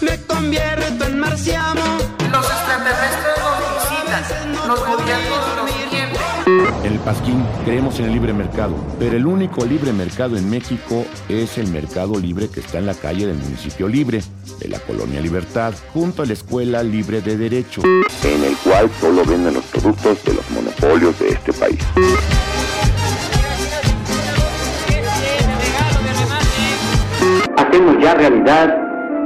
Me convierto en marciano. Los extraterrestres nos visitan, nos. En el Pasquín creemos en el libre mercado, pero el único libre mercado en México es el mercado libre que está en la calle del municipio libre, de la colonia Libertad, junto a la Escuela Libre de Derecho. En el cual solo venden los productos de los monopolios de este país. Hacemos ya realidad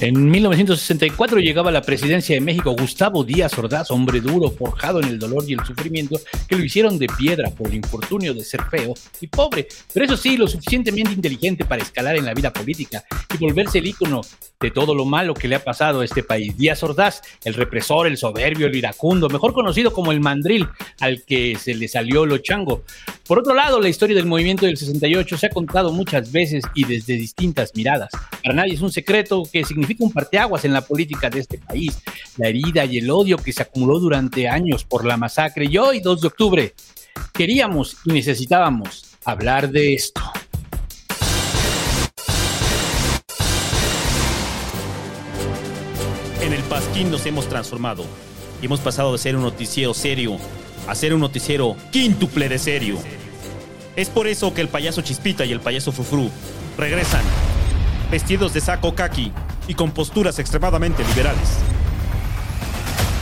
En 1964 llegaba a la presidencia de México Gustavo Díaz Ordaz, hombre duro, forjado en el dolor y el sufrimiento, que lo hicieron de piedra por el infortunio de ser feo y pobre, pero eso sí, lo suficientemente inteligente para escalar en la vida política y volverse el ícono de todo lo malo que le ha pasado a este país. Díaz Ordaz, el represor, el soberbio, el iracundo, mejor conocido como el mandril, al que se le salió lo chango. Por otro lado, la historia del movimiento del 68 se ha contado muchas veces y desde distintas miradas. Para nadie es un secreto que significa un parteaguas en la política de este país, la herida y el odio que se acumuló durante años por la masacre. Y hoy, 2 de octubre, queríamos y necesitábamos hablar de esto. En el Pasquín nos hemos transformado y hemos pasado de ser un noticiero serio a ser un noticiero quíntuple de serio. Es por eso que el payaso Chispita y el payaso Frufru regresan, vestidos de saco kaki y con posturas extremadamente liberales.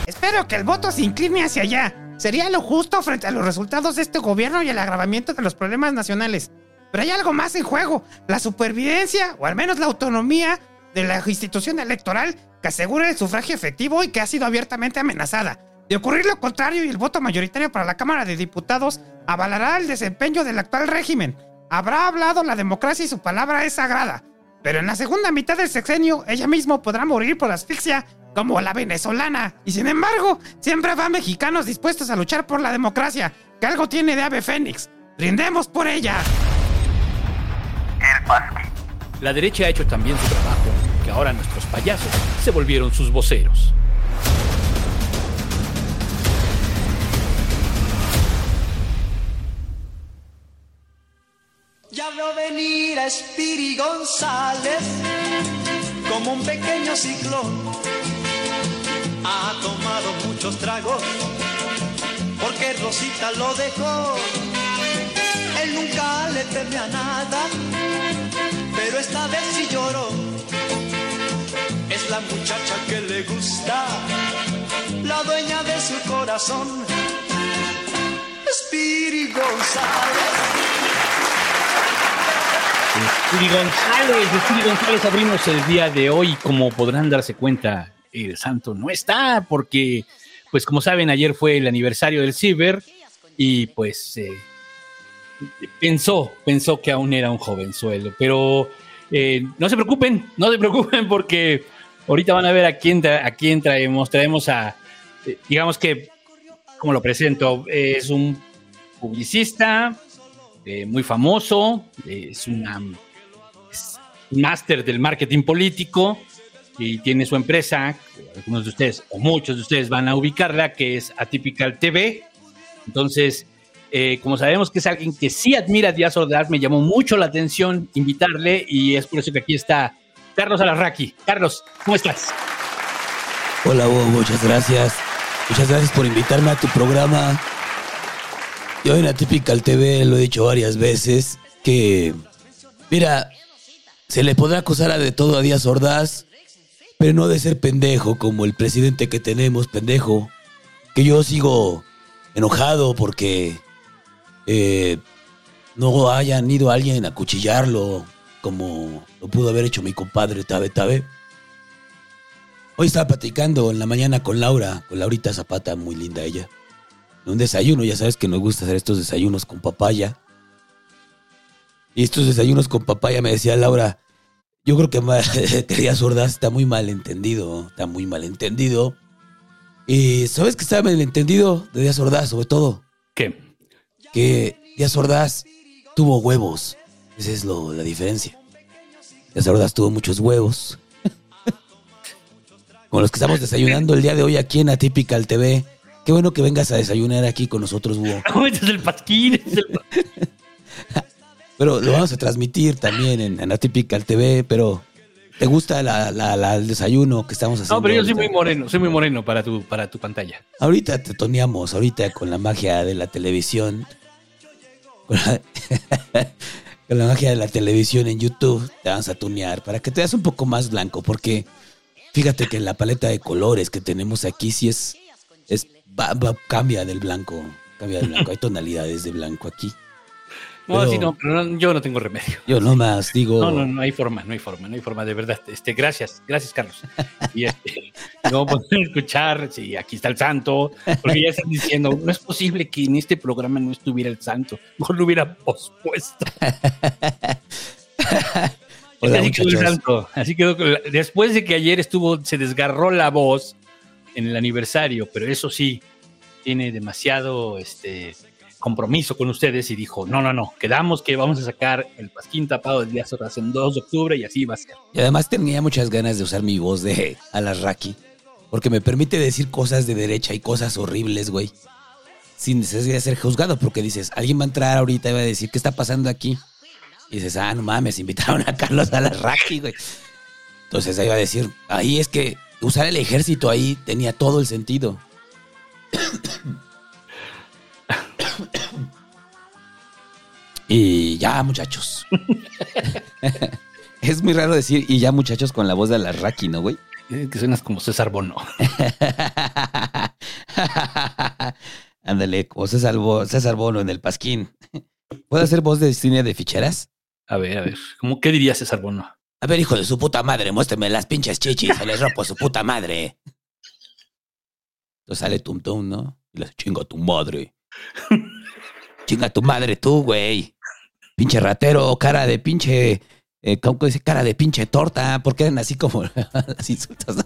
Espero que el voto se incline hacia allá. Sería lo justo frente a los resultados de este gobierno y el agravamiento de los problemas nacionales. Pero hay algo más en juego, la supervivencia, o al menos la autonomía, de la institución electoral que asegura el sufragio efectivo y que ha sido abiertamente amenazada. De ocurrir lo contrario y el voto mayoritario para la Cámara de Diputados avalará el desempeño del actual régimen. Habrá hablado la democracia y su palabra es sagrada. Pero en la segunda mitad del sexenio, ella mismo podrá morir por asfixia como la venezolana. Y sin embargo, siempre habrá mexicanos dispuestos a luchar por la democracia, que algo tiene de ave fénix. Brindemos por ella. El. La derecha ha hecho también su trabajo, que ahora nuestros payasos se volvieron sus voceros. Ya veo venir a Spiri González como un pequeño ciclón. Ha tomado muchos tragos porque Rosita lo dejó. Él nunca le teme a nada, pero esta vez sí lloró. Es la muchacha que le gusta, la dueña de su corazón. Spiri González. Spiri González, Spiri González abrimos el día de hoy. Como podrán darse cuenta, el santo no está porque, pues como saben, ayer fue el aniversario del Ciber y pues eh, pensó, pensó que aún era un jovenzuelo. Pero eh, no se preocupen, no se preocupen porque ahorita van a ver a quién, tra- a quién traemos. Traemos a, eh, digamos que, como lo presento, es un publicista eh, muy famoso, es un máster del marketing político y tiene su empresa, algunos de ustedes o muchos de ustedes van a ubicarla, que es Atypical TV. Entonces, eh, como sabemos que es alguien que sí admira a Díaz Ordaz, me llamó mucho la atención invitarle y es por eso que aquí está Carlos Alarraqui. Carlos, ¿cómo estás? Hola muchas gracias. Muchas gracias por invitarme a tu programa. Yo en Atypical TV lo he dicho varias veces que, mira, se le podrá acusar a de todo a Díaz Ordaz, pero no de ser pendejo como el presidente que tenemos, pendejo. Que yo sigo enojado porque eh, no hayan ido a alguien a cuchillarlo como lo pudo haber hecho mi compadre Tabe Tabe. Hoy estaba platicando en la mañana con Laura, con Laurita Zapata, muy linda ella. Un desayuno, ya sabes que nos gusta hacer estos desayunos con papaya. Y estos desayunos con papaya me decía Laura, yo creo que que Díaz Ordaz está muy mal entendido, está muy mal entendido. Y ¿sabes qué está mal entendido de Díaz Ordaz, sobre todo? ¿Qué? Que Díaz Ordaz tuvo huevos. Esa es lo, la diferencia. Díaz Ordaz tuvo muchos huevos. con los que estamos desayunando el día de hoy aquí en Atypical TV. Qué bueno que vengas a desayunar aquí con nosotros, Hugo. No, este es el pasquín. este es el pa- Pero lo vamos a transmitir también en, en Atypical TV, pero ¿te gusta la- la- la- el desayuno que estamos haciendo? No, pero yo soy muy moreno, soy muy moreno para tu, para tu pantalla. Ahorita te toneamos, ahorita con la magia de la televisión. Con la, con la magia de la televisión en YouTube te vamos a tunear para que te veas un poco más blanco, porque fíjate que la paleta de colores que tenemos aquí sí es, es va- va- cambia del blanco, cambia del blanco, hay tonalidades de blanco aquí. No, sí, no, pero no, yo no tengo remedio. Yo nomás digo, No, no, no hay forma, no hay forma, no hay forma, de verdad. Este, gracias, gracias, Carlos. Y este, no poder escuchar, sí, aquí está el santo, porque ya están diciendo, no es posible que en este programa no estuviera el santo, mejor lo hubiera pospuesto. Hola, así quedó el muchachos. santo, así quedó. Después de que ayer estuvo, se desgarró la voz en el aniversario, pero eso sí, tiene demasiado este compromiso con ustedes y dijo, no, no, no, quedamos que vamos a sacar el pasquín tapado del día Ordaz en 2 de octubre y así va a ser. Y además tenía muchas ganas de usar mi voz de Alasraki. Porque me permite decir cosas de derecha y cosas horribles, güey. Sin necesidad de ser juzgado. Porque dices, alguien va a entrar ahorita y va a decir, ¿qué está pasando aquí? Y dices, ah, no mames, invitaron a Carlos Alasraki, güey. Entonces ahí va a decir, ahí es que usar el ejército ahí tenía todo el sentido. y ya, muchachos. es muy raro decir, y ya, muchachos, con la voz de Alasraki, ¿no, güey? Eh, Que suenas como César Bono. Ándale, como César, Bo- César Bono en el Pasquín. ¿Puedo hacer voz de cine de ficheras? A ver, a ver, ¿cómo qué diría César Bono? A ver, hijo de su puta madre, muéstrame las pinches chichis, se les rompo su puta madre. Entonces sale Tum Tum, ¿no? Y le dice, chinga tu madre. chinga tu madre tú, güey. Pinche ratero, cara de pinche... Eh, ¿Cómo dice? Cara de pinche torta. ¿Por qué eran así como las insultos? no?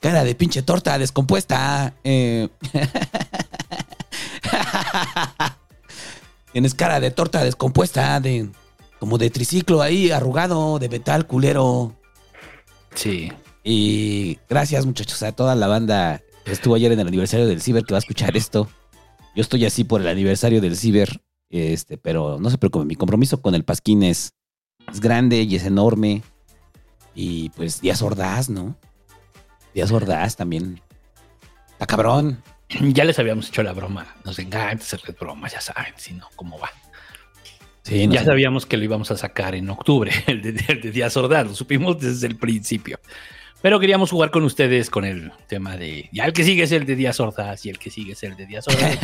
Cara de pinche torta descompuesta. Eh. Tienes cara de torta descompuesta, de como de triciclo ahí, arrugado, de metal culero. Sí. Y gracias, muchachos, a toda la banda que estuvo ayer en el aniversario del Ciber que va a escuchar esto. Yo estoy así por el aniversario del Ciber, este, pero no se preocupen, mi compromiso con el Pasquín es, es grande y es enorme. Y pues Díaz Ordaz, ¿no? Díaz Ordaz también. Está cabrón. Ya les habíamos hecho la broma. Nos encanta hacerles bromas, ya saben, si no, cómo va. Sí, no ya sé. sabíamos que lo íbamos a sacar en octubre, el de, el de Díaz Ordaz, lo supimos desde el principio. Pero queríamos jugar con ustedes con el tema de. Ya el que sigue es el de Díaz Ordaz y el que sigue es el de Díaz Ordaz.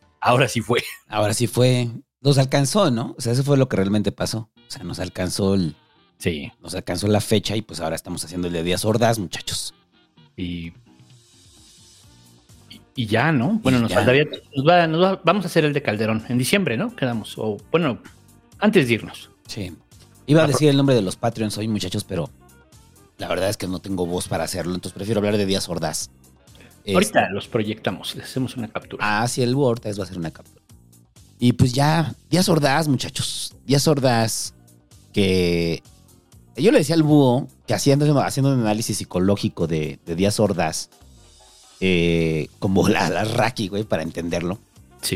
Ahora sí fue. Ahora sí fue. Nos alcanzó, ¿no? O sea, eso fue lo que realmente pasó. O sea, nos alcanzó el. Sí. Nos alcanzó la fecha y pues ahora estamos haciendo el de Díaz Ordaz, muchachos. Y. y- ya, ¿no? Bueno, nos ya. faltaría. nos va- nos va- vamos a hacer el de Calderón en diciembre, ¿no? Quedamos. O bueno, antes de irnos. Sí. Iba a decir el nombre de los Patreons hoy, muchachos, pero la verdad es que no tengo voz para hacerlo, entonces prefiero hablar de Díaz Ordaz. Este, Ahorita los proyectamos, les hacemos una captura. Ah, sí, el Word es va a ser una captura. Y pues ya, Díaz Ordaz, muchachos. Díaz Ordaz, que yo le decía al búho que haciendo, haciendo un análisis psicológico de, de Díaz Ordaz, eh, como la, la Raki, güey, para entenderlo.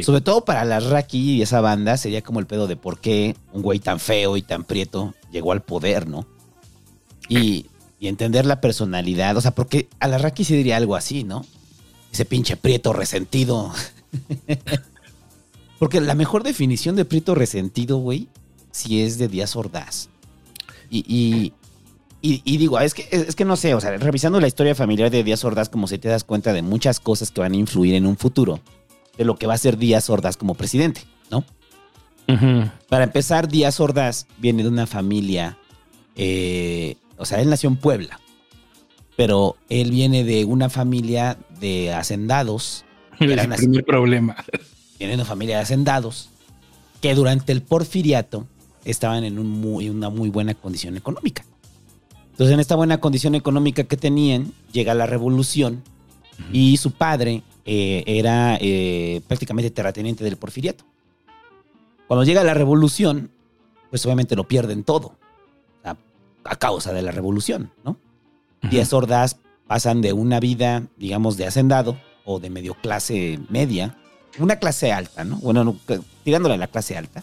Sobre todo para la Raki y esa banda, sería como el pedo de por qué un güey tan feo y tan prieto llegó al poder, ¿no? Y, y entender la personalidad. O sea, porque a la Raki sí diría algo así, ¿no? Ese pinche prieto resentido. porque la mejor definición de prieto resentido, güey, sí es de Díaz Ordaz. Y, y, y- y digo, es que, es que no sé, o sea, revisando la historia familiar de Díaz Ordaz, como se te das cuenta de muchas cosas que van a influir en un futuro de lo que va a ser Díaz Ordaz como presidente, ¿no? Para empezar, Díaz Ordaz viene de una familia eh, o sea, él nació en Puebla, pero él viene de una familia de hacendados. El primer problema. viene de una familia de hacendados que durante el porfiriato estaban en, un muy- en una muy buena condición económica. Entonces, en esta buena condición económica que tenían, llega la revolución y su padre eh, era eh, prácticamente terrateniente del porfiriato. Cuando llega la revolución, pues obviamente lo pierden todo. Sea, a causa de la revolución, ¿no? Díaz Ordaz pasan de una vida, digamos, de hacendado o de medio clase media, una clase alta, ¿no? Bueno, no, tirándole a la clase alta,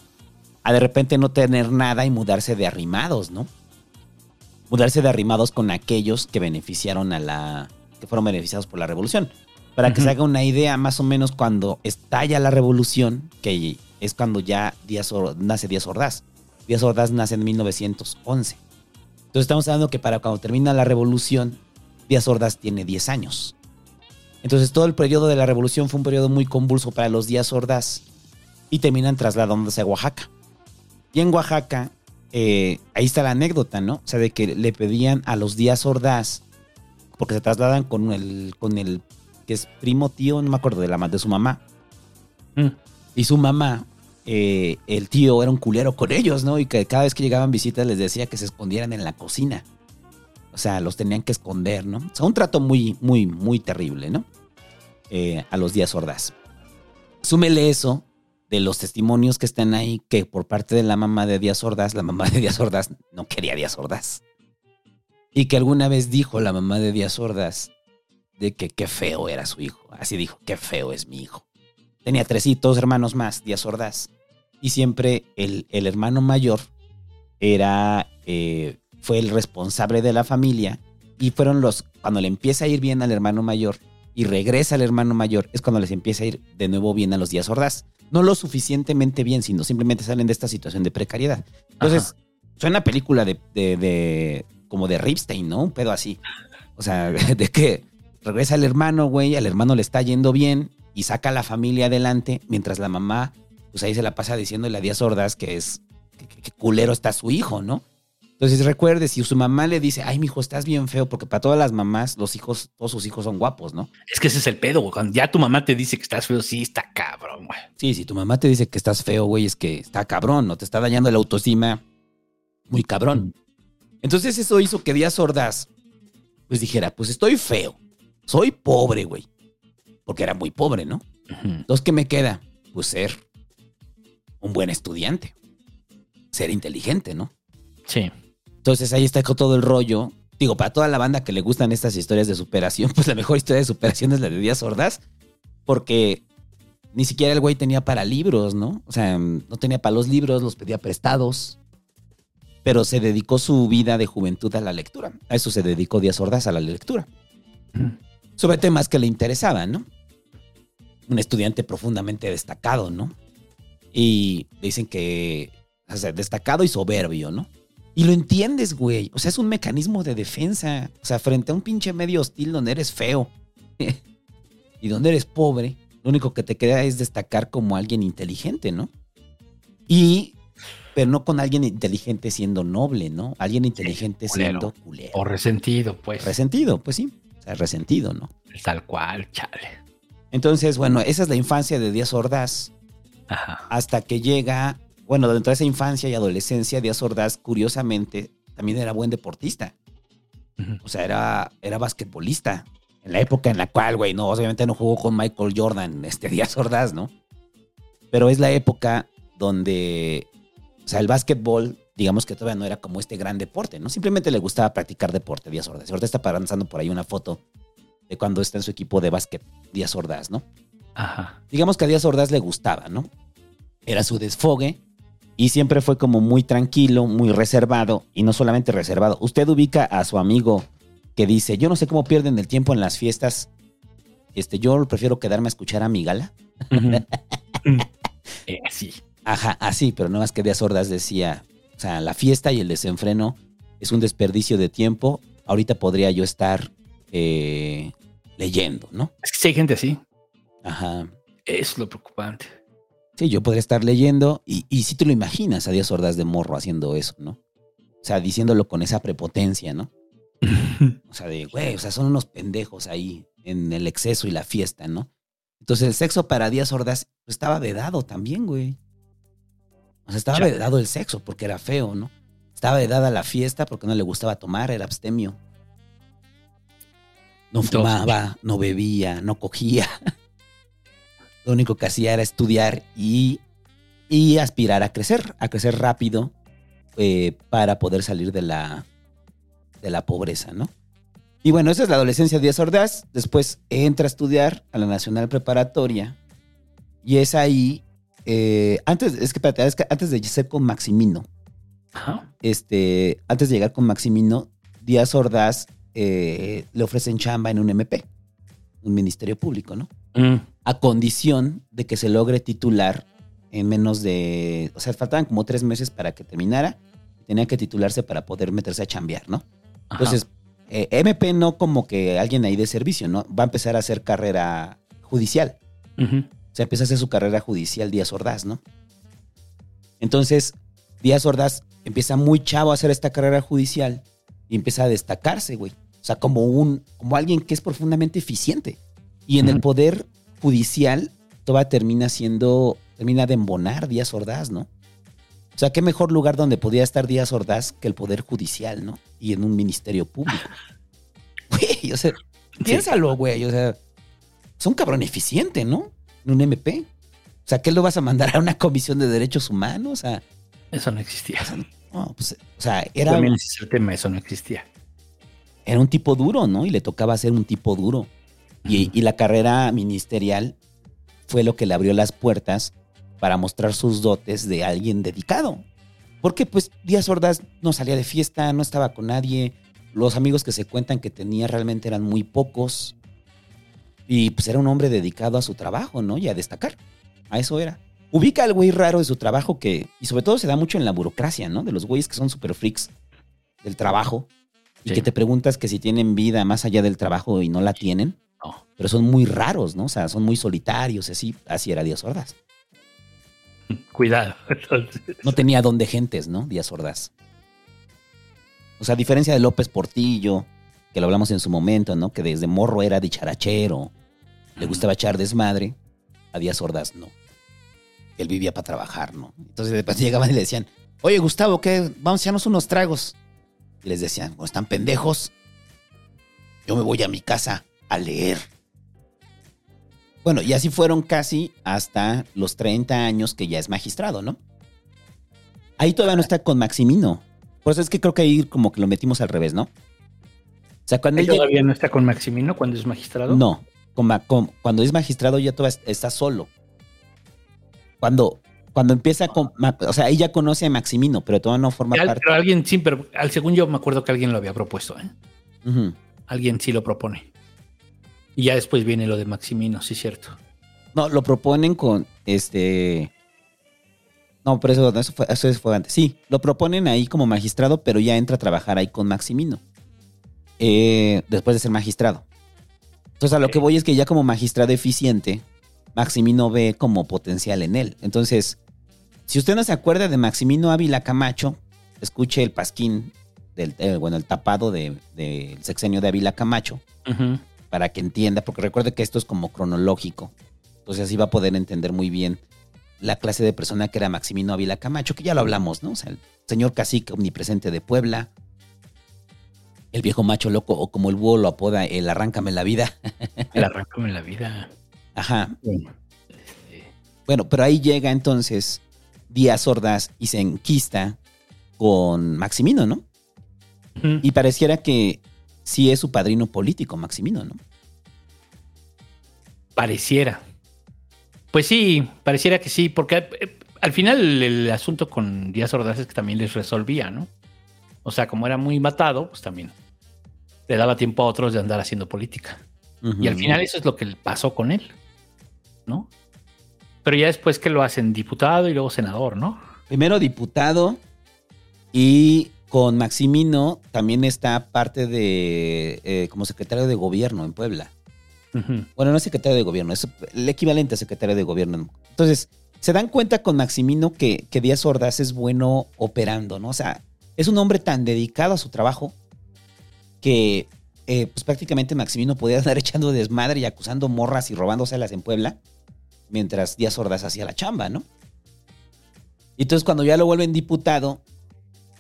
a de repente no tener nada y mudarse de arrimados, ¿no? Mudarse de arrimados con aquellos que beneficiaron a la. Que fueron beneficiados por la revolución. Para que se haga una idea, más o menos cuando estalla la revolución, que es cuando ya Díaz nace Díaz Ordaz. Díaz Ordaz nace en 1911. Entonces estamos hablando que para cuando termina la revolución, Díaz Ordaz tiene 10 años. Entonces todo el periodo de la revolución fue un periodo muy convulso para los Díaz Ordaz y terminan trasladándose a Oaxaca. Y en Oaxaca, eh, ahí está la anécdota, ¿no? O sea, de que le pedían a los Díaz Ordaz, porque se trasladan con el, con el que es primo tío, no me acuerdo de la de su mamá. Mm. Y su mamá, eh, el tío era un culero con ellos, ¿no? Y que cada vez que llegaban visitas les decía que se escondieran en la cocina. O sea, los tenían que esconder, ¿no? O sea, un trato muy, muy, muy terrible, ¿no? Eh, a los días Ordaz. Súmele eso de los testimonios que están ahí, que por parte de la mamá de Díaz Ordaz, la mamá de Díaz Ordaz no quería a Díaz Ordaz. Y que alguna vez dijo la mamá de Díaz Ordaz de que qué feo era su hijo. Así dijo, qué feo es mi hijo. Tenía tres hitos, hermanos más, Díaz Ordaz. Y siempre el, el hermano mayor era, eh, fue el responsable de la familia. Y fueron los, cuando le empieza a ir bien al hermano mayor y regresa al hermano mayor, es cuando les empieza a ir de nuevo bien a los Díaz Ordaz. No lo suficientemente bien, sino simplemente salen de esta situación de precariedad. Entonces, suena película de, de, de- como de Ripstein, ¿no? Un pedo así. O sea, de que regresa el hermano, güey, al hermano le está yendo bien y saca a la familia adelante, mientras la mamá, pues ahí se la pasa diciéndole a Díaz Ordaz que es, que, culero está su hijo, ¿no? Entonces recuerde, si su mamá le dice, ay, mijo, estás bien feo, porque para todas las mamás, los hijos, todos sus hijos son guapos, ¿no? Es que ese es el pedo, güey. Cuando ya tu mamá te dice que estás feo, sí, está cabrón, güey. Sí, si tu mamá te dice que estás feo, güey, es que está cabrón, no te está dañando la autoestima muy cabrón. Entonces eso hizo que Díaz Ordaz, pues dijera, pues estoy feo, soy pobre, güey. Porque era muy pobre, ¿no? Entonces, ¿qué me queda? Pues ser un buen estudiante, ser inteligente, ¿no? Sí. Entonces ahí está con todo el rollo. Digo, para toda la banda que le gustan estas historias de superación, pues la mejor historia de superación es la de Díaz Ordaz, porque ni siquiera el güey tenía para libros, ¿no? O sea, no tenía para los libros, los pedía prestados, pero se dedicó su vida de juventud a la lectura. A eso se dedicó Díaz Ordaz, a la lectura. Sobre temas que le interesaban, ¿no? Un estudiante profundamente destacado, ¿no? Y dicen que, o sea, destacado y soberbio, ¿no? Y lo entiendes, güey. O sea, es un mecanismo de defensa. O sea, frente a un pinche medio hostil donde eres feo y donde eres pobre, lo único que te queda es destacar como alguien inteligente, ¿no? Y, pero no con alguien inteligente siendo noble, ¿no? Alguien inteligente culero. siendo culero. O resentido, pues. Resentido, pues sí. O sea, resentido, ¿no? Tal cual, chale. Entonces, bueno, esa es la infancia de Díaz Ordaz. Hasta que llega, bueno, dentro de esa infancia y adolescencia, Díaz Ordaz, curiosamente, también era buen deportista. O sea, era, era basquetbolista. En la época en la cual, güey, no, obviamente no jugó con Michael Jordan, este Díaz Ordaz, ¿no? Pero es la época donde, o sea, el básquetbol, digamos que todavía no era como este gran deporte, ¿no? Simplemente le gustaba practicar deporte, Díaz Ordaz. Ahorita está pasando por ahí una foto de cuando está en su equipo de básquet, Díaz Ordaz, ¿no? Ajá. digamos que a Díaz Ordaz le gustaba, ¿no? Era su desfogue y siempre fue como muy tranquilo, muy reservado y no solamente reservado. Usted ubica a su amigo que dice, yo no sé cómo pierden el tiempo en las fiestas. Este, yo prefiero quedarme a escuchar a mi gala. Eh, sí. Ajá, así, pero no más que Díaz Ordaz decía, o sea, la fiesta y el desenfreno es un desperdicio de tiempo. Ahorita podría yo estar eh, leyendo, ¿no? Es que sí hay gente así. Ajá. Es lo preocupante. Sí, yo podría estar leyendo y, y si te lo imaginas a Díaz Ordaz de morro haciendo eso, ¿no? O sea, diciéndolo con esa prepotencia, ¿no? O sea, de, güey, o sea, son unos pendejos ahí en el exceso y la fiesta, ¿no? Entonces el sexo para Díaz Ordaz estaba vedado también, güey. O sea, estaba vedado el sexo porque era feo, ¿no? Estaba vedada la fiesta porque no le gustaba tomar, era abstemio. No fumaba, no bebía, no cogía. Lo único que hacía era estudiar y, y aspirar a crecer, a crecer rápido eh, para poder salir de la, de la pobreza, ¿no? Y bueno, esa es la adolescencia de Díaz Ordaz. Después entra a estudiar a la Nacional Preparatoria. Y es ahí. Eh, antes, es que, espérate, es que antes de ser con Maximino, Ajá. este, antes de llegar con Maximino, Díaz Ordaz eh, le ofrecen chamba en un MP, un ministerio público, ¿no? Mm. A condición de que se logre titular en menos de. O sea, faltaban como tres meses para que terminara. Tenía que titularse para poder meterse a chambear, ¿no? Ajá. Entonces, eh, MP no como que alguien ahí de servicio, ¿no? Va a empezar a hacer carrera judicial. O sea, empieza a hacer su carrera judicial Díaz Ordaz, ¿no? Entonces, Díaz Ordaz empieza muy chavo a hacer esta carrera judicial y empieza a destacarse, güey. O sea, como un, como alguien que es profundamente eficiente. Y en el poder judicial, todavía termina siendo, termina de embonar Díaz Ordaz, ¿no? O sea, qué mejor lugar donde podía estar Díaz Ordaz que el poder judicial, ¿no? Y en un ministerio público. Güey, o sea, piénsalo, güey. O sea, es un cabrón eficiente, ¿no? En un MP. O sea, ¿qué lo vas a mandar a una comisión de derechos humanos? O sea, Eso no existía. no, pues, o sea, era, También ese es el tema, eso no existía. era un tipo duro, ¿no? Y le tocaba ser un tipo duro. Y, y la carrera ministerial fue lo que le abrió las puertas para mostrar sus dotes de alguien dedicado. Porque pues Díaz Ordaz no salía de fiesta, no estaba con nadie. Los amigos que se cuentan que tenía realmente eran muy pocos. Y pues era un hombre dedicado a su trabajo, ¿no? Y a destacar. A eso era. Ubica al güey raro de su trabajo que, y sobre todo se da mucho en la burocracia, ¿no? De los güeyes que son super freaks del trabajo. Y Sí. que te preguntas que si tienen vida más allá del trabajo y no la tienen. No. Pero son muy raros, ¿no? O sea, son muy solitarios, así. Así era Díaz Ordaz. Cuidado. No tenía don de gentes, ¿no? Díaz Ordaz. O sea, a diferencia de López Portillo, que lo hablamos en su momento, ¿no? Que desde morro era dicharachero, le gustaba echar desmadre. A Díaz Ordaz no. Él vivía para trabajar, ¿no? Entonces después llegaban y le decían, oye Gustavo, ¿qué? Vamos a echarnos unos tragos. Y les decían, ¿no están pendejos? Yo me voy a mi casa a leer. Bueno, y así fueron casi hasta los 30 años que ya es magistrado, ¿no? Ahí todavía no está con Maximino. Por eso es que creo que ahí como que lo metimos al revés, ¿no? O sea, cuando él llega- ¿Todavía no está con Maximino cuando es magistrado? No, con Ma- con- cuando es magistrado ya todavía está solo. Cuando, cuando empieza con... O sea, ya conoce a Maximino, pero todavía no forma Al- parte. pero alguien, sí, pero al según yo me acuerdo que alguien lo había propuesto. ¿eh? Alguien sí lo propone. Y ya después viene lo de Maximino, sí, cierto. No, lo proponen con este... No, pero eso, eso, fue, eso fue antes. Sí, lo proponen ahí como magistrado, pero ya entra a trabajar ahí con Maximino. Eh, después de ser magistrado. Entonces a lo que voy es que ya como magistrado eficiente, Maximino ve como potencial en él. Entonces, si usted no se acuerda de Maximino Ávila Camacho, escuche el pasquín del, eh, bueno, el tapado de- del sexenio de Ávila Camacho para que entienda, porque recuerde que esto es como cronológico. Entonces así va a poder entender muy bien la clase de persona que era Maximino Ávila Camacho, que ya lo hablamos, ¿no? O sea, el señor cacique omnipresente de Puebla, el viejo macho loco, o como el búho lo apoda, el arráncame la vida. El arráncame la vida. Ajá. Bueno, Bueno, pero ahí llega entonces Díaz Ordaz y se enquista con Maximino, ¿no? Y pareciera que sí es su padrino político, Maximino, ¿no? Pareciera. Pues sí, pareciera que sí, porque eh, al final el, el asunto con Díaz Ordaz es que también les resolvía, ¿no? O sea, como era muy matado, pues también le daba tiempo a otros de andar haciendo política. Y al final eso es lo que pasó con él, ¿no? Pero ya después que lo hacen diputado y luego senador, ¿no? Primero diputado y con Maximino también está parte de eh, como secretario de gobierno en Puebla. Bueno, no es secretario de gobierno, es el equivalente a secretario de gobierno. Entonces, se dan cuenta con Maximino que, que Díaz Ordaz es bueno operando, ¿no? O sea, es un hombre tan dedicado a su trabajo que eh, pues prácticamente Maximino podía andar echando desmadre y acusando morras y robándoselas en Puebla, mientras Díaz Ordaz hacía la chamba, ¿no? Y entonces cuando ya lo vuelven diputado,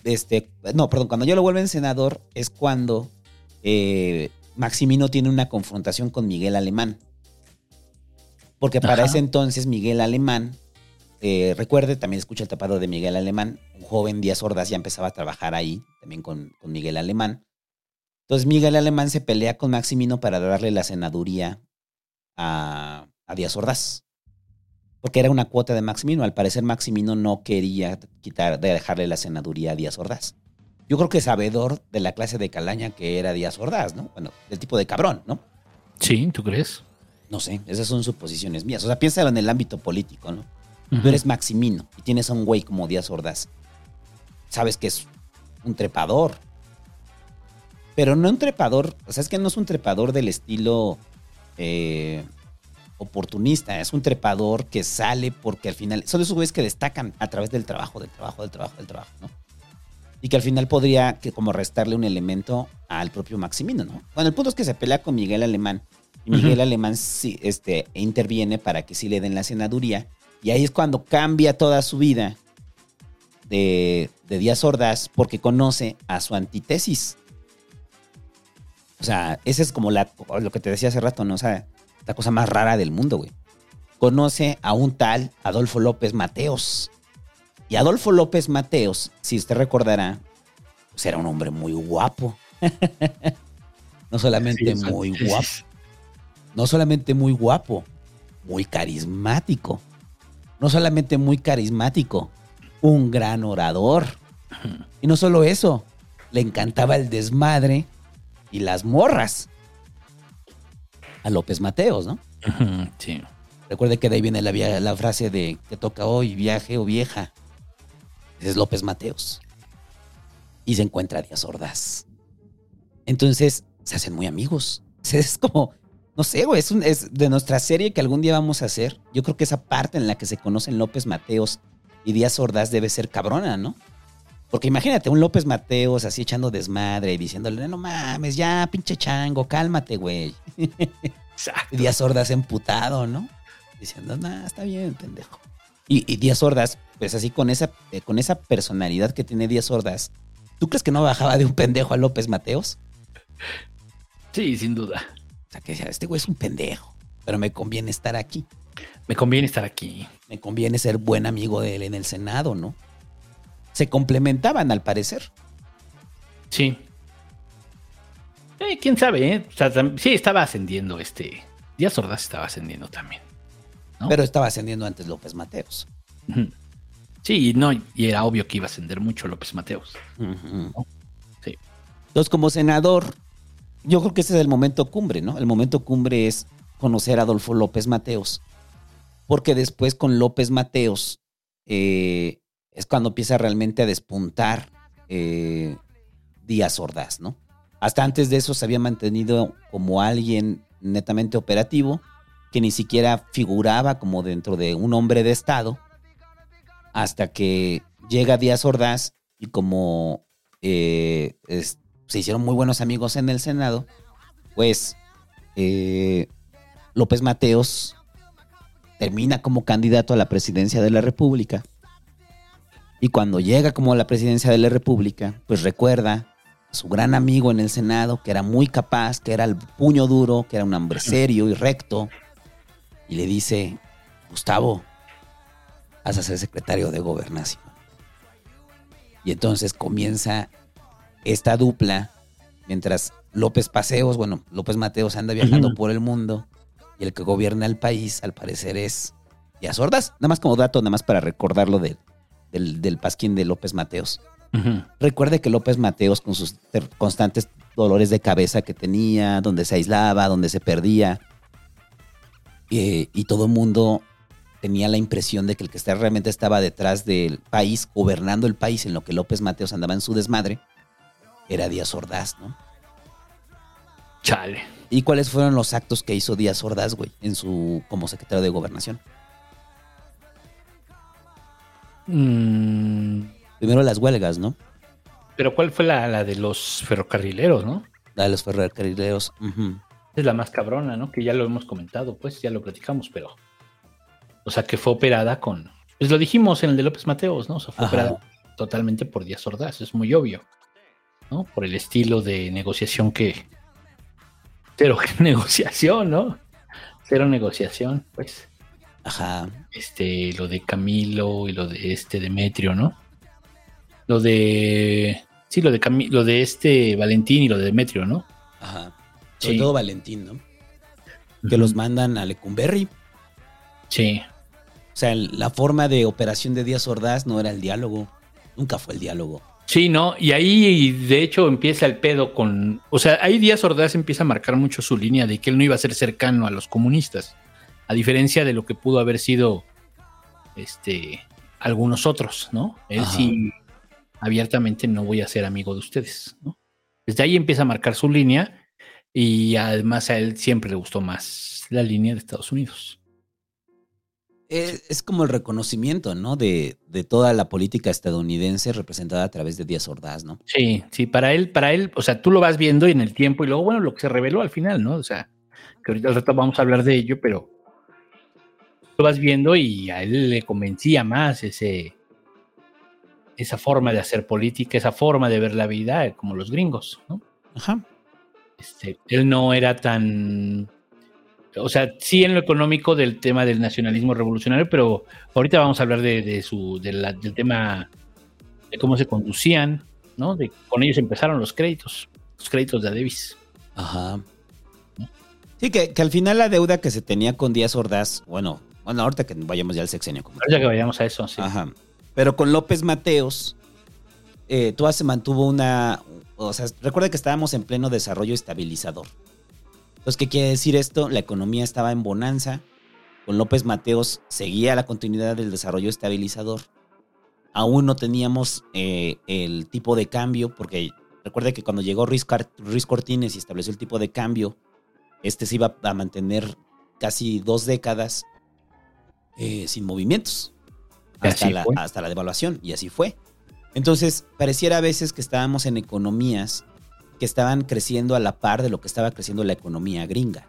este, no, perdón, cuando ya lo vuelven senador es cuando eh, Maximino tiene una confrontación con Miguel Alemán. Porque para Ajá. ese entonces Miguel Alemán, eh, recuerde, también escucha el tapado de Miguel Alemán, un joven Díaz Ordaz ya empezaba a trabajar ahí, también con, con Miguel Alemán. Entonces Miguel Alemán se pelea con Maximino para darle la senaduría a, a Díaz Ordaz. Porque era una cuota de Maximino. Al parecer Maximino no quería quitar, de dejarle la senaduría a Díaz Ordaz. Yo creo que sabedor de la clase de calaña que era Díaz Ordaz, ¿no? Bueno, del tipo de cabrón, ¿no? Sí, ¿tú crees? No sé, esas son suposiciones mías. O sea, piénsalo en el ámbito político, ¿no? Tú eres Maximino y tienes a un güey como Díaz Ordaz. Sabes que es un trepador. Pero no un trepador, o sea, es que no es un trepador del estilo eh, oportunista, es un trepador que sale porque al final, son esos güeyes que destacan a través del trabajo, del trabajo, del trabajo, del trabajo, ¿no? Y que al final podría que como restarle un elemento al propio Maximino, ¿no? Bueno, el punto es que se pelea con Miguel Alemán y Miguel Ujú. Alemán sí, este, interviene para que sí le den la senaduría y ahí es cuando cambia toda su vida de, de Díaz Ordaz porque conoce a su antítesis. O sea, esa es como la, lo que te decía hace rato, ¿no? O sea, la cosa más rara del mundo, güey. Conoce a un tal Adolfo López Mateos. Y Adolfo López Mateos, si usted recordará, pues era un hombre muy guapo. no solamente Sí, muy sí, guapo. No solamente muy guapo, muy carismático. No solamente muy carismático, un gran orador. Y no solo eso, le encantaba el desmadre y las morras. A López Mateos, ¿no? Sí. Recuerde que de ahí viene la, frase de que toca hoy, viaje o vieja. Ese es López Mateos. Y se encuentra a Díaz Ordaz. Entonces se hacen muy amigos. Es como, no sé, güey, es, un- es de nuestra serie que algún día vamos a hacer. Yo creo que esa parte en la que se conocen López Mateos y Díaz Ordaz debe ser cabrona, ¿no? Porque imagínate, un López Mateos así echando desmadre y diciéndole, no mames, ya, pinche chango, cálmate, güey. Y Díaz Ordaz emputado, ¿no? Diciendo, nah, está bien, pendejo. Y, y Díaz Ordaz, pues así con esa, eh, con esa personalidad que tiene Díaz Ordaz, ¿tú crees que no bajaba de un pendejo a López Mateos? Sí, sin duda. O sea, que decía, este güey es un pendejo, pero me conviene estar aquí. Me conviene estar aquí. Me conviene ser buen amigo de él en el Senado, ¿no? Se complementaban al parecer. Sí. Eh, quién sabe, ¿eh? O sea, sí, estaba ascendiendo este. Díaz Ordaz estaba ascendiendo también. ¿no? Pero estaba ascendiendo antes López Mateos. Sí, y no, y era obvio que iba a ascender mucho López Mateos. Sí. Entonces, como senador, yo creo que ese es el momento cumbre, ¿no? El momento cumbre es conocer a Adolfo López Mateos. Porque después con López Mateos eh, es cuando empieza realmente a despuntar eh, Díaz Ordaz, ¿no? Hasta antes de eso se había mantenido como alguien netamente operativo, que ni siquiera figuraba como dentro de un hombre de Estado, hasta que llega Díaz Ordaz y como eh, se hicieron muy buenos amigos en el Senado, pues eh, López Mateos termina como candidato a la presidencia de la República. Y cuando llega como a la presidencia de la República, pues recuerda a su gran amigo en el Senado, que era muy capaz, que era el puño duro, que era un hombre serio y recto, y le dice, Gustavo, vas a ser secretario de gobernación. Y entonces comienza esta dupla, mientras López Paseos, bueno, López Mateos anda viajando por el mundo, y el que gobierna el país, al parecer, es Díaz Ordaz. Nada más como dato, nada más para recordarlo de- del, del pasquín de López Mateos. Recuerde que López Mateos, con sus constantes dolores de cabeza que tenía, donde se aislaba, donde se perdía, eh, y todo el mundo tenía la impresión de que el que realmente estaba detrás del país, gobernando el país en lo que López Mateos andaba en su desmadre, era Díaz Ordaz, ¿no? Chale. ¿Y cuáles fueron los actos que hizo Díaz Ordaz, güey, en su como secretario de gobernación? Mm, Primero las huelgas, ¿no? Pero ¿cuál fue la, la de los ferrocarrileros, no? La de los ferrocarrileros. Es la más cabrona, ¿no? Que ya lo hemos comentado, pues ya lo platicamos, pero. O sea, que fue operada con. Pues lo dijimos en el de López Mateos, ¿no? O sea, fue Ajá. operada totalmente por Díaz Ordaz, es muy obvio, ¿no? Por el estilo de negociación que. Cero negociación, ¿no? Cero negociación, pues. Ajá. Este, lo de Camilo y lo de este Demetrio, ¿no? Lo de. Sí, lo de Cami- lo de este Valentín y lo de Demetrio, ¿no? Ajá. Sobre Sí. todo Valentín, ¿no? Que los mandan a Lecumberri. Sí. O sea, la forma de operación de Díaz Ordaz no era el diálogo. Nunca fue el diálogo. Sí, ¿no? Y ahí, de hecho, empieza el pedo con. O sea, ahí Díaz Ordaz empieza a marcar mucho su línea de que él no iba a ser cercano a los comunistas. A diferencia de lo que pudo haber sido este algunos otros, ¿no? Él Ajá. sí abiertamente no voy a ser amigo de ustedes, ¿no? Desde ahí empieza a marcar su línea y además a él siempre le gustó más la línea de Estados Unidos. Es, es como el reconocimiento, ¿no? De, de toda la política estadounidense representada a través de Díaz Ordaz, ¿no? Sí, sí, para él, para él, o sea, tú lo vas viendo y en el tiempo y luego, bueno, lo que se reveló al final, ¿no? O sea, que ahorita al rato vamos a hablar de ello, pero lo vas viendo y a él le convencía más ese esa forma de hacer política, esa forma de ver la vida, eh, como los gringos, ¿no? Ajá. Este, él no era tan, o sea, sí en lo económico del tema del nacionalismo revolucionario, pero ahorita vamos a hablar de, de su, de la- del tema de cómo se conducían, ¿no? De, con ellos empezaron los créditos, los créditos de Davis. Ajá. Sí, que, que al final la deuda que se tenía con Díaz Ordaz, bueno, bueno, ahorita que vayamos ya al sexenio. como- Ahorita que vayamos a eso, sí. Ajá. Pero con López Mateos, eh, todavía se mantuvo una. O sea, recuerda que estábamos en pleno desarrollo estabilizador. Entonces, ¿qué quiere decir esto? La economía estaba en bonanza. Con López Mateos seguía la continuidad del desarrollo estabilizador. Aún no teníamos eh, el tipo de cambio, porque recuerde que cuando llegó Ruiz, Ruiz Cortines y estableció el tipo de cambio, este se iba a mantener casi dos décadas eh, sin movimientos hasta la, hasta la devaluación, y así fue. Entonces, pareciera a veces que estábamos en economías que estaban creciendo a la par de lo que estaba creciendo la economía gringa.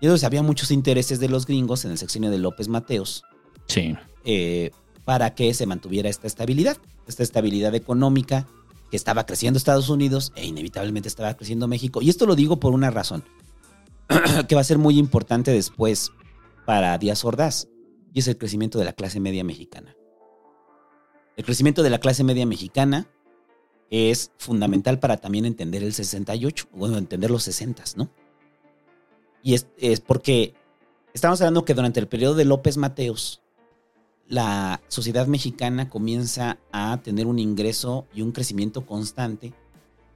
Y entonces había muchos intereses de los gringos en el sexenio de López Mateos Sí. eh, para que se mantuviera esta estabilidad, esta estabilidad económica que estaba creciendo Estados Unidos e inevitablemente estaba creciendo México. Y esto lo digo por una razón, que va a ser muy importante después para Díaz Ordaz, y es el crecimiento de la clase media mexicana. El crecimiento de la clase media mexicana es fundamental para también entender el 68, bueno, entender los 60, ¿no? Y es, es porque estamos hablando que durante el periodo de López Mateos, la sociedad mexicana comienza a tener un ingreso y un crecimiento constante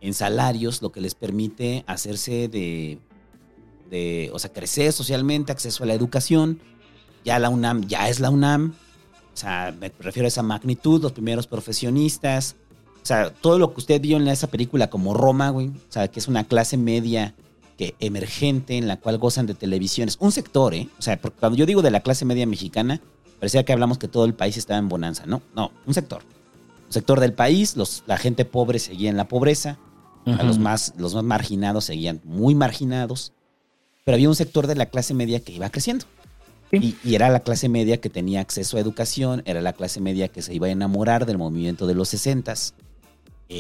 en salarios, lo que les permite hacerse de, de, o sea, crecer socialmente, acceso a la educación. Ya la UNAM, ya es la UNAM. O sea, me refiero a esa magnitud, los primeros profesionistas. O sea, todo lo que usted vio en esa película como Roma, güey. O sea, que es una clase media que emergente en la cual gozan de televisiones. Un sector, ¿eh? O sea, porque cuando yo digo de la clase media mexicana, parecía que hablamos que todo el país estaba en bonanza. No, no, un sector. Un sector del país, los, la gente pobre seguía en la pobreza, a Ujú. los, más, los más marginados seguían muy marginados, pero había un sector de la clase media que iba creciendo. Y, era la clase media que tenía acceso a educación, era la clase media que se iba a enamorar del movimiento de los 60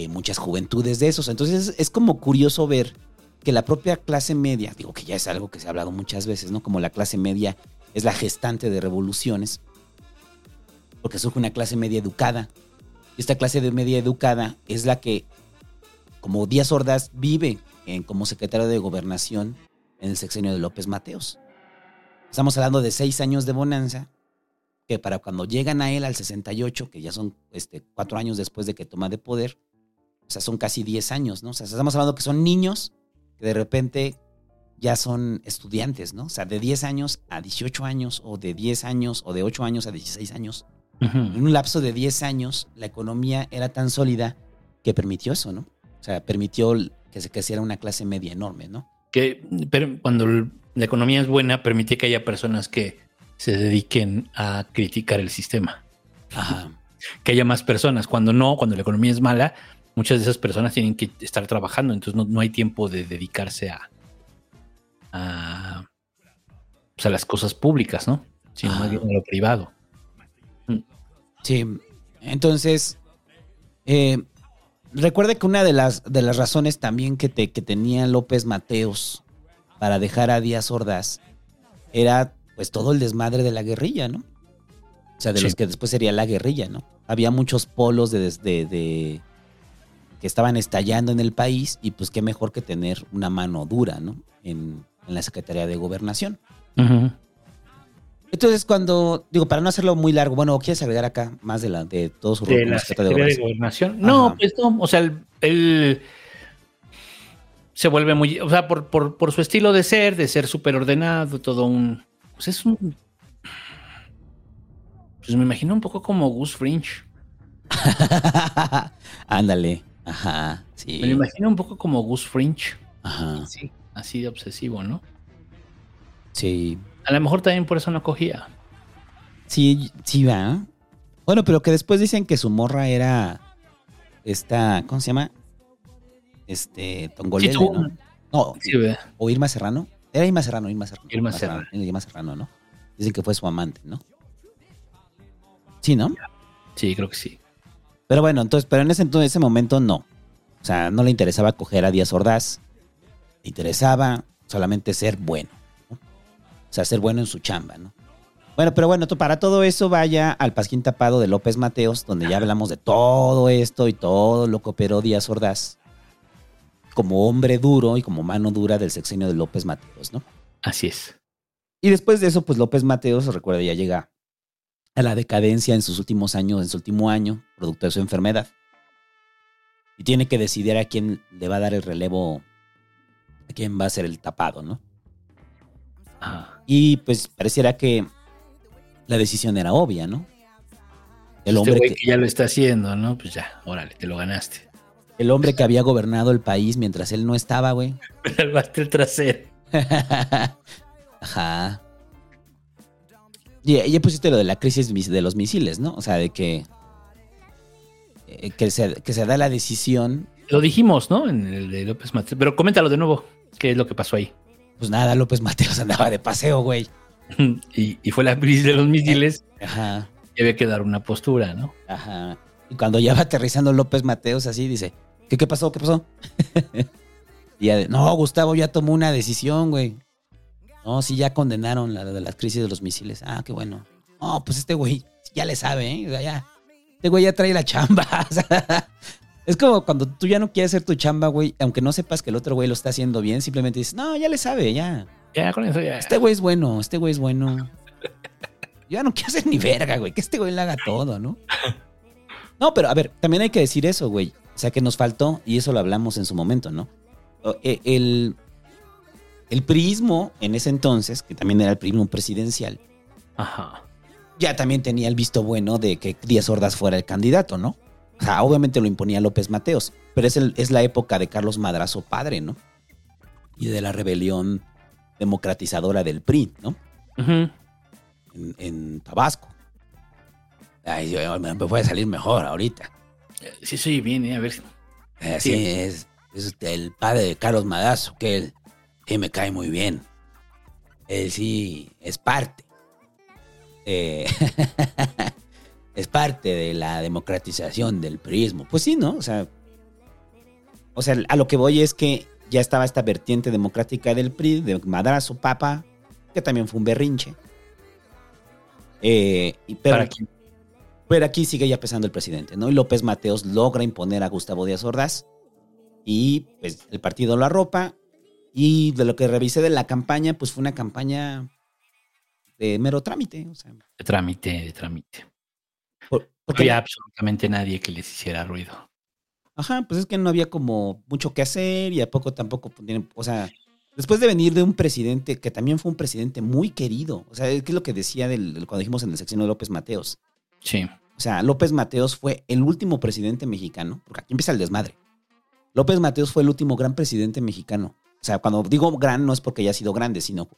muchas juventudes de esos. Entonces es como curioso ver que la propia clase media, digo que ya es algo que se ha hablado muchas veces, ¿no? Como la clase media es la gestante de revoluciones, porque surge una clase media educada. Y esta clase de media educada es la que, como Díaz Ordaz, vive en, como secretario de gobernación en el sexenio de López Mateos. Estamos hablando de seis años de bonanza, que para cuando llegan a él al 68, que ya son este, cuatro años después de que toma de poder, o sea, son casi 10 años, ¿no? O sea, estamos hablando que son niños que de repente ya son estudiantes, ¿no? O sea, de 10 años a 18 años, o de 10 años, o de 8 años a 16 años. En un lapso de 10 años, la economía era tan sólida que permitió eso, ¿no? O sea, permitió que se creciera una clase media enorme, ¿no? Que pero cuando la economía es buena, permite que haya personas que se dediquen a criticar el sistema. Ajá. Que haya más personas. Cuando no, cuando la economía es mala, muchas de esas personas tienen que estar trabajando, entonces no, no hay tiempo de dedicarse a, a, pues, a las cosas públicas, ¿no? Sino más bien a lo privado. Sí, entonces, eh, recuerde que una de las, de las razones también que, te, que tenía López Mateos para dejar a Díaz Ordaz era pues todo el desmadre de la guerrilla, ¿no? O sea, de Sí. los que después sería la guerrilla, ¿no? Había muchos polos de, de- de- que estaban estallando en el país y pues qué mejor que tener una mano dura, ¿no? En, en la Secretaría de Gobernación. Entonces, cuando, digo, para no hacerlo muy largo, bueno, ¿quieres agregar acá más de, la, de todo su rol De la Secretaría de Gobernación? No, Ajá. pues no, o sea, él, él se vuelve muy, o sea, por, por, por su estilo de ser, de ser súper ordenado, todo un, pues es un, pues me imagino un poco como Gus Fringe. Ándale, ajá, sí. Me lo imagino un poco como Gus Fringe. Ajá. Sí, así de obsesivo, ¿no? Sí, A lo mejor también por eso no cogía. sí, sí, va. Bueno, pero que después dicen que su morra era esta, ¿cómo se llama? Este, Tongolele, Sí, ¿no? o Irma Serrano. Era Irma Serrano, Irma Serrano. Irma Serrano. Irma Serrano, ¿no? Dicen que fue su amante, ¿no? Sí, ¿no? Sí, creo que sí. Pero bueno, entonces, pero en ese, entonces, ese momento no. O sea, no le interesaba coger a Díaz Ordaz. Le interesaba solamente ser bueno. O sea, ser bueno en su chamba, ¿no? Bueno, pero bueno, para todo eso vaya al Pasquín Tapado de López Mateos, donde ya hablamos de todo esto y todo lo que operó Díaz Ordaz como hombre duro y como mano dura del sexenio de López Mateos, ¿no? Así es. Y después de eso, pues López Mateos, recuerda, ya llega a la decadencia en sus últimos años, en su último año, producto de su enfermedad. Y tiene que decidir a quién le va a dar el relevo, a quién va a ser el tapado, ¿no? Ajá. Y pues pareciera que la decisión era obvia, ¿no? El Este hombre, güey que, que ya lo está haciendo, ¿no? Pues ya, órale, te lo ganaste. el hombre que había gobernado el país mientras él no estaba, güey. Salvaste el trasero. Ajá. Y ya pusiste lo de la crisis de los misiles, ¿no? O sea, de que, eh, que, se, que se da la decisión. Lo dijimos, ¿no? En el de López Mateos. Pero coméntalo de nuevo. ¿Qué es lo que pasó ahí? Pues nada, López Mateos andaba de paseo, güey. y, y fue la crisis de los misiles. Ajá, Y había que dar una postura, ¿no? ajá. Y cuando ya va aterrizando López Mateos así, dice, ¿qué, qué pasó? ¿Qué pasó? y ya de, no, Gustavo ya tomó una decisión, güey. No, sí, ya condenaron la de la crisis de los misiles. Ah, qué bueno. No, pues este güey ya le sabe, ¿eh? O sea, ya. Este güey ya trae la chamba. Es como cuando tú ya no quieres hacer tu chamba, güey, aunque no sepas que el otro güey lo está haciendo bien, simplemente dices, no, ya le sabe, ya. Ya, con eso ya. Este güey es bueno, este güey es bueno. Ya no quiero hacer ni verga, güey, que este güey le haga todo, ¿no? No, pero a ver, también hay que decir eso, güey. O sea, que nos faltó, y eso lo hablamos en su momento, ¿no? O- e- El, el priismo en ese entonces, que también era el priismo presidencial, Ajá. ya también tenía el visto bueno de que Díaz Ordaz fuera el candidato, ¿no? O sea, obviamente lo imponía López Mateos, pero es, el- es la época de Carlos Madrazo padre, ¿no? Y de la rebelión democratizadora del PRI, ¿no? En, en Tabasco. Ay, yo- me puede salir mejor ahorita. Sí, sí, bien, ¿eh? A ver. Así Sí. es, es el padre de Carlos Madrazo, que él sí me cae muy bien. Él sí es parte. Eh, es parte de la democratización del prismo. Pues sí, ¿no? O sea, o sea, a lo que voy es que ya estaba esta vertiente democrática del PRI, de Madrazo, Papa, que también fue un berrinche. Eh, y- pero, ¿Para quién? pero aquí sigue ya pesando el presidente, ¿no? Y López Mateos logra imponer a Gustavo Díaz Ordaz y pues el partido lo arropa. Y de lo que revisé de la campaña, pues fue una campaña de mero trámite. O sea, De trámite, de trámite. No porque, había absolutamente nadie que les hiciera ruido. ajá, pues es que no había como mucho que hacer y a poco tampoco, tienen- o sea, después de venir de un presidente que también fue un presidente muy querido, o sea, ¿qué es lo que decía del, cuando dijimos en el sección de López Mateos? Sí. O sea, López Mateos fue el último presidente mexicano, porque aquí empieza el desmadre. López Mateos fue el último gran presidente mexicano. O sea, cuando digo gran no es porque haya sido grande, sino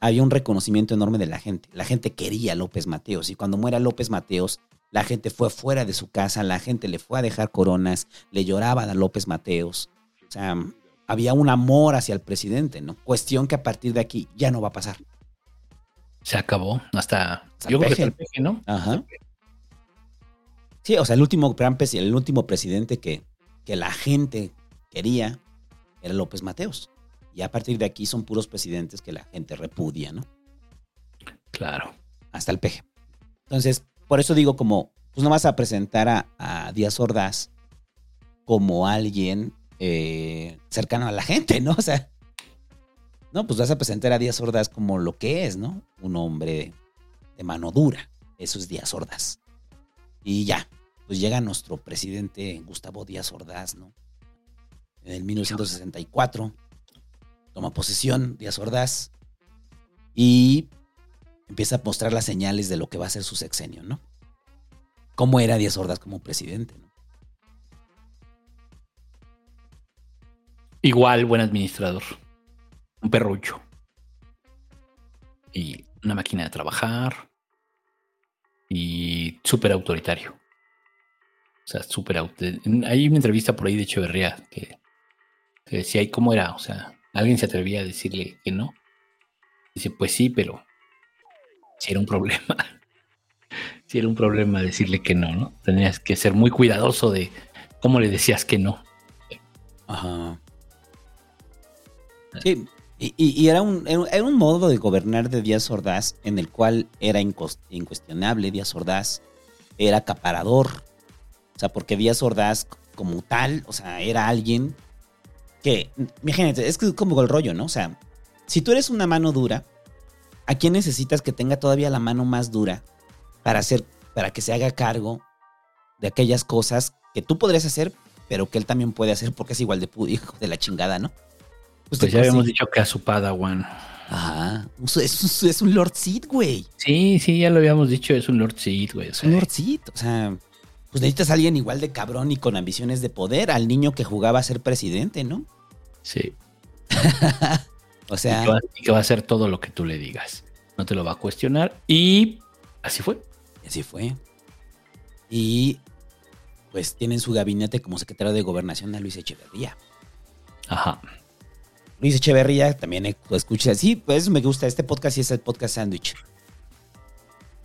había un reconocimiento enorme de la gente. La gente quería a López Mateos y cuando muera López Mateos, la gente fue fuera de su casa, la gente le fue a dejar coronas, le lloraban a López Mateos. O sea, había un amor hacia el presidente, ¿no? Cuestión que a partir de aquí ya no va a pasar. Se acabó. Hasta. Hasta yo creo que hasta el Peje, ¿no? Ajá. Sí, o sea, el último el último presidente que, que la gente quería era López Mateos. Y a partir de aquí son puros presidentes que la gente repudia, ¿no? Claro. Hasta el peje. Entonces, por eso digo como, pues no vas a presentar a, a Díaz Ordaz como alguien eh, cercano a la gente, ¿no? O sea, no, pues vas a presentar a Díaz Ordaz como lo que es, ¿no? Un hombre de mano dura. Eso es Díaz Ordaz. Y ya, pues llega nuestro presidente Gustavo Díaz Ordaz, ¿no? En el 1964 toma posesión Díaz Ordaz y empieza a mostrar las señales de lo que va a ser su sexenio, ¿no? ¿Cómo era Díaz Ordaz como presidente? ¿no? Igual, buen administrador. Un perrucho. Y una máquina de trabajar. Y súper autoritario. O sea, súper autoritario. Hay una entrevista por ahí de Echeverría que, que decía, ¿y cómo era? O sea, alguien se atrevía a decirle que no. Dice, pues sí, pero si era un problema. si era un problema decirle que no, ¿no? Tenías que ser muy cuidadoso de cómo le decías que no. Ajá. Sí, y, y- era, un, era un- modo de gobernar de Díaz Ordaz en el cual era incuestionable. Díaz Ordaz era acaparador. O sea, porque Díaz Ordaz, como tal, o sea, era alguien que, imagínate, es que es como el rollo, ¿no? O sea, si tú eres una mano dura, ¿a quién necesitas que tenga todavía la mano más dura para hacer, para que se haga cargo de aquellas cosas que tú podrías hacer, pero que él también puede hacer porque es igual de hijo de la chingada, ¿no? Pues ya habíamos dicho que a su Padawan. Ajá. Es, es- un Lord Seed, güey. Sí, sí, ya lo habíamos dicho, es un Lord Seed, güey. o Es sea, un Lord Seed. O sea, pues necesitas a alguien igual de cabrón y con ambiciones de poder al niño que jugaba a ser presidente, ¿no? sí. O Y sea, que, va, y que va a hacer todo lo que tú le digas. No te lo va a cuestionar. Y así fue. así fue. Y pues tiene en su gabinete como secretario de gobernación a Luis Echeverría. Ajá. Luis Echeverría también eh, lo escucha. Sí, pues me gusta. Este podcast sí es el podcast sándwich.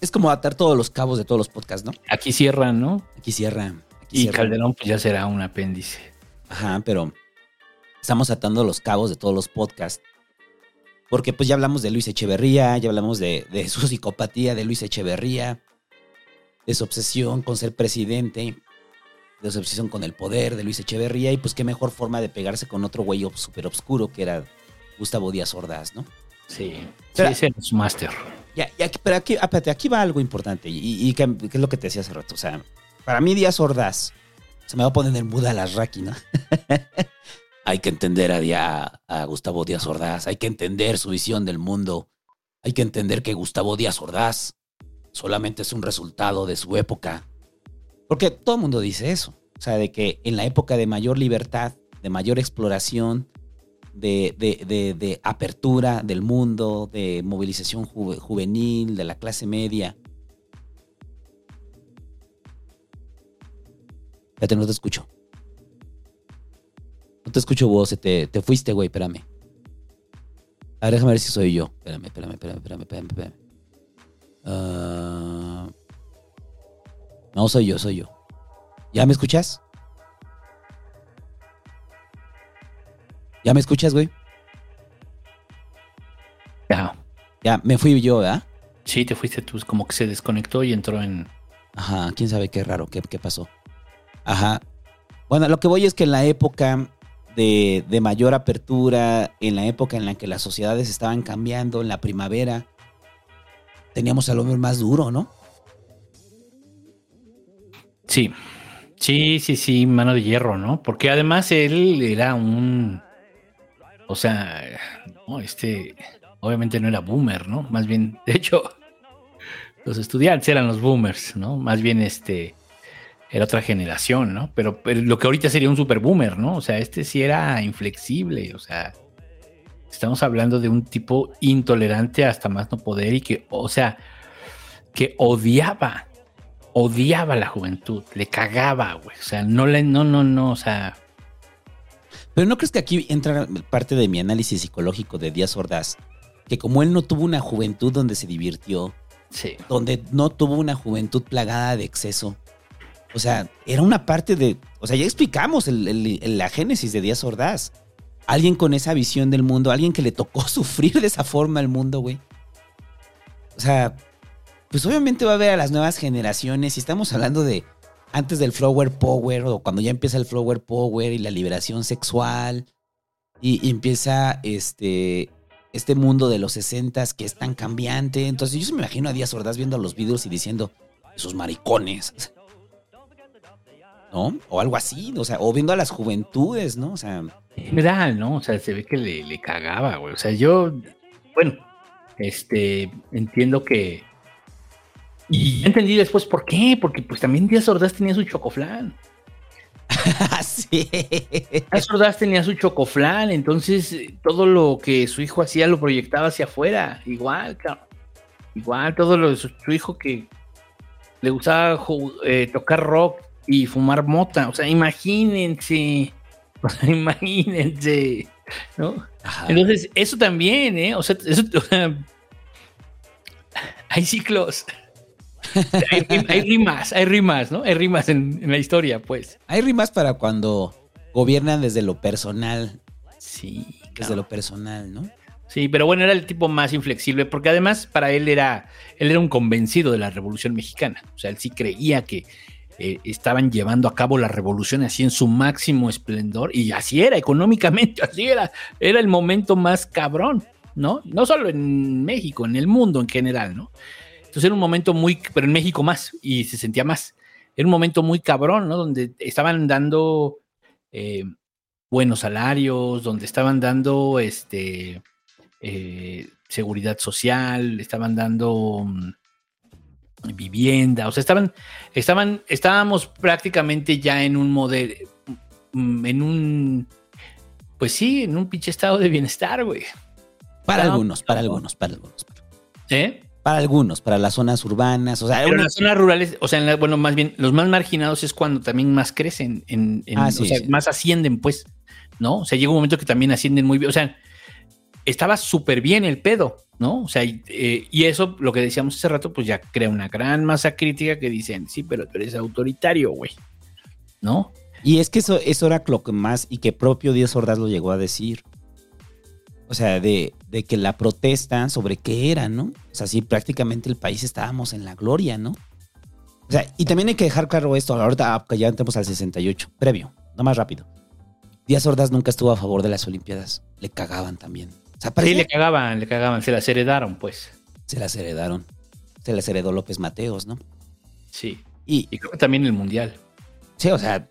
Es como atar todos los cabos de todos los podcasts, ¿no? Aquí cierran, ¿no? Aquí cierra. Aquí Y. Calderón, pues ya será un apéndice. Ajá, pero estamos atando los cabos de todos los podcasts. Porque pues ya hablamos de Luis Echeverría, ya hablamos de, de su psicopatía de Luis Echeverría, de su obsesión con ser presidente, de su obsesión con el poder de Luis Echeverría, y pues qué mejor forma de pegarse con otro güey súper obscuro que era Gustavo Díaz Ordaz, ¿no? Sí. Pero- sí, ese es su máster. Ya, ya, pero aquí, aparte, aquí va algo importante, y, y que, es lo que te decía hace rato. O sea, para mí Díaz Ordaz se me va a poner en Buda las Raki, ¿no? hay que entender a, Dia- a Gustavo Díaz Ordaz, hay que entender su visión del mundo, hay que entender que Gustavo Díaz Ordaz solamente es un resultado de su época. Porque todo el mundo dice eso. O sea, de que en la época de mayor libertad, de mayor exploración, de, de- de- de apertura del mundo, de movilización ju- juvenil, de la clase media. Espérate, no te escucho. No te escucho vos, te, te fuiste, güey, espérame. A ver, déjame ver si soy yo. Espérame, espérame, espérame, espérame, espérame. espérame. Ah, no, soy yo, soy yo. ¿Ya me escuchas? ¿Ya me escuchas, güey? Ya. Ya, me fui yo, ¿verdad? Sí, te fuiste tú, como que se desconectó y entró en. Ajá, quién sabe qué raro, qué, qué pasó. Ajá. Bueno, lo que voy es que en la época de, de mayor apertura, en la época en la que las sociedades estaban cambiando, en la primavera, teníamos al hombre más duro, ¿no? Sí. Sí, sí, sí, mano de hierro, ¿no? Porque además él era un. O sea, no, este. Obviamente no era boomer, ¿no? Más bien, de hecho, los estudiantes eran los boomers, ¿no? Más bien este. Era otra generación, ¿no? Pero, pero lo que ahorita sería un super boomer, ¿no? O sea, este sí era inflexible, o sea. Estamos hablando de un tipo intolerante hasta más no poder y que, o sea, que odiaba, odiaba la juventud, le cagaba, güey. O sea, no le, no, no, no, o sea. Pero ¿no crees que aquí entra parte de mi análisis psicológico de Díaz Ordaz? Que como él no tuvo una juventud donde se divirtió, Sí. donde no tuvo una juventud plagada de exceso. O sea, era una parte de. O sea, ya explicamos el- el- el- la génesis de Díaz Ordaz. Alguien con esa visión del mundo, alguien que le tocó sufrir de esa forma al mundo, güey. O sea, pues obviamente va a haber a las nuevas generaciones. Y estamos hablando de antes del Flower Power, o cuando ya empieza el Flower Power y la liberación sexual. Y, empieza este, este mundo de los 60 que es tan cambiante. Entonces yo se me imagino a Díaz Ordaz viendo los videos y diciendo, esos maricones. ¿No? O algo así, o sea, o viendo a las juventudes, ¿no? O sea, En general, ¿no? O sea, se ve que le, le cagaba, güey. O sea, yo, bueno, este, entiendo que... Y entendí después por qué, porque pues también Díaz Ordaz tenía su chocoflán. sí. Díaz Ordaz tenía su chocoflán, entonces eh, todo lo que su hijo hacía lo proyectaba hacia afuera, igual, cabrón. Igual, todo lo de su, su hijo que le gustaba eh, tocar rock y fumar mota, o sea, imagínense, o sea, imagínense, ¿no? Entonces, eso también, ¿eh? O sea, eso, o sea, hay ciclos. Hay, rim- hay rimas, hay rimas, ¿no? Hay rimas en, en la historia, pues. Hay rimas para cuando gobiernan desde lo personal. Sí. Desde lo personal, ¿no? Sí, pero bueno, era el tipo más inflexible, porque además para él era, él era un convencido de la Revolución Mexicana. O sea, él sí creía que eh, estaban llevando a cabo la revolución así en su máximo esplendor, y así era, económicamente, así era, era el momento más cabrón, ¿no? No solo en México, en el mundo en general, ¿no? Entonces era un momento muy, pero en México más, y se sentía más. Era un momento muy cabrón, ¿no? Donde estaban dando eh, buenos salarios, donde estaban dando este eh, seguridad social, estaban dando mm, vivienda, o sea, estaban, estaban, estábamos prácticamente ya en un modelo, mm, en un, pues sí, en un pinche estado de bienestar, güey. Para No, algunos, para algunos, para algunos. ¿Eh? Para algunos, para las zonas urbanas, o sea, Pero una- las zonas rurales, o sea, en la- bueno, más bien, los más marginados es cuando también más crecen, en, en- Ah, o sí, sea, sí. más ascienden, pues, ¿no? O sea, llega un momento que también ascienden muy bien, o sea, estaba súper bien el pedo, ¿no? O sea, y, eh, y eso, lo que decíamos hace rato, pues ya crea una gran masa crítica que dicen, sí, pero tú eres autoritario, güey, ¿no? Y es que eso, eso era lo que más, y que propio Díaz Ordaz lo llegó a decir. O sea, de, de que la protesta sobre qué era, ¿no? O sea, sí, prácticamente el país estábamos en la gloria, ¿no? O sea, y también hay que dejar claro esto, ahorita ah, que ya entramos al 68, previo, no más rápido. Díaz Ordaz nunca estuvo a favor de las Olimpiadas, le cagaban también. O sea, Sí, le cagaban, le cagaban, se las heredaron, pues. se las heredaron. Se las heredó López Mateos, ¿no? Sí. Y, creo que también el Mundial. Sí, o sea,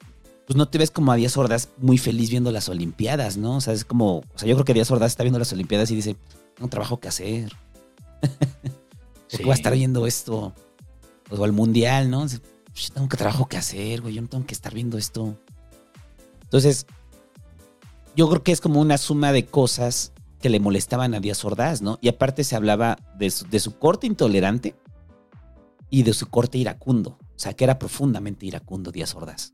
pues no te ves como a Díaz Ordaz muy feliz viendo las Olimpiadas, ¿no? O sea, es como, o sea, yo creo que Díaz Ordaz está viendo las Olimpiadas y dice, tengo un trabajo que hacer. ¿Por qué voy a estar viendo esto? O al Mundial, ¿no? Dice, "Pues, tengo que trabajo que hacer, güey, yo no tengo que estar viendo esto. Entonces, yo creo que es como una suma de cosas que le molestaban a Díaz Ordaz, ¿no? Y aparte se hablaba de su, de su corte intolerante y de su corte iracundo. O sea, que era profundamente iracundo Díaz Ordaz.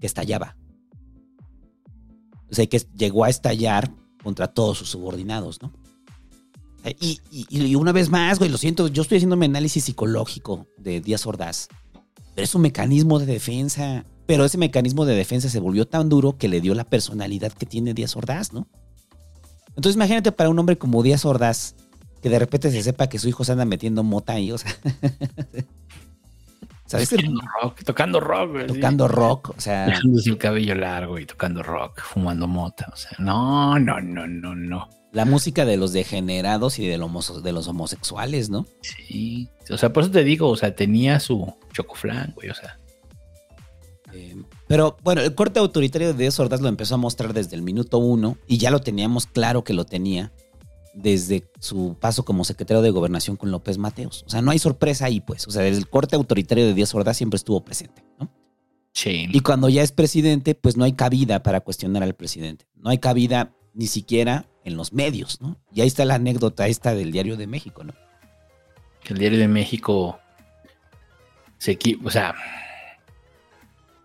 Que estallaba. O sea, que llegó a estallar contra todos sus subordinados, ¿no? Eh, Y, y- una vez más, güey, lo siento, yo estoy haciendo mi análisis psicológico de Díaz Ordaz. Pero es un mecanismo de defensa. Pero ese mecanismo de defensa se volvió tan duro que le dio la personalidad que tiene Díaz Ordaz, ¿no? Entonces imagínate para un hombre como Díaz Ordaz, que de repente se sepa que su hijo se anda metiendo mota ahí, o sea. ¿Sabes? Tocando rock, tocando rock, güey. Tocando rock, o sea. Dejándose el cabello largo y tocando rock, fumando mota. O sea, no, no, no, no, no. La música de los degenerados y de, los de los homosexuales, ¿no? Sí. O sea, por eso te digo, o sea, tenía su chocoflán, güey, o sea. Pero bueno, el corte autoritario de Ordaz lo empezó a mostrar desde el minuto uno y ya lo teníamos claro que lo tenía desde su paso como secretario de gobernación con López Mateos. O sea, no hay sorpresa ahí, pues. O sea, el corte autoritario de Díaz Ordaz siempre estuvo presente, ¿no? Sí. Y cuando ya es presidente, pues no hay cabida para cuestionar al presidente. No hay cabida ni siquiera en los medios, ¿no? Y ahí está la anécdota esta del Diario de México, ¿no? Que el Diario de México se o sea,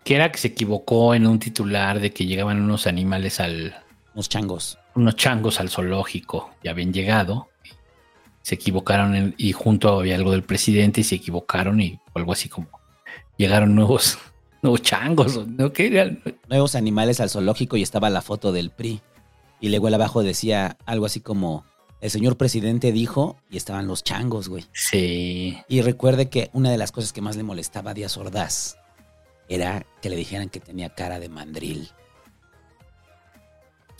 que era que se equivocó en un titular de que llegaban unos animales al, Los changos. Unos changos al zoológico, ya habían llegado, se equivocaron en- y junto había algo del presidente y se equivocaron y algo así como llegaron nuevos, nuevos changos, ¿no? ¿Qué? Nuevos animales al zoológico y estaba la foto del PRI. Y luego el abajo decía algo así como, el señor presidente dijo, y estaban los changos, güey. Sí, Y recuerde que una de las cosas que más le molestaba a Díaz Ordaz era que le dijeran que tenía cara de mandril.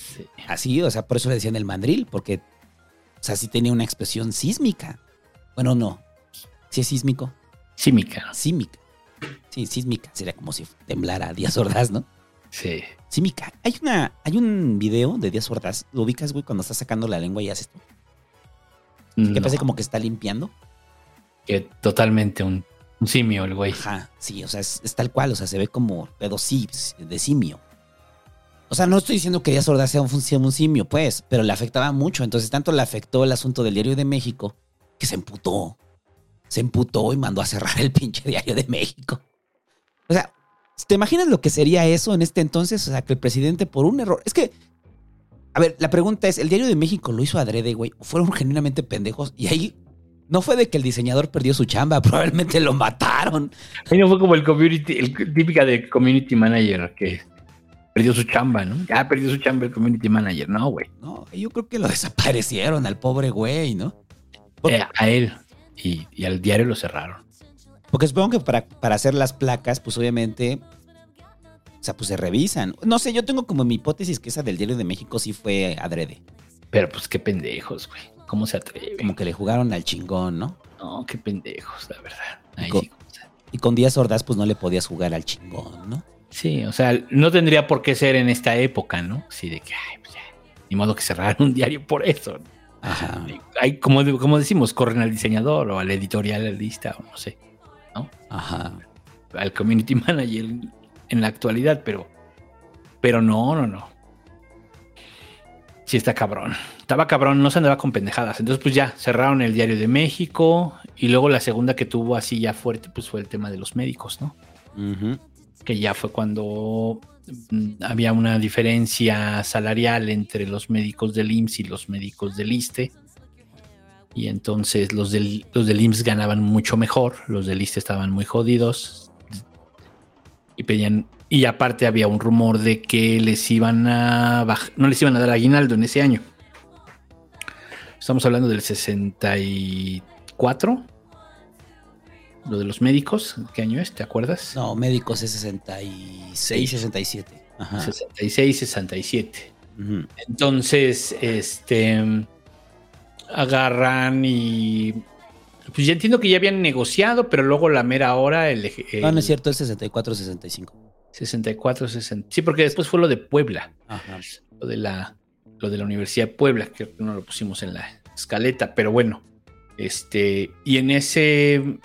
Sí. Así, o sea, por eso le decían el mandril, porque, o sea, sí tenía una expresión sísmica. Bueno, no. ¿Sí es sísmico? Símica, Sísmica. Sí, sísmica. Sería como si temblara Díaz Ordaz, ¿no? sí. Sísmica. Hay una, hay un video de Díaz Ordaz. ¿Lo ubicas, güey, cuando estás sacando la lengua y haces esto? Que parece como que está limpiando. que totalmente un, un simio el güey. Ajá, sí, o sea, es, es tal cual, o sea, se ve como pedo sí, de simio. O sea, no estoy diciendo que Díaz Ordaz sea un, simio, pues, pero le afectaba mucho. Entonces, tanto le afectó el asunto del Diario de México que se emputó. Se emputó y mandó a cerrar el pinche Diario de México. O sea, ¿te imaginas lo que sería eso en este entonces? O sea, que el presidente por un error. Es que, a ver, la pregunta es: ¿el Diario de México lo hizo adrede, güey? ¿O fueron genuinamente pendejos? Y ahí no fue de que el diseñador perdió su chamba, probablemente lo mataron. Ahí no fue como el community, el típica de community manager que perdió su chamba, ¿no? Ya perdió su chamba el community manager, no, güey. No, yo creo que lo desaparecieron al pobre güey, ¿no? Eh, a él y, y al diario lo cerraron. Porque supongo que para, para hacer las placas, pues obviamente, o sea, pues se revisan. No sé, yo tengo como mi hipótesis que esa del Diario de México sí fue adrede. Pero pues qué pendejos, güey. ¿Cómo se atreve? Como que le jugaron al chingón, ¿no? No, qué pendejos, la verdad. Ahí Co- sí. Y con Díaz Ordaz, pues no le podías jugar al chingón, ¿no? Sí, o sea, no tendría por qué ser en esta época, ¿no? Así de que, ay, pues ya, ni modo que cerraran un diario por eso. ¿no? Ajá. Hay, como, como decimos, corren al diseñador o al editorial, al lista, o no sé, Ajá. al community manager en la actualidad, pero, pero no, no, no. Sí está cabrón. Estaba cabrón, no se andaba con pendejadas. Entonces, pues ya, cerraron el Diario de México y luego la segunda que tuvo así ya fuerte, pues fue el tema de los médicos, ¿no? Ujú. Que ya fue cuando mm, había una diferencia salarial entre los médicos del IMSS y los médicos del ISTE. Y entonces los del, los IMSS ganaban mucho mejor, los del ISTE estaban muy jodidos. Y pedían, y aparte había un rumor de que les iban a no les iban a dar aguinaldo en ese año. Estamos hablando del 64. Lo de los médicos, ¿qué año es? ¿Te acuerdas? No, médicos es 66, 67. Ajá. 66, 67. Ujú. Entonces, este agarran y pues ya entiendo que ya habían negociado, pero luego la mera hora el, el No, no es cierto, es 64, 65. 64, 60. Sí, porque después fue lo de Puebla, Ajá. lo de la lo de la Universidad de Puebla, que no lo pusimos en la escaleta, pero bueno, este y en ese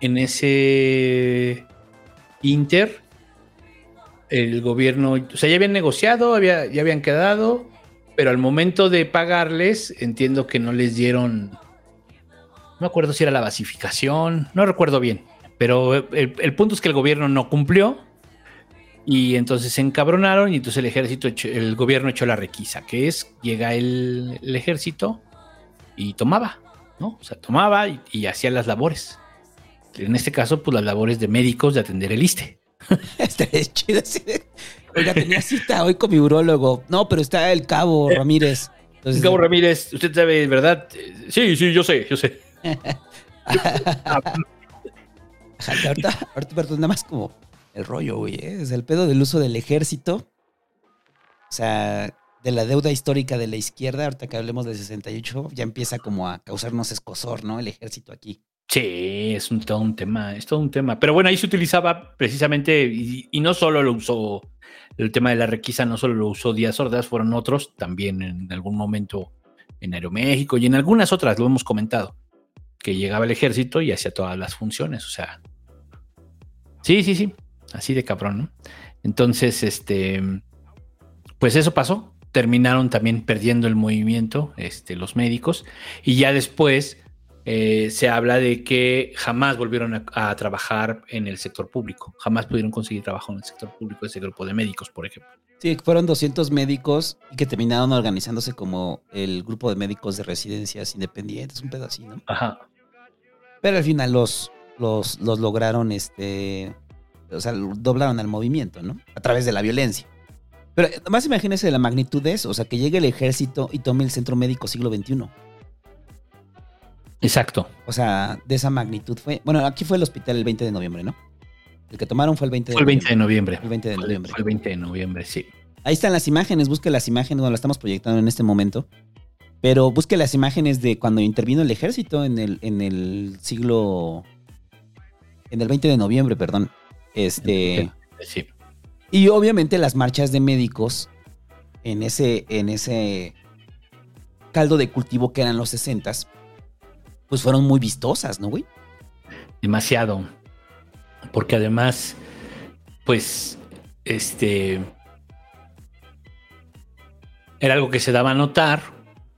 en ese Inter el gobierno, o sea, ya habían negociado, había, ya habían quedado, pero al momento de pagarles, entiendo que no les dieron, no me acuerdo si era la basificación, no recuerdo bien, pero el, punto es que el gobierno no cumplió y entonces se encabronaron y entonces el ejército, el gobierno echó la requisa, que es, llega el, ejército y tomaba, ¿no? O sea, tomaba y hacía las labores. En este caso, pues las labores de médicos de atender el ISTE. Estaría chido así de, Oiga, tenía cita hoy con mi urólogo. No, pero está el cabo Ramírez. Entonces, Gabo Ramírez, usted sabe, ¿verdad? Eh, Sí, sí, yo sé, yo sé. Ajá, ahorita, ahorita, perdón, nada más como el rollo, güey. ¿eh? Es el pedo del uso del ejército. O sea, de la deuda histórica de la izquierda, ahorita que hablemos de 68, ya empieza como a causarnos escosor, ¿no? El ejército aquí. Sí, es todo un tema, es todo un tema. Pero bueno, ahí se utilizaba precisamente, y, y no solo lo usó el tema de la requisa, no solo lo usó Díaz Ordaz, fueron otros también en algún momento en Aeroméxico y en algunas otras, lo hemos comentado, que llegaba el ejército y hacía todas las funciones, o sea. Sí, sí, sí, así de cabrón, ¿no? Entonces, este, pues eso pasó. terminaron también perdiendo el movimiento, este, los médicos, y ya después eh, se habla de que jamás volvieron a, a trabajar en el sector público, jamás pudieron conseguir trabajo en el sector público, ese grupo de médicos, por ejemplo. Sí, fueron 200 médicos y que terminaron organizándose como el grupo de médicos de residencias independientes, un pedacito. ¿no? Ajá. Pero al final los, los, los lograron, este, o sea, doblaron al movimiento, ¿no? A través de la violencia. Pero más imagínense la magnitud de eso, o sea, que llegue el ejército y tome el centro médico siglo XXI. Exacto. O sea, de esa magnitud fue. Bueno, aquí fue el hospital el 20 de noviembre, ¿no? El que tomaron fue el 20 de Fue el 20 de noviembre. El 20 de Fue- noviembre. Fue el 20 de noviembre, sí. Ahí están las imágenes, busque las imágenes, bueno, las estamos proyectando en este momento. Pero busque las imágenes de cuando intervino el ejército en el, en el siglo. En el 20 de noviembre, perdón. Este. Sí. Y obviamente las marchas de médicos en ese, en ese caldo de cultivo que eran los 60 pues fueron muy vistosas, ¿no, güey? Demasiado. Porque además, pues, este. Era algo que se daba a notar.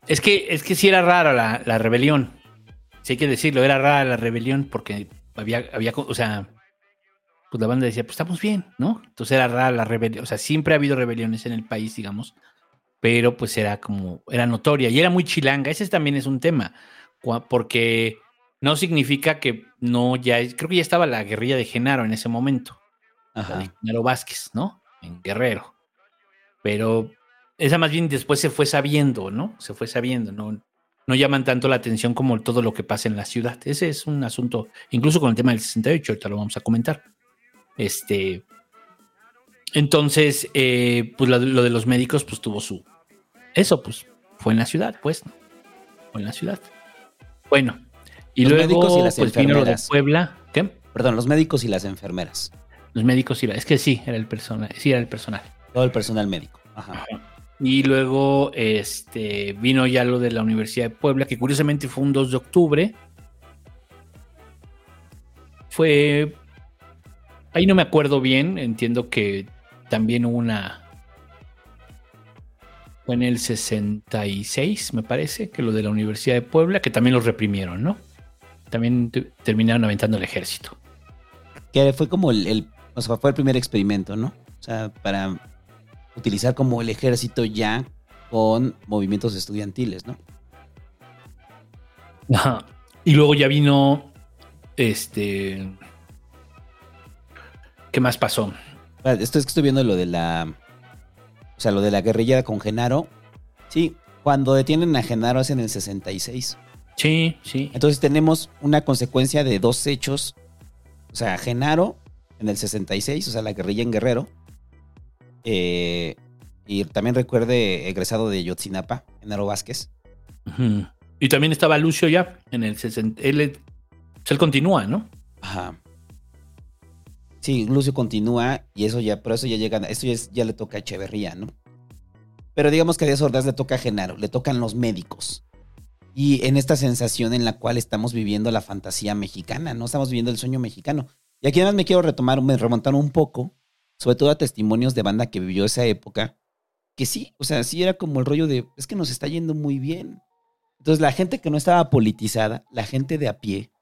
Es que, es que sí era rara la, rebelión. Sí hay que decirlo, era rara la rebelión porque había, había, o sea, pues la banda decía, pues estamos bien, ¿no? Entonces era rara la rebelión. O sea, siempre ha habido rebeliones en el país, digamos, pero pues era como, era notoria y era muy chilanga. Ese también es un tema, porque no significa que no ya, creo que ya estaba la guerrilla de Genaro en ese momento, la de Ajá. Genaro Vázquez, ¿no? En Guerrero. Pero esa más bien después se fue sabiendo, ¿no? Se fue sabiendo, ¿no? No llaman tanto la atención como todo lo que pasa en la ciudad. Ese es un asunto, incluso con el tema del 68, ahorita lo vamos a comentar. Este. Entonces, eh, pues lo, de- lo de los médicos, pues tuvo su. Eso, pues, fue en la ciudad, pues. ¿no? Fue en la ciudad. Bueno. Y Los luego, médicos y las pues vino lo de enfermeras. Puebla. ¿Qué? Perdón, los médicos y las enfermeras. Los médicos y la. Es que sí, era el personal. Sí, era el personal. Todo el personal médico. Ajá. Y luego este, vino ya lo de la Universidad de Puebla, que curiosamente fue un 2 de octubre. Fue. Ahí no me acuerdo bien, entiendo que también hubo una. Fue en el 66, me parece, que lo de la Universidad de Puebla, que también los reprimieron, ¿no? También te- terminaron aventando el ejército. Que fue como el, el- o sea, fue el primer experimento, ¿no? O sea, para utilizar como el ejército ya con movimientos estudiantiles, ¿no? Ajá. Y luego ya vino. Este. ¿Qué más pasó? Esto es que estoy viendo lo de la. O sea, lo de la guerrilla con Genaro. Sí, cuando detienen a Genaro es en el 66. Sí, sí. Entonces tenemos una consecuencia de dos hechos. O sea, Genaro en el 66, o sea, la guerrilla en Guerrero. Eh, y también recuerde egresado de Yotzinapa, Genaro Vázquez. Y también estaba Lucio ya en el 60. Él, es- pues él continúa, ¿no? Ajá. Sí, Lucio continúa y eso ya, pero eso ya llega, esto ya, le toca a Echeverría, ¿no? Pero digamos que a Díaz Ordaz le toca a Genaro, le tocan los médicos. Y en esta sensación en la cual estamos viviendo la fantasía mexicana, ¿no? Estamos viviendo el sueño mexicano. Y aquí además me quiero retomar, me remontar un poco, sobre todo a testimonios de banda que vivió esa época, que sí, o sea, sí era como el rollo de, es que nos está yendo muy bien. Entonces la gente que no estaba politizada, la gente de a pie,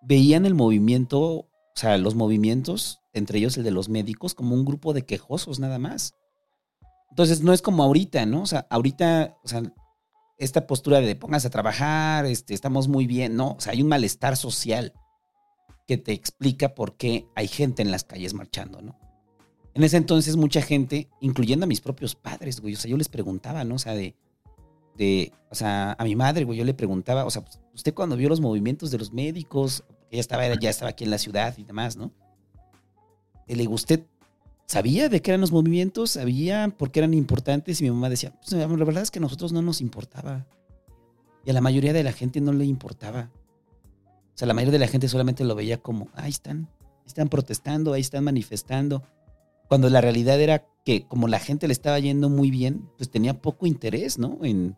veían el movimiento, sea, los movimientos, entre ellos el de los médicos, como un grupo de quejosos nada más. Entonces no es como ahorita, ¿no? O sea, ahorita, o sea, esta postura de pónganse a trabajar, este, estamos muy bien, no, o sea, hay un malestar social que te explica por qué hay gente en las calles marchando, ¿no? En ese entonces mucha gente, incluyendo a mis propios padres, güey, o sea, yo les preguntaba, ¿no? O sea, de, de, o sea, a mi madre, güey, yo le preguntaba, o sea, pues, usted cuando vio los movimientos de los médicos, ella estaba, ya estaba aquí en la ciudad y demás, ¿no? Le digo, ¿usted sabía de qué eran los movimientos? ¿Sabía por qué eran importantes? Y mi mamá decía, pues la verdad es que a nosotros no nos importaba. Y a la mayoría de la gente no le importaba. O sea, la mayoría de la gente solamente lo veía como, ahí están, ahí están protestando, ahí están manifestando. Cuando la realidad era que como la gente le estaba yendo muy bien, pues tenía poco interés, ¿no? En,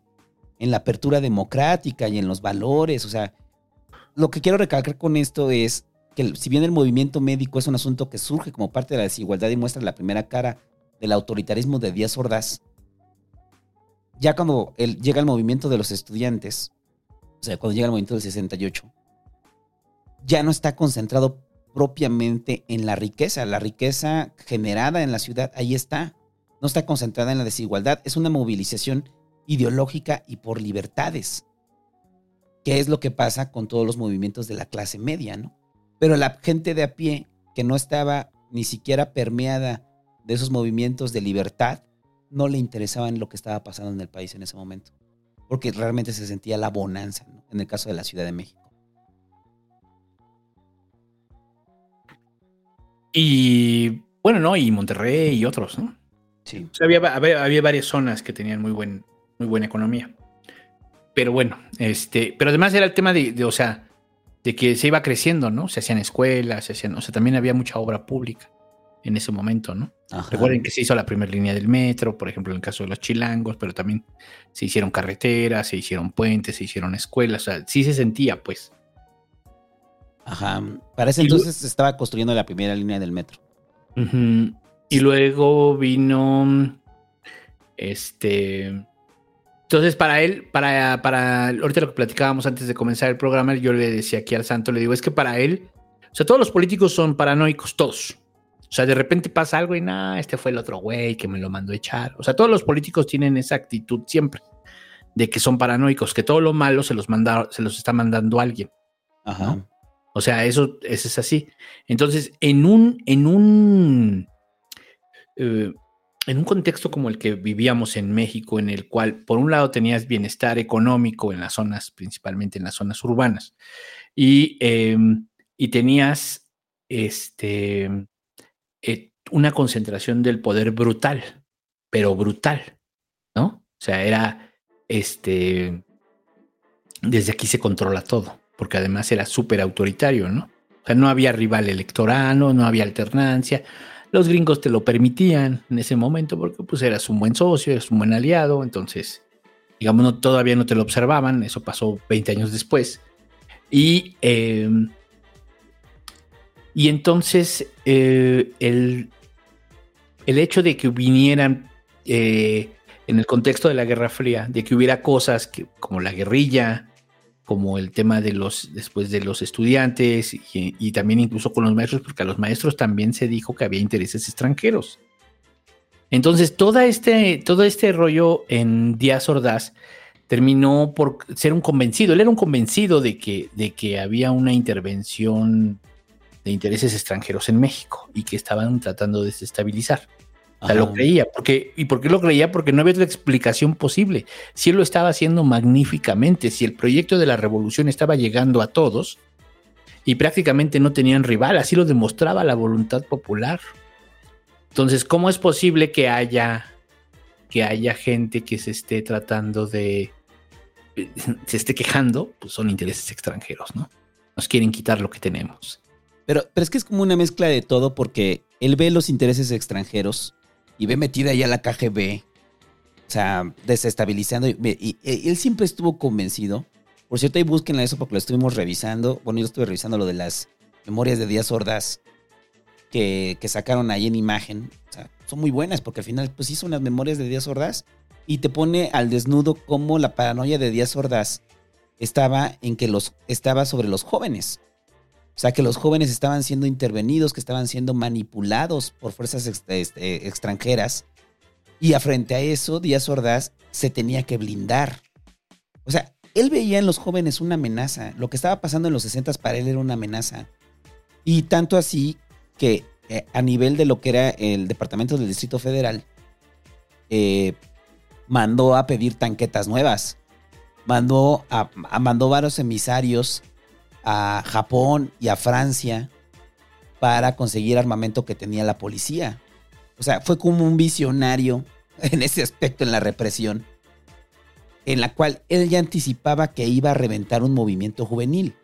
en la apertura democrática y en los valores. O sea, lo que quiero recalcar con esto es que si bien el movimiento médico es un asunto que surge como parte de la desigualdad y muestra la primera cara del autoritarismo de Díaz Ordaz, ya cuando llega el movimiento de los estudiantes, o sea, cuando llega el movimiento del 68, ya no está concentrado propiamente en la riqueza. La riqueza generada en la ciudad, ahí está. No está concentrada en la desigualdad. Es una movilización ideológica y por libertades. Que es lo que pasa con todos los movimientos de la clase media, ¿no? Pero la gente de a pie, que no estaba ni siquiera permeada de esos movimientos de libertad, no le interesaban lo que estaba pasando en el país en ese momento. Porque realmente se sentía la bonanza, ¿no? En el caso de la Ciudad de México. Y bueno, ¿no? Y Monterrey y otros, ¿no? Sí. O sea, había, había, había varias zonas que tenían muy, buen, muy buena economía. Pero bueno, este, pero además era el tema de, de, o sea, de que se iba creciendo, ¿no? Se hacían escuelas, se hacían, o sea, también había mucha obra pública en ese momento, ¿no? Ajá. Recuerden que se hizo la primera línea del metro, por ejemplo, en el caso de los chilangos, pero también se hicieron carreteras, se hicieron puentes, se hicieron escuelas, o sea, sí se sentía, pues. Ajá. Para ese Y entonces se estaba construyendo la primera línea del metro. Y luego vino. Este. Entonces, para él, para, para. Ahorita lo que platicábamos antes de comenzar el programa, yo le decía aquí al santo, le digo, es que para él. O sea, todos los políticos son paranoicos, todos. O sea, de repente pasa algo y nada, este fue el otro güey que me lo mandó a echar. O sea, todos los políticos tienen esa actitud siempre de que son paranoicos, que todo lo malo se los manda, se los está mandando alguien. Ajá. O sea, eso, eso es así. Entonces, en un, en un, eh, en un contexto como el que vivíamos en México, en el cual, por un lado, tenías bienestar económico en las zonas, principalmente en las zonas urbanas, y, eh, y tenías este, eh, una concentración del poder brutal, pero brutal, ¿no? O sea, era este, desde aquí se controla todo porque además era súper autoritario, ¿no? O sea, no había rival electoral, no había alternancia. Los gringos te lo permitían en ese momento porque pues eras un buen socio, eras un buen aliado, entonces, digamos, no, todavía no te lo observaban, eso pasó 20 años después. Y, eh, y entonces eh, el, el hecho de que vinieran eh, en el contexto de la Guerra Fría, de que hubiera cosas como la guerrilla, como el tema de los después de los estudiantes y, también incluso con los maestros, porque a los maestros también se dijo que había intereses extranjeros. Entonces, toda este, todo este rollo en Díaz Ordaz terminó por ser un convencido. Él era un convencido de que, de que había una intervención de intereses extranjeros en México y que estaban tratando de desestabilizar. O sea, lo creía. Porque, ¿Y por qué lo creía? Porque no había otra explicación posible. Si él lo estaba haciendo magníficamente, si el proyecto de la revolución estaba llegando a todos y prácticamente no tenían rival, así lo demostraba la voluntad popular. Entonces, ¿cómo es posible que haya, que haya gente que se esté tratando de, se esté quejando? Pues son intereses extranjeros, ¿no? Nos quieren quitar lo que tenemos. Pero, pero es que es como una mezcla de todo porque él ve los intereses extranjeros y ve metida ya la KGB, o sea, desestabilizando. Y, él siempre estuvo convencido. Por cierto, ahí búsquenla eso porque lo estuvimos revisando. Bueno, yo estuve revisando lo de las memorias de Díaz Ordaz que, que sacaron ahí en imagen. O sea, son muy buenas porque al final, pues hizo unas memorias de Díaz Ordaz y te pone al desnudo cómo la paranoia de Díaz Ordaz estaba en que los estaba sobre los jóvenes. O sea, que los jóvenes estaban siendo intervenidos, que estaban siendo manipulados por fuerzas este, extranjeras. Y frente a eso, Díaz Ordaz se tenía que blindar. O sea, él veía en los jóvenes una amenaza. Lo que estaba pasando en los 60 para él era una amenaza. Y tanto así que eh, a nivel de lo que era el Departamento del Distrito Federal, eh, mandó a pedir tanquetas nuevas. Mandó, a, a, mandó varios emisarios a Japón y a Francia para conseguir armamento que tenía la policía. O sea, fue como un visionario en ese aspecto en la represión, en la cual él ya anticipaba que iba a reventar un movimiento juvenil.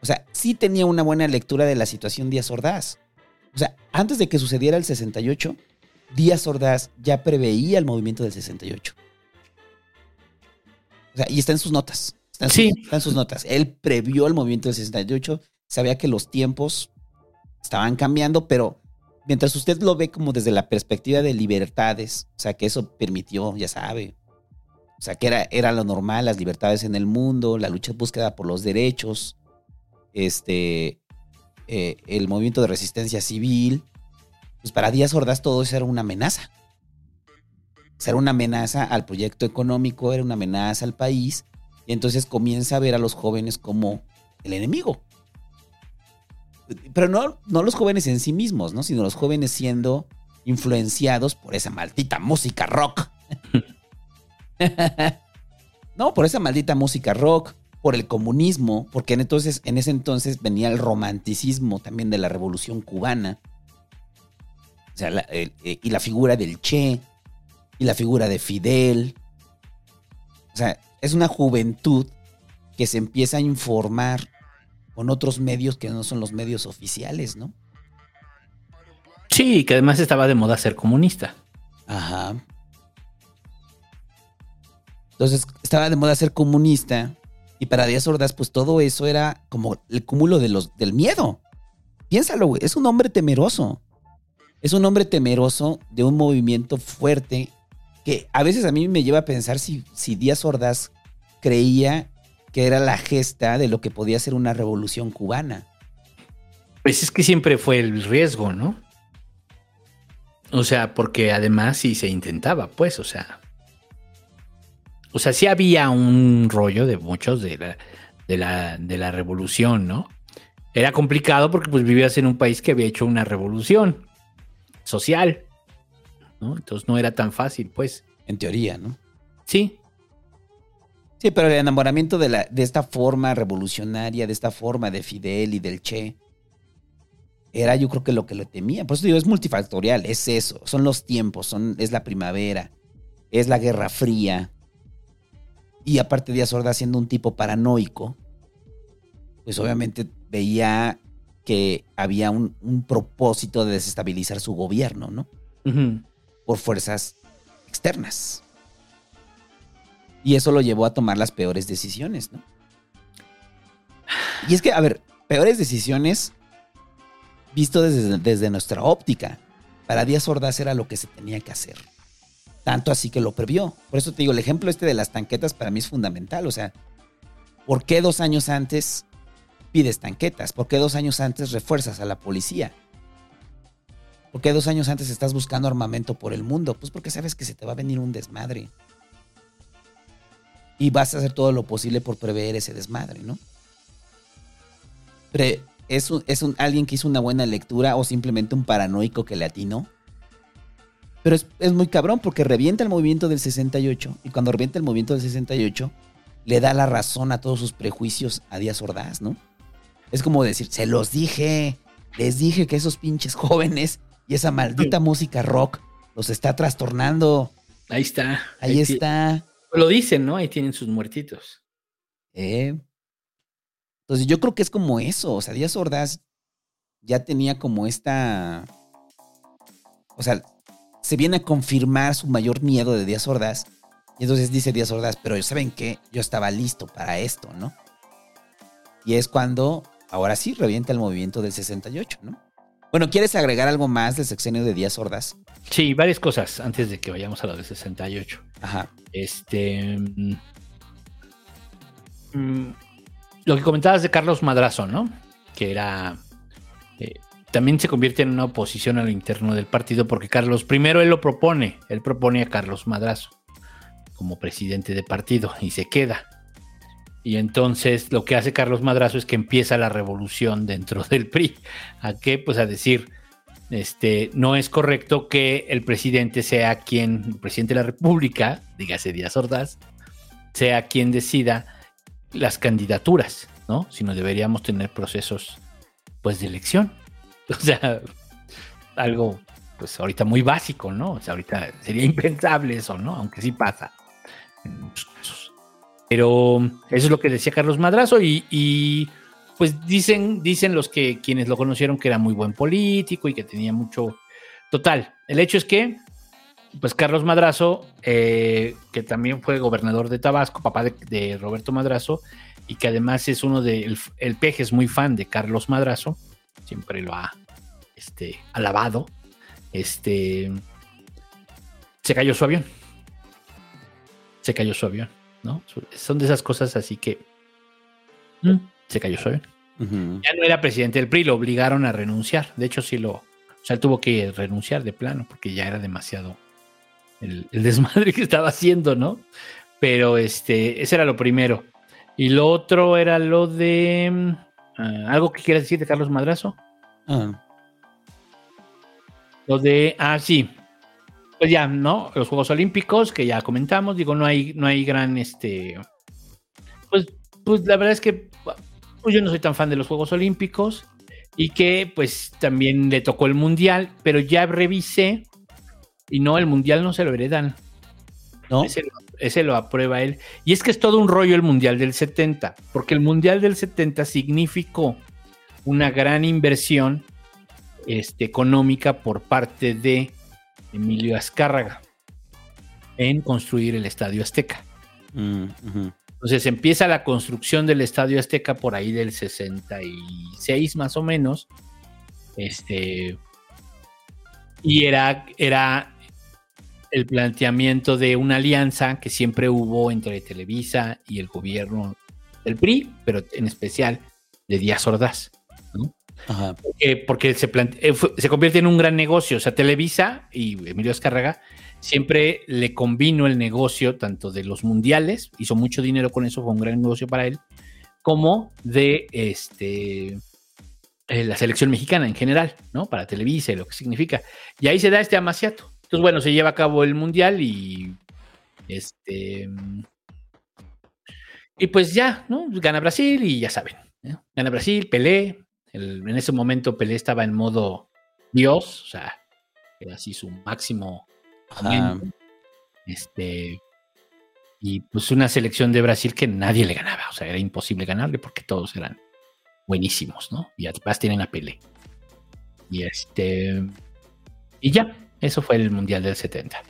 O sea, sí tenía una buena lectura de la situación Díaz Ordaz. O sea, antes de que sucediera el 68, Díaz Ordaz ya preveía el movimiento del 68. O sea, y está en sus notas. Están, sí. sus, están sus notas. Él previó el movimiento del 68, sabía que los tiempos estaban cambiando, pero mientras usted lo ve como desde la perspectiva de libertades, o sea, que eso permitió, ya sabe, O sea, que era, era lo normal, las libertades en el mundo, la lucha búsqueda por los derechos, este, eh, el movimiento de resistencia civil. Pues para Díaz Ordaz todo eso era una amenaza. O sea, era una amenaza al proyecto económico, era una amenaza al país. Y entonces comienza a ver a los jóvenes como el enemigo. Pero no, no los jóvenes en sí mismos, ¿no? Sino los jóvenes siendo influenciados por esa maldita música rock. no, por esa maldita música rock, por el comunismo, porque en, entonces, en ese entonces venía el romanticismo también de la revolución cubana. O sea, eh, y la figura del Che, y la figura de Fidel. O sea, es una juventud que se empieza a informar con otros medios que no son los medios oficiales, ¿no? Sí, que además estaba de moda ser comunista. Ajá. Entonces estaba de moda ser comunista y para Díaz Ordaz pues todo eso era como el cúmulo de los, del miedo. Piénsalo, güey, es un hombre temeroso. Es un hombre temeroso de un movimiento fuerte que a veces a mí me lleva a pensar si, si Díaz Ordaz creía que era la gesta de lo que podía ser una revolución cubana. Pues es que siempre fue el riesgo, ¿no? O sea, porque además sí se intentaba, pues, o sea. O sea, sí había un rollo de muchos de la, de la, de la revolución, ¿no? Era complicado porque pues vivías en un país que había hecho una revolución social, ¿no? Entonces no era tan fácil, pues. En teoría, ¿no? Sí. Sí, pero el enamoramiento de, la, de esta forma revolucionaria, de esta forma de Fidel y del Che, era yo creo que lo que le temía. Por eso digo, es multifactorial, es eso, son los tiempos, son, es la primavera, es la Guerra Fría. Y aparte Díaz Ordaz siendo un tipo paranoico, pues obviamente veía que había un, un propósito de desestabilizar su gobierno, ¿no? Ujú. Por fuerzas externas. Y eso lo llevó a tomar las peores decisiones, ¿no? Y es que, a ver, peores decisiones visto desde, desde nuestra óptica. Para Díaz Ordaz era lo que se tenía que hacer. Tanto así que lo previó. Por eso te digo, el ejemplo este de las tanquetas para mí es fundamental. O sea, ¿por qué dos años antes pides tanquetas? ¿Por qué dos años antes refuerzas a la policía? ¿Por qué dos años antes estás buscando armamento por el mundo? Pues porque sabes que se te va a venir un desmadre. Y vas a hacer todo lo posible por prever ese desmadre, ¿no? Pero ¿es, un, es un, alguien que hizo una buena lectura o simplemente un paranoico que le atinó? Pero es, es muy cabrón porque revienta el movimiento del 68 y cuando revienta el movimiento del 68 le da la razón a todos sus prejuicios a Díaz Ordaz, ¿no? Es como decir, se los dije, les dije que esos pinches jóvenes y esa maldita música rock los está trastornando. Ahí está. Ahí está. Lo dicen, ¿no? Ahí tienen sus muertitos. ¿eh? Entonces yo creo que es como eso. O sea, Díaz Ordaz ya tenía como esta. O sea, se viene a confirmar su mayor miedo de Díaz Ordaz. Y entonces dice Díaz Ordaz, pero ¿saben qué? Yo estaba listo para esto, ¿no? Y es cuando, ahora sí, revienta el movimiento del 68, ¿no? Bueno, ¿quieres agregar algo más del sexenio de Díaz Ordaz? Sí, varias cosas antes de que vayamos a lo de 68. Ajá. Este. mm, lo que comentabas de Carlos Madrazo, ¿no? Que era. eh, también se convierte en una oposición a lo interno del partido, porque Carlos, primero él lo propone, él propone a Carlos Madrazo como presidente de partido y se queda. Y entonces lo que hace Carlos Madrazo es que empieza la revolución dentro del PRI. ¿A qué? Pues a decir, este, no es correcto que el presidente sea quien, el presidente de la República, dígase Díaz Ordaz, sea quien decida las candidaturas, ¿no? Sino deberíamos tener procesos, pues, de elección. O sea, algo, pues, ahorita muy básico, ¿no? O sea, ahorita sería impensable eso, ¿no? Aunque sí pasa. en muchos casos. Pero eso es lo que decía Carlos Madrazo y, pues dicen, dicen los que quienes lo conocieron que era muy buen político y que tenía mucho. Total, el hecho es que, pues Carlos Madrazo, eh, que también fue gobernador de Tabasco, papá de, de Roberto Madrazo, y que además es uno de. El, el peje es muy fan de Carlos Madrazo, siempre lo ha este, alabado. Este. Se cayó su avión. se cayó su avión, ¿no? Son de esas cosas así que mm, se cayó. Ujú. Ya no era presidente del PRI, lo obligaron a renunciar. De hecho, sí lo. O sea, él tuvo que renunciar de plano porque ya era demasiado el, el desmadre que estaba haciendo, ¿no? Pero este, ese era lo primero. Y lo otro era lo de. mm, ah, ¿Algo que quieras decir de Carlos Madrazo? Ah, Lo de. Ah, sí. Pues ya, ¿no? Los Juegos Olímpicos, que ya comentamos. Digo, no hay, no hay gran este. Pues, pues la verdad es que pues yo no soy tan fan de los Juegos Olímpicos. Y que pues también le tocó el Mundial. Pero ya revisé. Y no, el Mundial no se lo heredan. ¿No? Ese, lo- ese lo aprueba él. Y es que es todo un rollo el Mundial del 70. Porque el Mundial del 70 significó una gran inversión este, económica por parte de Emilio Azcárraga en construir el Estadio Azteca. mm. Entonces empieza la construcción del Estadio Azteca por ahí del 66 más o menos. Este, y era, era el planteamiento de una alianza que siempre hubo entre Televisa y el gobierno del PRI, pero en especial de Díaz Ordaz. Eh, porque se, eh, se convierte en un gran negocio. O sea, Televisa y Emilio Azcárraga siempre le combinó el negocio tanto de los mundiales, hizo mucho dinero con eso, fue un gran negocio para él, como de este eh, la selección mexicana en general, ¿no? Para Televisa y lo que significa. Y ahí se da este amaciato. Entonces, bueno, se lleva a cabo el mundial y este y pues ya, ¿no? Gana Brasil y ya saben. Gana Brasil, Pelé. El- en ese momento Pelé estaba en modo Dios, o sea, era así su máximo momento. Este. Y pues una selección de Brasil que nadie le ganaba. O sea, era imposible ganarle porque todos eran buenísimos, ¿no? Y además tienen a Pelé. Y este. Y ya, eso fue el Mundial del 70.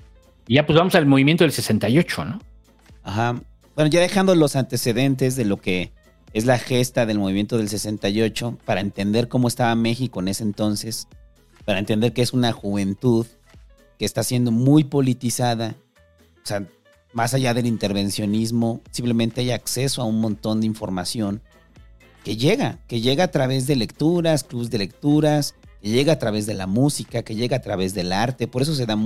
Y ya pues vamos al movimiento del 68, ¿no? Ajá. Bueno, ya dejando los antecedentes de lo que es la gesta del movimiento del 68, para entender cómo estaba México en ese entonces, para entender que es una juventud que está siendo muy politizada, o sea, más allá del intervencionismo, simplemente hay acceso a un montón de información que llega, que llega a través de lecturas, clubs de lecturas, que llega a través de la música, que llega a través del arte, por eso se da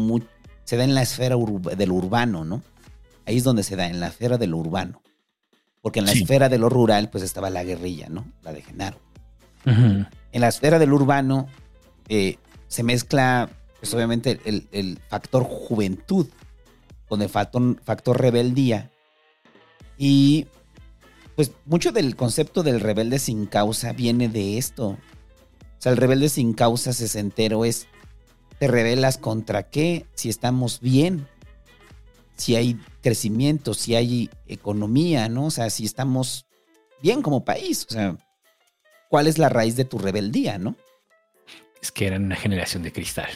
se da en la esfera del urbano, ¿no? Ahí es donde se da, en la esfera de lo urbano. Porque en la Sí. esfera de lo rural, pues estaba la guerrilla, ¿no? La de Genaro. En la esfera del urbano eh, se mezcla, pues obviamente, el, el factor juventud con el factor, factor rebeldía. Y pues mucho del concepto del rebelde sin causa viene de esto. O sea, el rebelde sin causa sesentero es, te rebelas contra qué si estamos bien, si hay crecimiento, si hay economía, ¿no? O sea, si estamos bien como país. O sea, ¿cuál es la raíz de tu rebeldía, no? Es que eran una generación de cristal.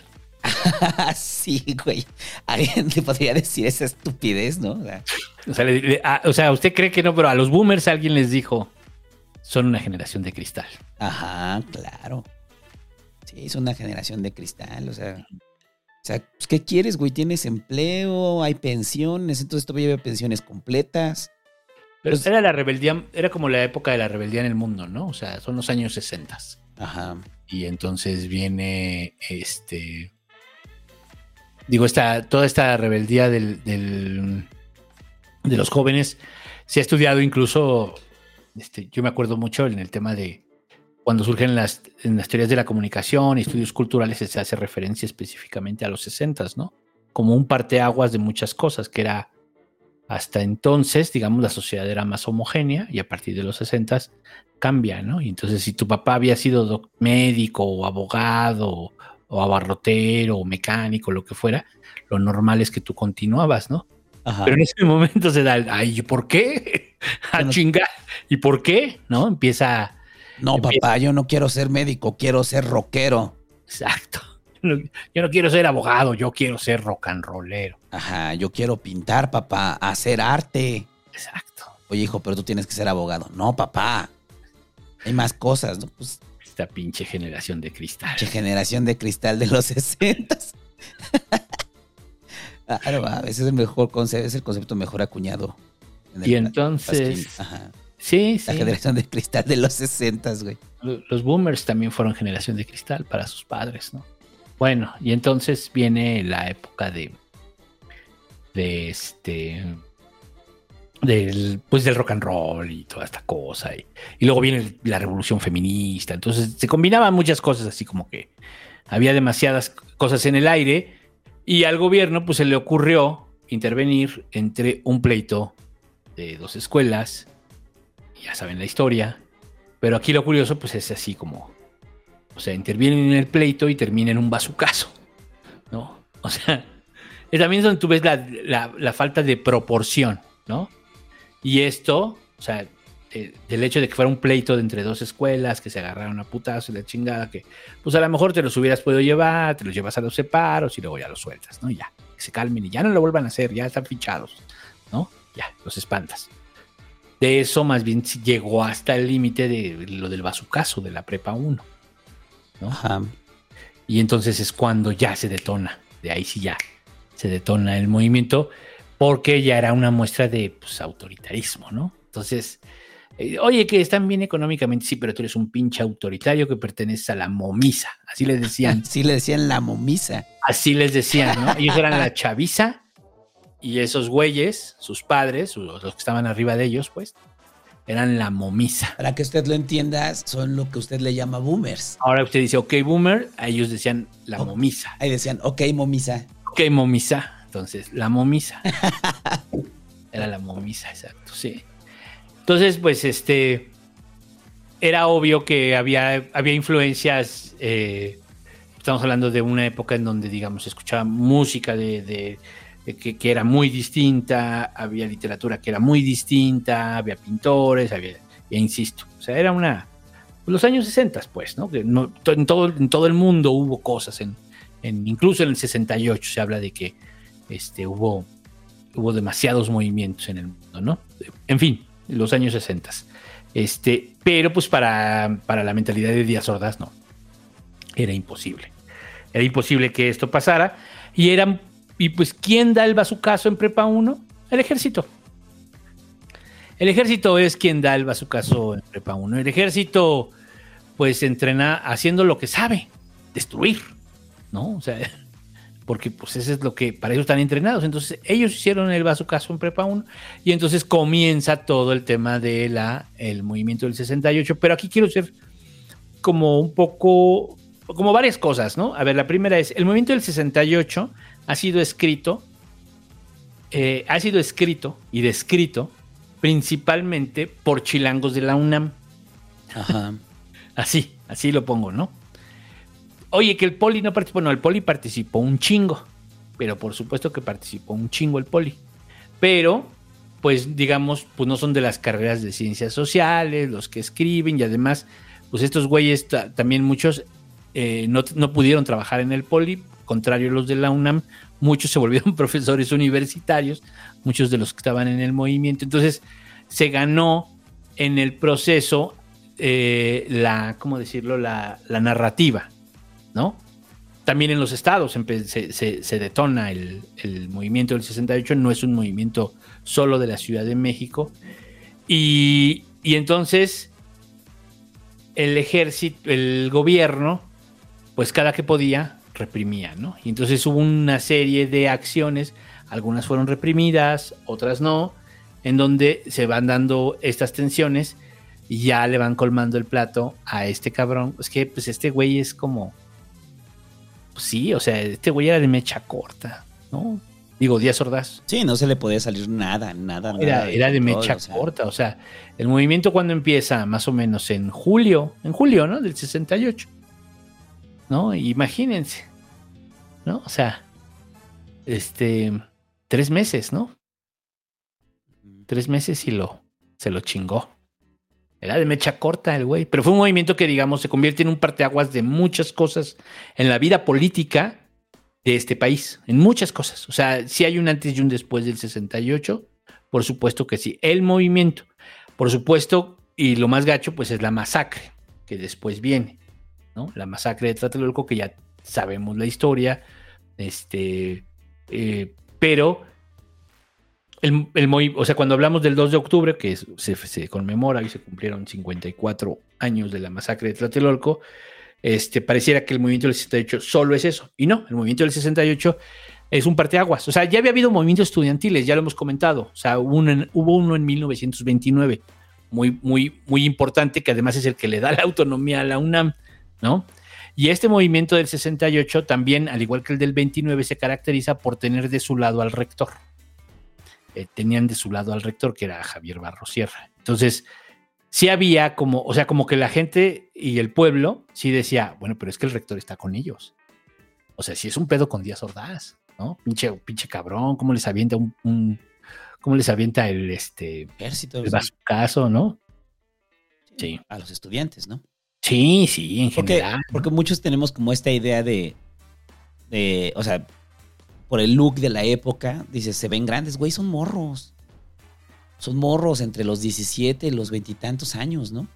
sí, güey. Alguien te podría decir esa estupidez, ¿no? O sea, O sea, le- le- a- o sea, usted cree que no, pero a los boomers alguien les dijo, son una generación de cristal. Ajá, claro. Sí, es una generación de cristal, o sea. O sea, pues, ¿qué quieres, güey? ¿Tienes empleo? ¿Hay pensiones? Entonces todavía hay pensiones completas. Pero era la rebeldía, era como la época de la rebeldía en el mundo, ¿no? O sea, son los años 60. Ajá. Y entonces viene este. Digo, esta, toda esta rebeldía del, del- de los jóvenes se ha estudiado incluso. Este, yo me acuerdo mucho en el tema de cuando surgen las, en las teorías de la comunicación y estudios culturales, se hace referencia específicamente a los 60, ¿no? Como un parteaguas de muchas cosas, que era hasta entonces, digamos, la sociedad era más homogénea y a partir de los 60 cambia, ¿no? Y entonces si tu papá había sido médico o abogado o abarrotero o mecánico, lo que fuera, lo normal es que tú continuabas, ¿no? Ajá. Pero en ese momento se da el, ay, ¿y ¿por qué? A chingar. ¿Y por qué? ¿No? Empieza... No, papá, yo no quiero ser médico, quiero ser rockero. Exacto. Yo no quiero ser abogado, yo quiero ser rock and rollero. Ajá, yo quiero pintar, papá, hacer arte. Exacto. Oye, hijo, pero tú tienes que ser abogado. No, papá. Hay más cosas, ¿no? Pues Esta pinche generación de cristal. Che, generación de cristal de los 60. Claro, a veces es el mejor concepto, es el concepto mejor acuñado. en Y entonces-. Ajá. Sí, La sí. generación de cristal de los 60, güey. Lo- Los boomers también fueron generación de cristal para sus padres, ¿no? Bueno, y entonces viene la época de. de este. del, pues del rock and roll y toda esta cosa. Y, y luego viene la revolución feminista. Entonces se combinaban muchas cosas, así como que había demasiadas cosas en el aire. Y al gobierno, pues se le ocurrió intervenir entre un pleito de dos escuelas. Ya saben la historia. Pero aquí lo curioso, pues es así como. O sea, intervienen en el pleito y termina en un bazucazo. ¿No? O sea, es también donde tú ves la, la- falta de proporción, ¿no? Y esto, o sea, eh, del hecho de que fuera un pleito de entre dos escuelas, que se agarraron a putazos y la chingada, que pues a lo mejor te los hubieras podido llevar, te los llevas a los separos y luego ya los sueltas, ¿no? Ya, que se calmen y ya no lo vuelvan a hacer, ya están fichados, ¿no? Ya, los espantas. De eso más bien llegó hasta el límite de lo del bazucazo de la prepa 1. ¿no? Ajá. Y entonces es cuando ya se detona. De ahí sí ya se detona el movimiento porque ya era una muestra de pues, autoritarismo, ¿no? Entonces, eh, oye, que están bien económicamente, sí, pero tú eres un pinche autoritario que pertenece a la momisa. Así les decían. Sí le decían la momisa. Así les decían, ¿no? Ellos eran la chaviza y esos güeyes, sus padres, los que estaban arriba de ellos, pues, eran la momisa. Para que usted lo entienda, son lo que usted le llama boomers. Ahora usted dice, ok, boomer, a ellos decían la momisa. Ahí decían, ok, momisa. Ok, momisa. Entonces, la momisa. Era la momisa, exacto, sí. Entonces, pues, este. Era obvio que había, había influencias. eh, estamos hablando de una época en donde, digamos, se escuchaba música de que, que era muy distinta, había literatura que era muy distinta, había pintores, había. Ya insisto. O sea, era una. Los años 60, pues, ¿no? En, todo, en todo el mundo hubo cosas. En, incluso en el 68 se habla de que este, hubo, hubo demasiados movimientos en el mundo, ¿no? En fin, los años 60. Este, pero pues para, para la mentalidad de Díaz Ordaz no. Era imposible. Era imposible que esto pasara. Y eran, y pues, ¿quién da el bazucazo en Prepa 1? El ejército. El ejército es quien da el bazucazo en Prepa 1. El ejército, pues, entrena haciendo lo que sabe, destruir, ¿no? O sea, porque pues eso es lo que, para eso están entrenados. Entonces, ellos hicieron el bazucazo en Prepa 1 y entonces comienza todo el tema de movimiento del 68. Pero aquí quiero ser como un poco, como varias cosas, ¿no? A ver, la primera es, el movimiento del 68 ha sido escrito, eh, ha sido escrito y descrito principalmente por chilangos de la UNAM. Ajá. Así, así lo pongo, ¿no? Oye, que el poli no participó, no, el poli participó un chingo, pero por supuesto que participó un chingo el poli. Pero, pues digamos, pues no son de las carreras de ciencias sociales, los que escriben y además, pues estos güeyes ta- también muchos eh, no, no pudieron trabajar en el poli, contrario a los de la UNAM, muchos se volvieron profesores universitarios, muchos de los que estaban en el movimiento. Entonces, se ganó en el proceso eh, la, ¿cómo decirlo? La, narrativa, ¿no? También en los estados se, se- se detona el, el movimiento del 68, no es un movimiento solo de la Ciudad de México. Y, y entonces el ejército, el gobierno, pues cada que podía, reprimía, ¿no? Y entonces hubo una serie de acciones, algunas fueron reprimidas, otras no, en donde se van dando estas tensiones y ya le van colmando el plato a este cabrón. Es que, pues, este güey es como. Pues sí, o sea, este güey era de mecha corta, ¿no? Digo, Díaz Ordaz. Sí, no se le podía salir nada, nada, nada. Era, de mecha o sea. corta, o sea, el movimiento cuando empieza, más o menos en julio, en julio, ¿no? Del 68. ¿No? Imagínense, ¿no? O sea, este, tres meses, ¿no? Tres meses y lo, se lo chingó. Era de mecha corta el güey, pero fue un movimiento que, digamos, se convierte en un parteaguas de muchas cosas en la vida política de este país, en muchas cosas. O sea, si hay un antes y un después del 68, por supuesto que sí. El movimiento, por supuesto, y lo más gacho, pues es la masacre, que después viene, La masacre de Tlatelolco, que ya sabemos la historia, este, eh, pero el, el o sea, cuando hablamos del 2 de octubre, que se, conmemora y se cumplieron 54 años de la masacre de Tlatelolco, este, pareciera que el movimiento del 68 solo es eso. Y no, el movimiento del 68 es un parteaguas. O sea, ya había habido movimientos estudiantiles, ya lo hemos comentado. O sea, hubo uno en, hubo uno en 1929, muy, muy, muy importante, que además es el que le da la autonomía a la UNAM, ¿no? Y este movimiento del 68 también, al igual que el del 29, se caracteriza por tener de su lado al rector. Eh, tenían de su lado al rector, que era Javier Barros Sierra. Entonces, sí había como, o sea, como que la gente y el pueblo sí decía, bueno, pero es que el rector está con ellos. O sea, si es un pedo con Díaz Ordaz, ¿no? Pinche, pinche cabrón, cómo les avienta un, un- cómo les avienta el este Ejército. el bazucazo, ¿no? Sí. A los estudiantes, ¿no? Sí, sí, en Porque, general. porque muchos tenemos como esta idea de, de, o sea, por el look de la época, dices, se ven grandes, güey, son morros. Son morros entre los 17 y los veintitantos años, ¿no?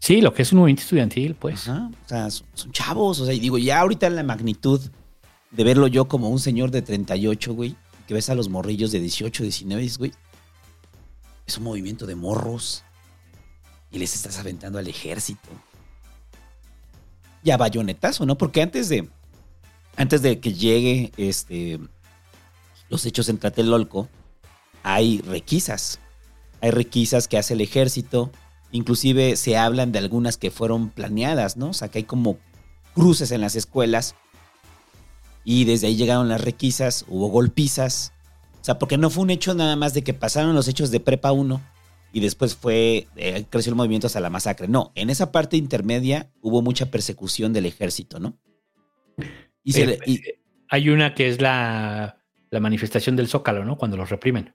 Sí, lo que es un movimiento estudiantil, pues. Ajá, o sea, son, son chavos, o sea, y digo, ya ahorita en la magnitud de verlo yo como un señor de 38, güey, que ves a los morrillos de 18, 19, dices, güey, es un movimiento de morros y les estás aventando al ejército. Y a bayonetazo, ¿no? Porque antes de, antes de que llegue este, los hechos en Tlatelolco, hay requisas. Hay requisas que hace el ejército. Inclusive se hablan de algunas que fueron planeadas, ¿no? O sea, que hay como cruces en las escuelas. Y desde ahí llegaron las requisas, hubo golpizas. O sea, porque no fue un hecho nada más de que pasaron los hechos de Prepa 1 y después fue, eh, creció el movimiento hasta la masacre. No, en esa parte intermedia hubo mucha persecución del ejército, ¿no? Y se Eh, y- hay una que es la, la manifestación del Zócalo, ¿no? Cuando los reprimen.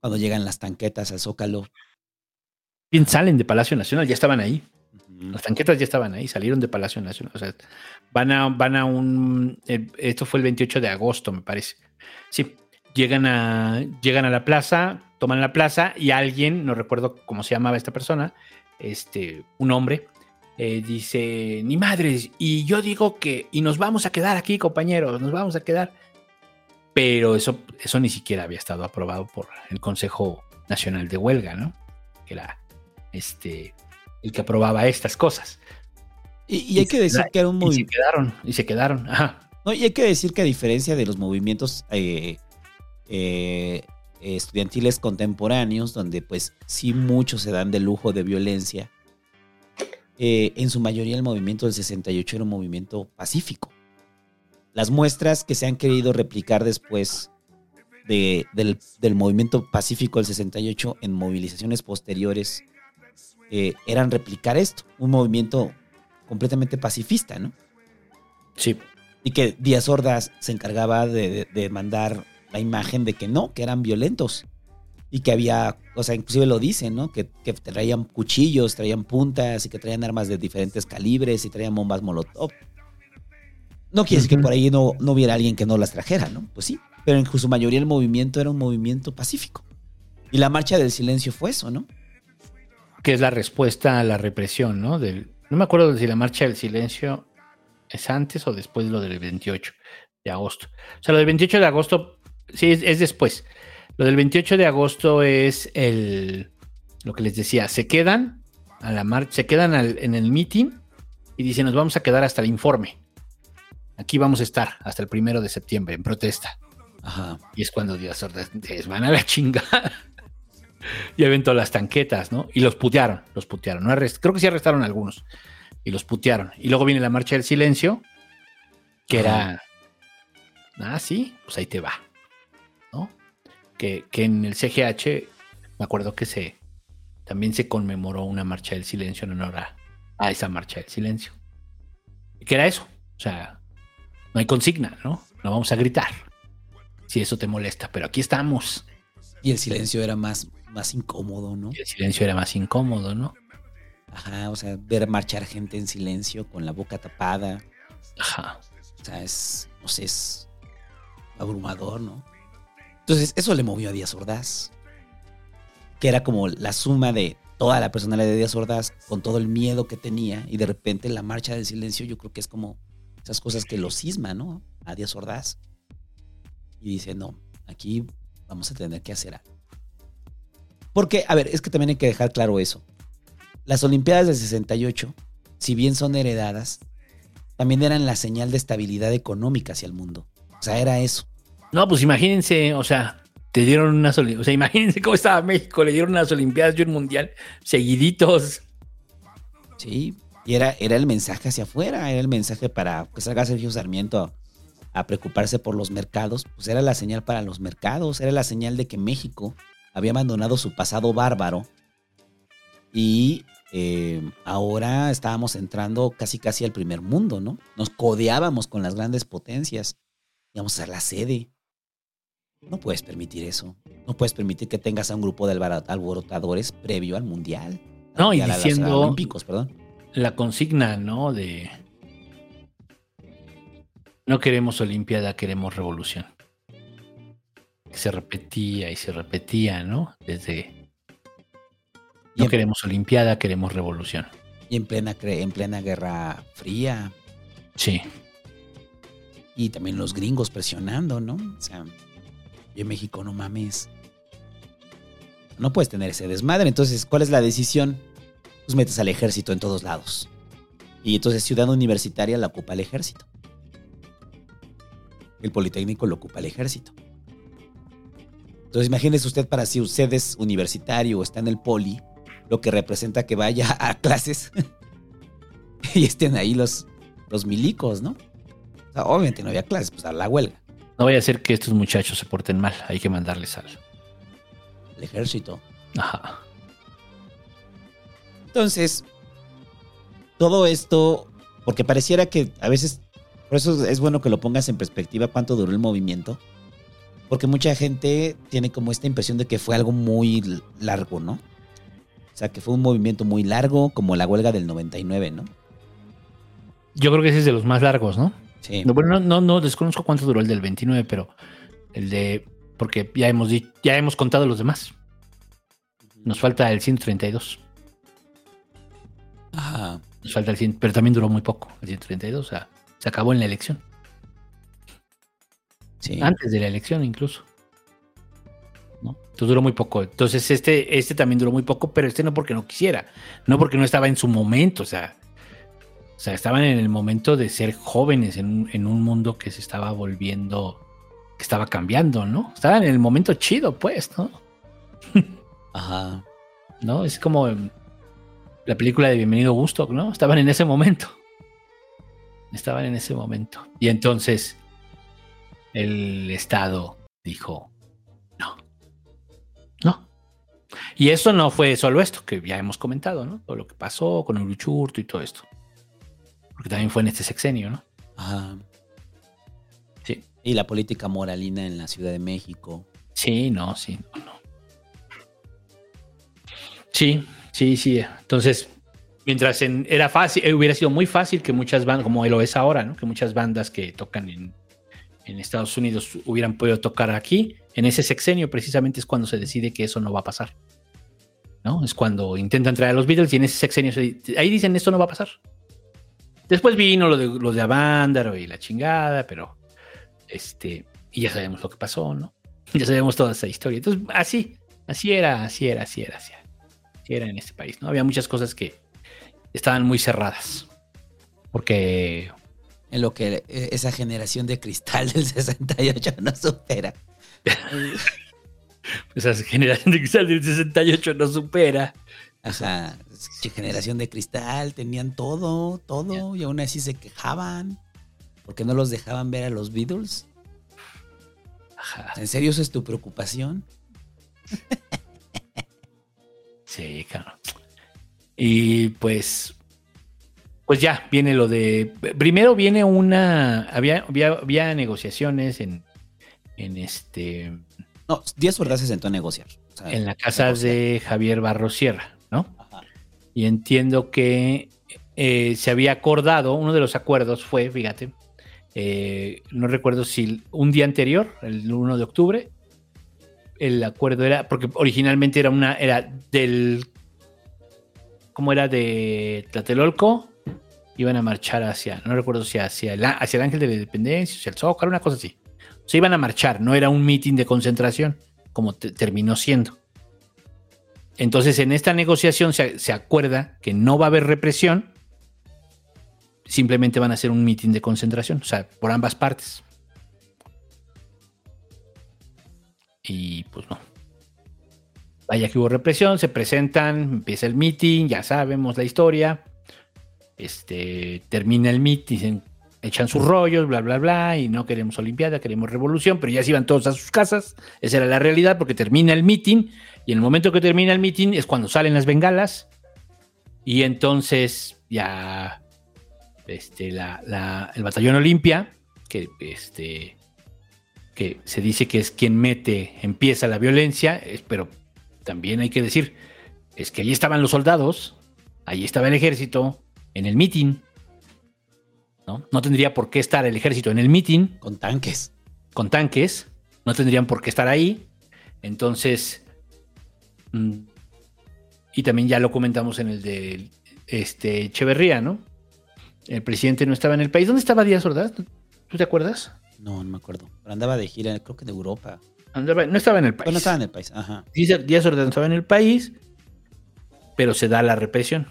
cuando llegan las tanquetas al Zócalo. Bien salen de Palacio Nacional, ya estaban ahí. Las tanquetas ya estaban ahí, salieron de Palacio Nacional. O sea, van a, van a un. eh, esto fue el 28 de agosto, me parece. Sí, llegan a, llegan a la plaza, toman la plaza y alguien, no recuerdo cómo se llamaba esta persona, este, un hombre, eh, dice: Ni madres, y yo digo que. Y nos vamos a quedar aquí, compañeros, nos vamos a quedar. Pero eso, eso ni siquiera había estado aprobado por el Consejo Nacional de Huelga, ¿no? Que era este el que aprobaba estas cosas. Y, y hay que decir que era un Y se movimiento. quedaron, y se quedaron. Ajá. No, y hay que decir que a diferencia de los movimientos eh, eh, estudiantiles contemporáneos, donde pues sí muchos se dan de lujo de violencia, eh, en su mayoría el movimiento del 68 era un movimiento pacífico. Las muestras que se han querido replicar después de- del, del movimiento pacífico del 68 en movilizaciones posteriores eh, eran replicar esto, un movimiento completamente pacifista, ¿no? Sí. Y que Díaz Ordaz se encargaba de, de- de mandar la imagen de que no, que eran violentos. Y que había, o sea, inclusive lo dicen, ¿no? Que, que traían cuchillos, traían puntas y que traían armas de diferentes calibres y traían bombas molotov. No quiere decir que por ahí no, no hubiera alguien que no las trajera, ¿no? Pues sí, pero en su mayoría el movimiento era un movimiento pacífico. Y la marcha del silencio fue eso, ¿no? Que es la respuesta a la represión, ¿no? Del, no me acuerdo si la marcha del silencio es antes o después de lo del 28 de agosto. O sea, lo del 28 de agosto, sí, es, es después. Lo del 28 de agosto es el, lo que les decía, se quedan a la marcha, se quedan al- en el meeting y dicen, nos vamos a quedar hasta el informe. Aquí vamos a estar hasta el primero de septiembre en protesta. Ajá. Y es cuando les van a la chingada. y aventó las tanquetas, ¿no? Y los putearon, los putearon. No arrest- Creo que sí arrestaron a algunos. Y los putearon. Y luego viene la marcha del silencio, que era. Ah, sí, pues ahí te va. Que, que en el CGH, me acuerdo que se. También se conmemoró una marcha del silencio en honor a, a esa marcha del silencio. Y que era eso. O sea, no hay consigna, ¿no? No vamos a gritar. Si eso te molesta, pero aquí estamos. Y el silencio era más, más incómodo, ¿no? Y el silencio era más incómodo, ¿no? Ajá, o sea, ver marchar gente en silencio con la boca tapada. Ajá. O sea, es, no sé, es abrumador, ¿no? Entonces, eso le movió a Díaz Ordaz. Que era como la suma de toda la personalidad de Díaz Ordaz con todo el miedo que tenía. Y de repente la marcha del silencio, yo creo que es como esas cosas que lo cisma, ¿no? A Díaz Ordaz. y dice, no, aquí vamos a tener que hacer algo. Porque, a ver, es que también hay que dejar claro eso. Las Olimpiadas del 68, si bien son heredadas, también eran la señal de estabilidad económica hacia el mundo. O sea, era eso. No, pues imagínense, o sea, te dieron unas. O sea, imagínense cómo estaba México, le dieron unas Olimpiadas y un mundial seguiditos. Sí, y era, era el mensaje hacia afuera, era el mensaje para que salga Sergio Sarmiento a, a preocuparse por los mercados, pues era la señal para los mercados, era la señal de que México había abandonado su pasado bárbaro y eh, ahora estábamos entrando casi casi al primer mundo, ¿no? Nos codeábamos con las grandes potencias, íbamos a ser la sede. No puedes permitir eso. No puedes permitir que tengas a un grupo de alborotadores previo al mundial. No, y a los diciendo olímpicos, perdón. la consigna, ¿no? De no queremos Olimpiada, queremos revolución. Que se repetía y se repetía, ¿no? Desde no queremos Olimpiada, queremos revolución. Y en plena, en plena Guerra Fría. Sí. Y también los gringos presionando, ¿no? O sea, yo en México no mames. No puedes tener ese desmadre. Entonces, ¿cuál es la decisión? Pues metes al ejército en todos lados. Y entonces Ciudad Universitaria la ocupa el ejército. El Politécnico lo ocupa el ejército. Entonces imagínese usted para si usted es universitario o está en el poli, lo que representa que vaya a clases y estén ahí los, los milicos, ¿no? O sea, obviamente no había clases, pues a la huelga. No vaya a ser que estos muchachos se porten mal, hay que mandarles al El ejército. Ajá. Entonces, todo esto, porque pareciera que a veces, por eso es bueno que lo pongas en perspectiva cuánto duró el movimiento, porque mucha gente tiene como esta impresión de que fue algo muy largo, ¿no? O sea, que fue un movimiento muy largo, como la huelga del 99, ¿no? Yo creo que ese es de los más largos, ¿no? Sí. No, bueno, no, no, no desconozco cuánto duró el del 29, pero el de. Porque ya hemos, ya hemos contado los demás. Nos falta el 132. Ajá. Nos falta el 100, pero también duró muy poco, el 132. O sea, se acabó en la elección. Sí. Antes de la elección, incluso. ¿No? Entonces duró muy poco. Entonces, este, este también duró muy poco, pero este no porque no quisiera. No porque no estaba en su momento. O sea, o sea estaban en el momento de ser jóvenes en un, en un mundo que se estaba volviendo, que estaba cambiando, ¿no? Estaban en el momento chido, pues, ¿no? Ajá. ¿No? Es como la película de Bienvenido Gusto, ¿no? Estaban en ese momento. Estaban en ese momento. Y entonces el Estado dijo, no, no. Y eso no fue solo esto, que ya hemos comentado, ¿no? Todo lo que pasó con el Uruchurto y todo esto. Porque también fue en este sexenio, ¿no? Ajá. Sí. Y la política moralina en la Ciudad de México. Sí, no, sí, no, no. Sí, sí, sí. Entonces, mientras en- era fácil, eh, hubiera sido muy fácil que muchas bandas, como lo es ahora, ¿no? Que muchas bandas que tocan en, en Estados Unidos hubieran podido tocar aquí. En ese sexenio, precisamente, es cuando se decide que eso no va a pasar. ¿No? Es cuando intentan traer a los Beatles y en ese sexenio se- ahí dicen esto no va a pasar. Después vino lo de los de Avándaro y la chingada, pero este, y ya sabemos lo que pasó, ¿no? Ya sabemos toda esa historia. Entonces, así, así era, así era, así era, así era. Así era en este país, ¿no? Había muchas cosas que estaban muy cerradas. Porque En lo que esa generación de cristal del 68 no supera. esa generación de cristal del 68 no supera. Ajá. Generación de cristal, tenían todo, todo, y aún así se quejaban. porque no los dejaban ver a los Beatles? ¿En serio esa es tu preocupación? Sí, claro. Y pues, pues ya viene lo de. Primero viene una. Había, había, había negociaciones en, en este. No, Díaz Ordaz se sentó a negociar. O sea, en la casa de Javier Barros Sierra. Y entiendo que eh, se había acordado, uno de los acuerdos fue, fíjate, eh, no recuerdo si un día anterior, el 1 de octubre, el acuerdo era, porque originalmente era una, era del, ¿cómo era? De Tlatelolco, iban a marchar hacia, no recuerdo si hacia el, hacia el Ángel de la Independencia, hacia el Zócalo, una cosa así. Se iban a marchar, no era un mitin de concentración, como te- terminó siendo. Entonces, en esta negociación se, acuerda que no va a haber represión, simplemente van a hacer un mitin de concentración, o sea, por ambas partes. Y pues no. Vaya que hubo represión, se presentan, empieza el meeting, ya sabemos la historia. Este, termina el meeting, dicen, echan sus rollos, bla, bla, bla, y no queremos Olimpiada, queremos revolución, pero ya se iban todos a sus casas. Esa era la realidad, porque termina el meeting, y en el momento que termina el meeting es cuando salen las bengalas, y entonces ya este, la- la- el batallón Olimpia, que este, que se dice que es quien mete, empieza la violencia, es- pero también hay que decir, es que allí estaban los soldados, allí estaba el ejército, en el meeting. ¿no? no tendría por qué estar el ejército en el meeting. Con tanques. Con tanques. No tendrían por qué estar ahí. Entonces. Mm, y también ya lo comentamos en el de este, Echeverría, ¿no? El presidente no estaba en el país. ¿Dónde estaba Díaz Ordaz? ¿Tú te acuerdas? No, no me acuerdo. Pero andaba de gira, creo que de Europa. Andaba- no estaba en el país. Bueno, estaba en el país, ajá. Díaz Ordaz no estaba en el país, pero se da la represión.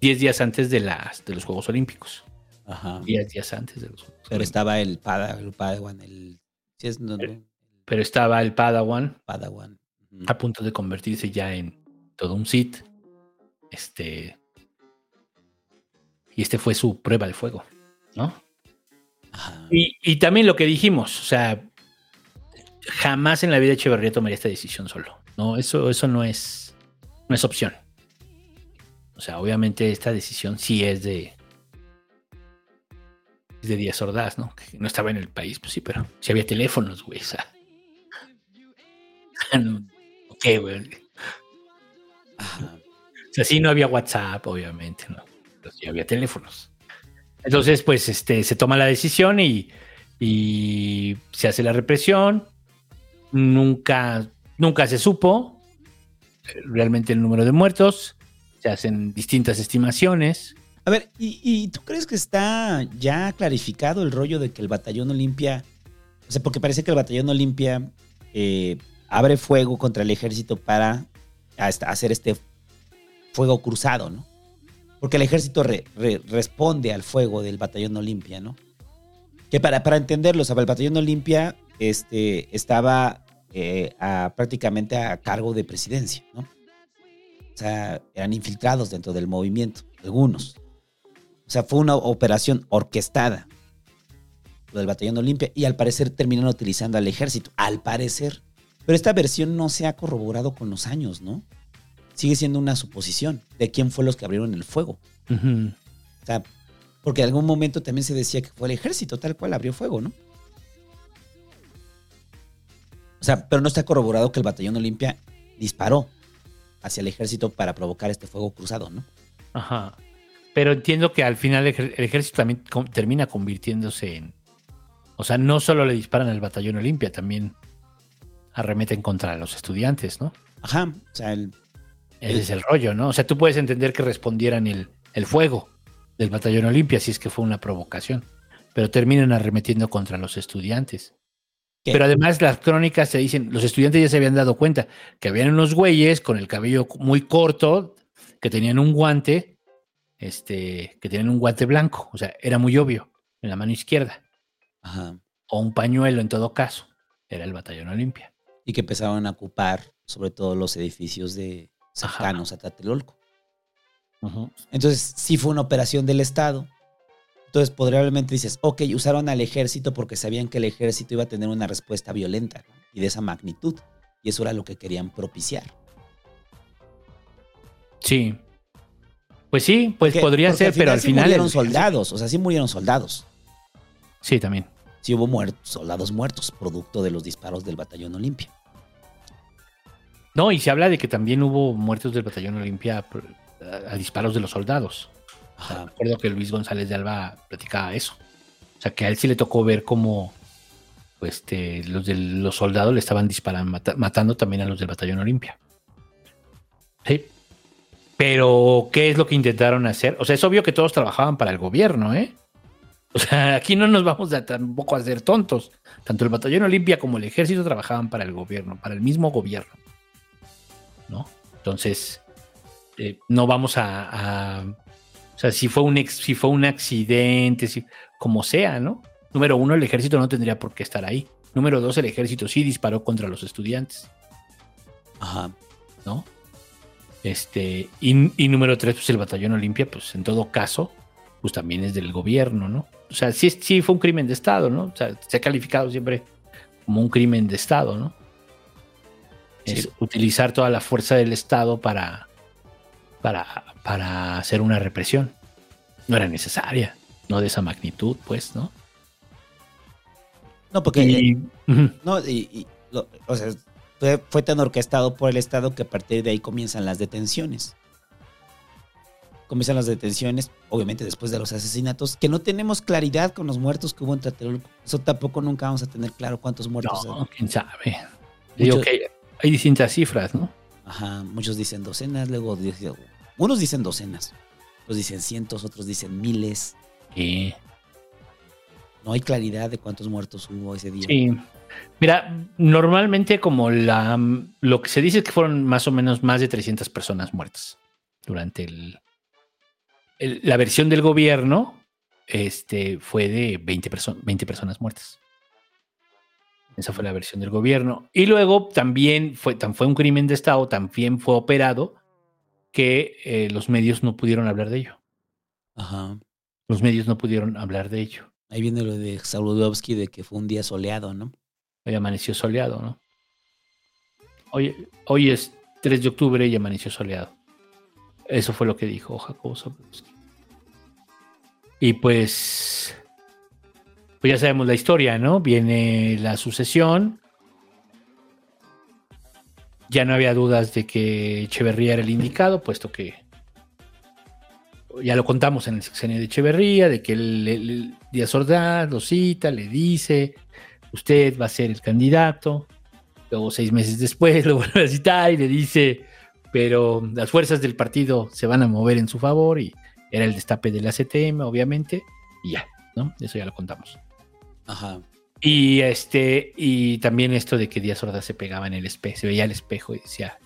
Diez días antes de, las, de los Juegos Olímpicos. Ajá. Diez días antes de los Juegos Pero estaba el, Pada, el Padawan, el... sí es- no, no, Pero estaba el Padawan Padawan. A punto de convertirse ya en todo un Sith. Este. Y este fue su prueba de fuego, ¿no? Y, y también lo que dijimos, o sea, jamás en la vida Echeverría tomaría esta decisión solo. No, eso, eso no es, no es opción. O sea, obviamente esta decisión sí es de. es de Díaz Ordaz, ¿no? Que no estaba en el país, pues sí, pero sí había teléfonos, güey. O sea. No, ok, güey. O sea, sí no había WhatsApp, obviamente, ¿no? Pero sí había teléfonos. Entonces, pues, este, se toma la decisión y, y se hace la represión. Nunca, nunca se supo eh, realmente el número de muertos. Se hacen distintas estimaciones. A ver, ¿y, y tú crees que está ya clarificado el rollo de que el batallón Olimpia, o sea, porque parece que el batallón Olimpia eh, abre fuego contra el ejército para hacer este fuego cruzado, ¿no? Porque el ejército re- re- responde al fuego del batallón Olimpia, ¿no? Que para, para entenderlo, o sea, el batallón Olimpia este, estaba eh, a- prácticamente a cargo de presidencia, ¿no? O sea, eran infiltrados dentro del movimiento, algunos. O sea, fue una operación orquestada, del batallón Olimpia, y al parecer terminaron utilizando al ejército, al parecer. Pero esta versión no se ha corroborado con los años, ¿no? Sigue siendo una suposición de quién fue los que abrieron el fuego. O sea, porque en algún momento también se decía que fue el ejército tal cual abrió fuego, ¿no? O sea, pero no está corroborado que el batallón Olimpia disparó hacia el ejército para provocar este fuego cruzado, ¿no? Ajá. Pero entiendo que al final el ejército también termina convirtiéndose en. O sea, no solo le disparan al batallón Olimpia, también arremeten contra los estudiantes, ¿no? Ajá. O sea, el, Ese es el rollo, ¿no? O sea, tú puedes entender que respondieran el, el fuego del batallón Olimpia si es que fue una provocación, pero terminan arremetiendo contra los estudiantes. ¿Qué? Pero además las crónicas te dicen, los estudiantes ya se habían dado cuenta que habían unos güeyes con el cabello muy corto, que tenían un guante, este, que tenían un guante blanco, o sea, era muy obvio, en la mano izquierda, Ajá. o un pañuelo en todo caso, era el batallón Olimpia. Y que empezaron a ocupar sobre todo los edificios de cercanos a Tlatelolco. Entonces, sí fue una operación del Estado. Entonces, probablemente dices, ok, usaron al ejército porque sabían que el ejército iba a tener una respuesta violenta ¿no? y de esa magnitud. Y eso era lo que querían propiciar. Sí. Pues sí, pues Porque- podría porque ser, pero al sí final... murieron el- soldados, o sea, sí murieron soldados. Sí, también. Sí hubo muertos, soldados muertos, producto de los disparos del batallón Olimpia. No, y se habla de que también hubo muertos del batallón Olimpia a, a disparos de los soldados. O sea, recuerdo que Luis González de Alba platicaba eso. O sea, que a él sí le tocó ver cómo pues, este, los, de los soldados le estaban disparando, mata- matando también a los del batallón Olimpia. Sí. Pero, ¿qué es lo que intentaron hacer? O sea, es obvio que todos trabajaban para el gobierno, ¿eh? O sea, aquí no nos vamos a tampoco a hacer tontos. Tanto el batallón Olimpia como el ejército trabajaban para el gobierno, para el mismo gobierno. ¿No? Entonces, eh, no vamos a, a- O sea, si fue un, ex- si fue un accidente, si, como sea, ¿no? Número uno, el ejército no tendría por qué estar ahí. Número dos, el ejército sí disparó contra los estudiantes. Ajá. ¿no? Este, y, y número tres, pues el batallón Olimpia, pues en todo caso, pues también es del gobierno, ¿no? O sea, sí, sí fue un crimen de Estado, ¿no? O sea, se ha calificado siempre como un crimen de Estado, ¿no? Es utilizar toda la fuerza del Estado para, para, para hacer una represión. No era necesaria, no de esa magnitud, pues, ¿no? No, porque. Y- eh, no, y, y lo- o sea, fue, fue tan orquestado por el Estado que a partir de ahí comienzan las detenciones. Comienzan las detenciones, obviamente después de los asesinatos, que no tenemos claridad con los muertos que hubo en Tlatelolco. Eso tampoco nunca vamos a tener claro cuántos muertos. No, hay. quién sabe. Digo Muchos- que hay, distintas cifras, ¿no? Ajá, muchos dicen docenas, luego dicen- unos dicen docenas, otros dicen cientos, otros dicen miles. Sí. No hay claridad de cuántos muertos hubo ese día. Sí. Mira, normalmente como la lo que se dice es que fueron más o menos más de 300 personas muertas durante el, el- la versión del gobierno este fue de 20, perso- 20 personas muertas. Esa fue la versión del gobierno. Y luego también fue, tan fue un crimen de Estado, también fue operado que eh, los medios no pudieron hablar de ello. Ajá. Los medios no pudieron hablar de ello. Ahí viene lo de Saludowski de que fue un día soleado, ¿no? Hoy amaneció soleado, ¿no? Hoy, hoy es 3 de octubre y amaneció soleado. Eso fue lo que dijo Jacobo Zabludowski. Y pues, pues ya sabemos la historia, ¿no? Viene la sucesión. Ya no había dudas de que Echeverría era el indicado, puesto que ya lo contamos en el sexenio de Echeverría, de que el, el- el Díaz Ordaz lo cita, le dice, usted va a ser el candidato. Luego, seis meses después, lo vuelve a citar y le dice, pero las fuerzas del partido se van a mover en su favor y era el destape de la CTM, obviamente, y ya, ¿no? Eso ya lo contamos. Ajá. Y este, y también esto de que Díaz Ordaz se pegaba en el espejo, se veía al espejo y decía,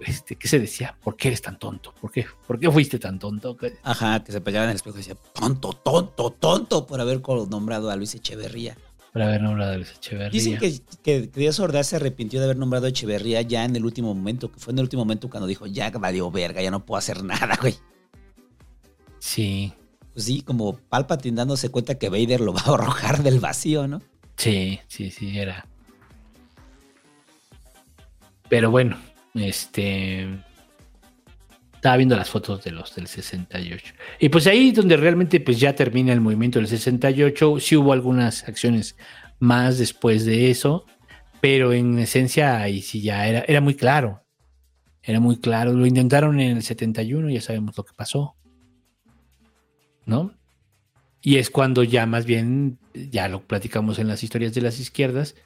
este, ¿qué se decía? ¿Por qué eres tan tonto? ¿Por qué, ¿Por qué fuiste tan tonto? Ajá, que se pegaba en el espejo y decía, tonto, tonto, tonto, por haber nombrado a Luis Echeverría. Por haber nombrado a Luis Echeverría. Dicen que, que Díaz Ordaz se arrepintió de haber nombrado a Echeverría ya en el último momento, que fue en el último momento cuando dijo, ya valió verga, ya no puedo hacer nada, güey. Sí, Pues sí, como Palpatine dándose cuenta que Vader lo va a arrojar del vacío, ¿no? Sí, sí, sí, era. Pero bueno, este. Estaba viendo las fotos de los del 68. Y pues ahí donde realmente pues ya termina el movimiento del 68. Sí hubo algunas acciones más después de eso. Pero en esencia ahí sí ya era, era muy claro. Era muy claro. Lo intentaron en el 71, ya sabemos lo que pasó. ¿No? Y es cuando ya más bien, ya lo platicamos en las historias de las izquierdas,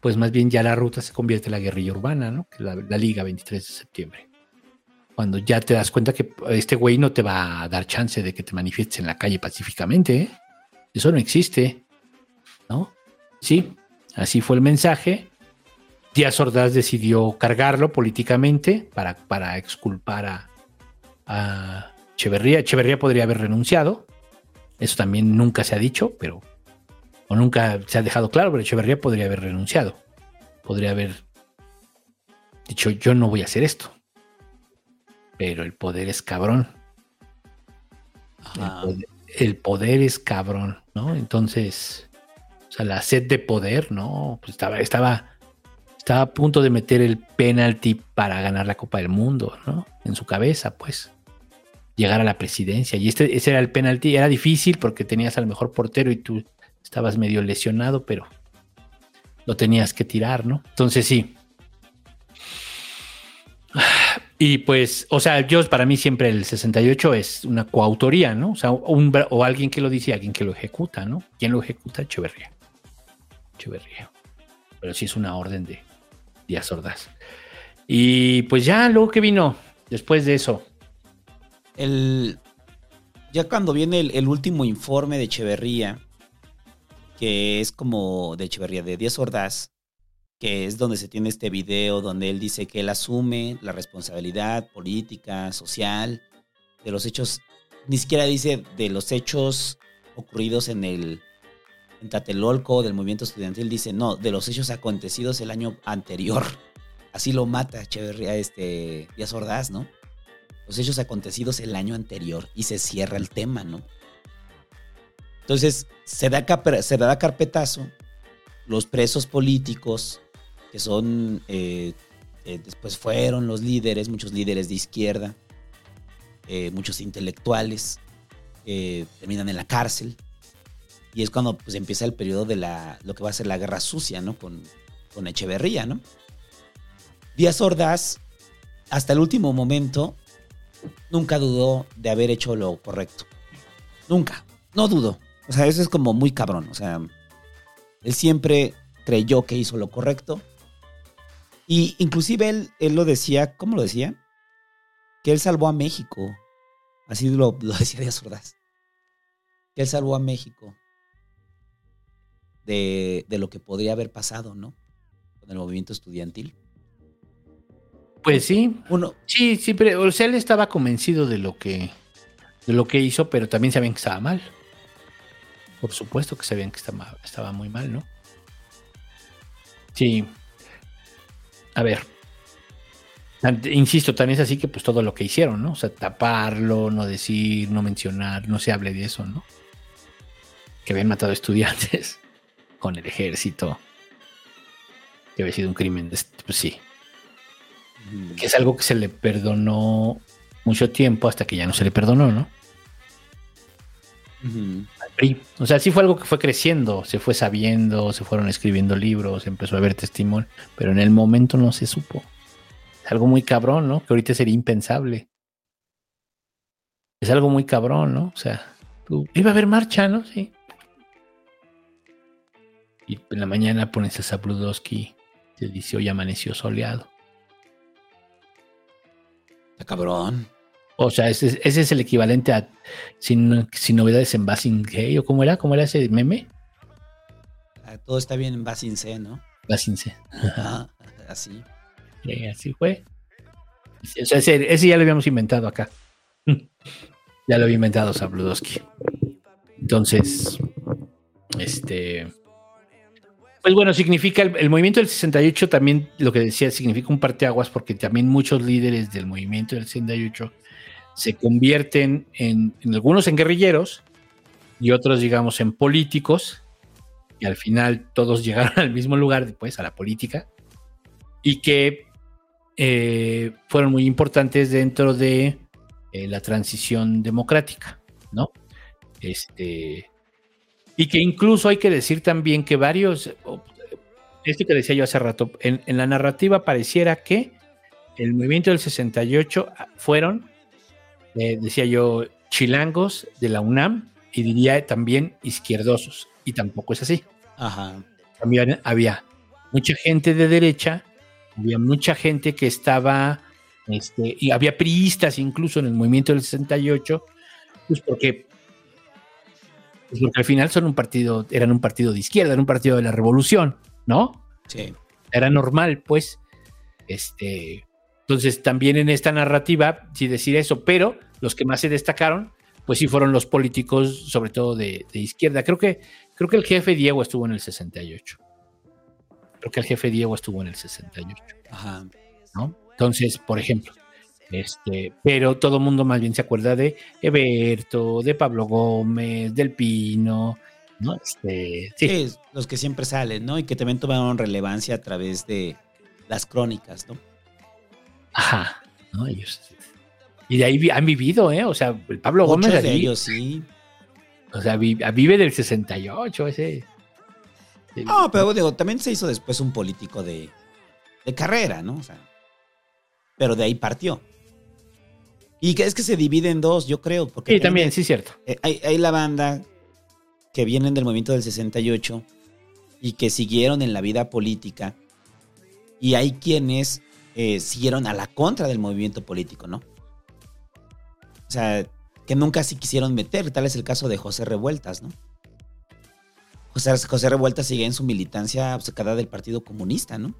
pues más bien ya la ruta se convierte en la guerrilla urbana, ¿no? Que la, la Liga 23 de septiembre. Cuando ya te das cuenta que este güey no te va a dar chance de que te manifiestes en la calle pacíficamente, ¿eh? Eso no existe, ¿no? Sí, así fue el mensaje. Díaz Ordaz decidió cargarlo políticamente para, para exculpar a, a Echeverría. Echeverría podría haber renunciado. Eso también nunca se ha dicho, pero. O nunca se ha dejado claro, pero Echeverría podría haber renunciado. Podría haber dicho: Yo no voy a hacer esto. Pero el poder es cabrón. El poder, el poder es cabrón, ¿no? Entonces. O sea, la sed de poder, ¿no? Pues estaba, estaba, estaba a punto de meter el penalti para ganar la Copa del Mundo, ¿no? En su cabeza, pues llegar a la presidencia. Y este, ese era el penalti. Era difícil porque tenías al mejor portero y tú estabas medio lesionado, pero lo tenías que tirar, ¿no? Entonces sí. Y pues, o sea, yo para mí siempre el 68 es una coautoría, ¿no? O sea, un, o alguien que lo dice alguien que lo ejecuta, ¿no? ¿Quién lo ejecuta? Echeverría. Echeverría. Pero sí es una orden de Díaz Ordaz. Y pues ya, luego que vino, después de eso, El. ya cuando viene el, último informe de Echeverría, que es como de Echeverría, de Díaz Ordaz, que es donde se tiene este video donde él dice que él asume la responsabilidad política, social, de los hechos, ni siquiera dice de los hechos ocurridos en el en Tlatelolco del movimiento estudiantil, dice no, de los hechos acontecidos el año anterior. Así lo mata Echeverría, este Díaz Ordaz, ¿no? Los hechos acontecidos el año anterior y se cierra el tema, ¿no? Entonces, se da, se da carpetazo, los presos políticos, que son, eh, eh, después fueron los líderes, muchos líderes de izquierda, eh, muchos intelectuales, terminan en la cárcel. Y es cuando pues, empieza el periodo de la, lo que va a ser la guerra sucia, ¿no? Con, con Echeverría, ¿no? Díaz Ordaz, hasta el último momento, nunca dudó de haber hecho lo correcto. Nunca. No dudó. O sea, eso es como muy cabrón. O sea, él siempre creyó que hizo lo correcto. Y inclusive él, él lo decía, ¿cómo lo decía? Que él salvó a México. Así lo, decía Díaz Ordaz. Que él salvó a México de, de lo que podría haber pasado, ¿no? Con el movimiento estudiantil. Pues sí. Uno, Sí, sí, pero o sea, él estaba convencido de lo que de lo que hizo, pero también sabían que estaba mal. Por supuesto que sabían que estaba, estaba muy mal, ¿no? Sí. A ver. Insisto, tan es así que pues todo lo que hicieron, ¿no? O sea, taparlo, no decir, no mencionar, no se hable de eso, ¿no? Que habían matado estudiantes con el ejército. Que había sido un crimen, de pues sí que es algo que se le perdonó mucho tiempo hasta que ya no se le perdonó, ¿no? ujú, Al PRI. O sea, sí fue algo que fue creciendo, se fue sabiendo, se fueron escribiendo libros, empezó a haber testimonio, pero en el momento no se supo. Es algo muy cabrón, ¿no? Que ahorita sería impensable. Es algo muy cabrón, ¿no? O sea, tú- iba a haber marcha, ¿no? Sí. Y en la mañana pones a Zabludowski, te dice hoy amaneció soleado. Está cabrón. O sea, ese, ese es el equivalente a sin, sin novedades en Basing Gay, o cómo era, cómo era ese meme. Ah, Todo está bien en Basince, ¿no? Basing Ajá, Así. Sí, así fue. O sea, ese, ese ya lo habíamos inventado acá. Ya lo había inventado Zabludowski. Entonces, este. Pues bueno, significa el, movimiento del 68 también, lo que decía, significa un parteaguas porque también muchos líderes del movimiento del 68 se convierten en, algunos en guerrilleros y otros, digamos, en políticos. Y al final todos llegaron al mismo lugar, después a la política. Y que eh, fueron muy importantes dentro de eh, la transición democrática, ¿no? Este, y que incluso hay que decir también que varios, esto que decía yo hace rato, en, en la narrativa pareciera que el movimiento del 68 fueron, eh, decía yo, chilangos de la UNAM y diría también izquierdosos, y tampoco es así. Ajá. También había mucha gente de derecha, había mucha gente que estaba, este, y había priistas incluso en el movimiento del 68, pues porque, pues porque al final son un partido, eran un partido de izquierda, eran un partido de la revolución, ¿no? Sí. Era normal, pues. Este, entonces, también en esta narrativa, sí decir eso, pero los que más se destacaron, pues sí fueron los políticos, sobre todo de, de izquierda. Creo que, creo que el jefe Diego estuvo en el 68. Creo que el jefe Diego estuvo en el 68. Ajá. ¿no? Entonces, por ejemplo, este, pero todo el mundo más bien se acuerda de Eberto, de Pablo Gómez, del Pino, ¿no? Este, sí. Sí, los que siempre salen, ¿no? Y que también tomaron relevancia a través de las crónicas, ¿no? Ajá, ¿no? Ellos. Y de ahí han vivido, ¿eh? O sea, el Pablo Gómez de ellos, sí. O sea, vi- vive del 68, ese. No, pero digo, también se hizo después un político de, de carrera, ¿no? O sea, pero de ahí partió. Y que es que se divide en dos, yo creo. Porque Sí, también, sí, cierto. eh, Hay, hay la banda que vienen del movimiento del 68 y que siguieron en la vida política. Y hay quienes eh, siguieron a la contra del movimiento político, ¿no? O sea, que nunca se quisieron meter. Tal es el caso de José Revueltas, ¿no? José, José Revueltas sigue en su militancia obcecada del Partido Comunista, ¿no?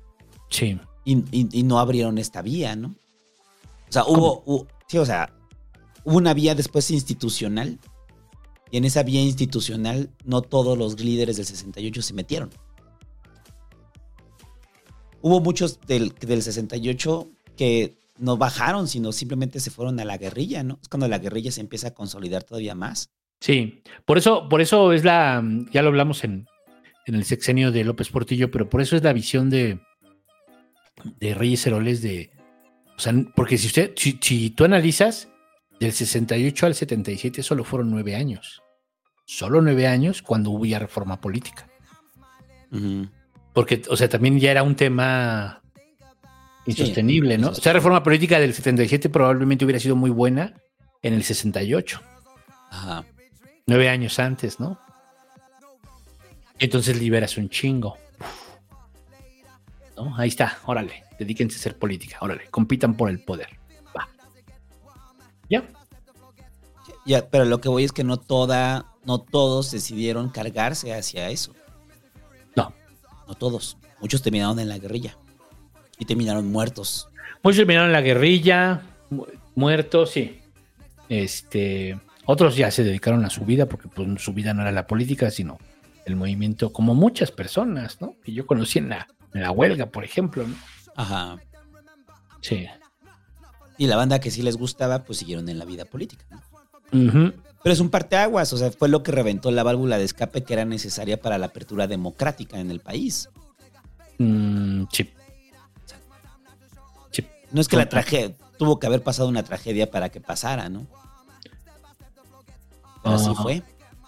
Sí. Y, y- y no abrieron esta vía, ¿no? O sea, hubo, hubo- sí, o sea, hubo una vía después institucional. Y en esa vía institucional no todos los líderes del 68 se metieron. Hubo muchos del, del 68 que no bajaron, sino simplemente se fueron a la guerrilla, ¿no? Es cuando la guerrilla se empieza a consolidar todavía más. Sí, por eso, por eso es la, ya lo hablamos en, en el sexenio de López Portillo, pero por eso es la visión de, de Reyes Heroles de, o sea, porque si usted, si, si tú analizas, del 68 al 77 solo fueron nueve años, solo nueve años cuando hubo ya reforma política, porque, o sea, también ya era un tema insostenible, ¿no? O sea, reforma política del 77 probablemente hubiera sido muy buena en el 68. Ajá. Nueve años antes, ¿no? Entonces liberas un chingo. ¿No? Ahí está, órale, dedíquense a hacer política, órale, compitan por el poder. Va. Ya. Ya, pero lo que voy es que no toda, no todos decidieron cargarse hacia eso. No. No todos. Muchos terminaron en la guerrilla. Y terminaron muertos. Muchos terminaron en la guerrilla, mu- muertos, sí. Este, otros ya se dedicaron a su vida, porque pues, su vida no era la política, sino el movimiento, como muchas personas, ¿no? Que yo conocí en la, en la huelga, por ejemplo, ¿no? Ajá. Sí. Y la banda que sí les gustaba, pues siguieron en la vida política. ¿no? Pero es un parteaguas, o sea, fue lo que reventó la válvula de escape que era necesaria para la apertura democrática en el país. Mm. No es que la tragedia, tuvo que haber pasado una tragedia para que pasara, ¿no? Pero así fue.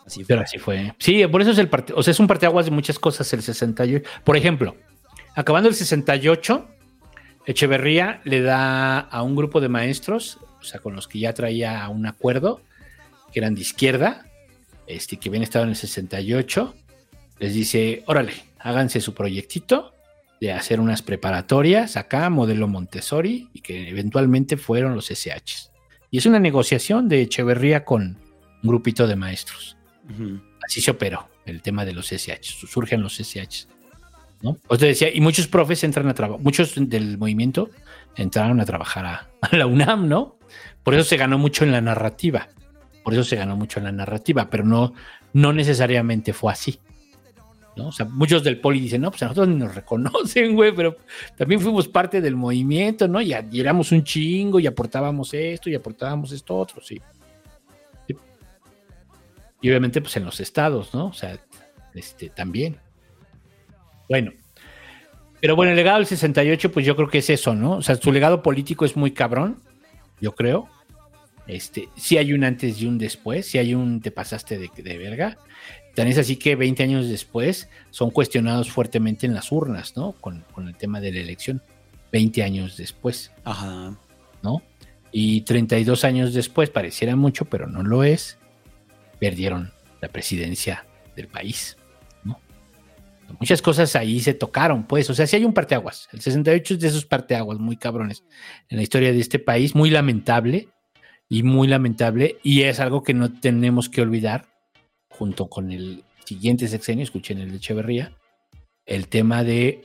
Así fue. Pero así fue. Sí, por eso es el parte, o sea, es un parteaguas de muchas cosas el 68. Por ejemplo, acabando el 68, Echeverría le da a un grupo de maestros, o sea, con los que ya traía un acuerdo, que eran de izquierda, este, que habían estado en el 68, les dice, órale, háganse su proyectito de hacer unas preparatorias acá, modelo Montessori, y que eventualmente fueron los SH. Y es una negociación de Echeverría con un grupito de maestros. Así se operó el tema de los SH, surgen los SH. ¿No? Os decía, y muchos profes entran a trabajar, muchos del movimiento entraron a trabajar a, la UNAM, ¿no? Por eso se ganó mucho en la narrativa, por eso se ganó mucho en la narrativa, pero no, no necesariamente fue así. ¿no? O sea, muchos del poli dicen, no, pues a nosotros ni nos reconocen, güey, pero también fuimos parte del movimiento, ¿no? Y, y éramos un chingo y aportábamos esto y aportábamos esto otro, sí. Sí. Y obviamente, pues en los estados, ¿no? O sea, este, también. Bueno. Pero bueno, el legado del 68, pues yo creo que es eso, ¿no? O sea, su legado político es muy cabrón, yo creo. Este, sí hay un antes y un después, sí hay un te pasaste de, de verga. Tan es así que 20 años después son cuestionados fuertemente en las urnas, ¿no? Con, con el tema de la elección. 20 años después, Ajá. ¿no? Y 32 años después, pareciera mucho, pero no lo es, perdieron la presidencia del país. Muchas cosas ahí se tocaron, pues, o sea, sí hay un parteaguas. El 68 es de esos parteaguas muy cabrones en la historia de este país, muy lamentable y muy lamentable, y es algo que no tenemos que olvidar, junto con el siguiente sexenio, escuchen el de Echeverría, el tema de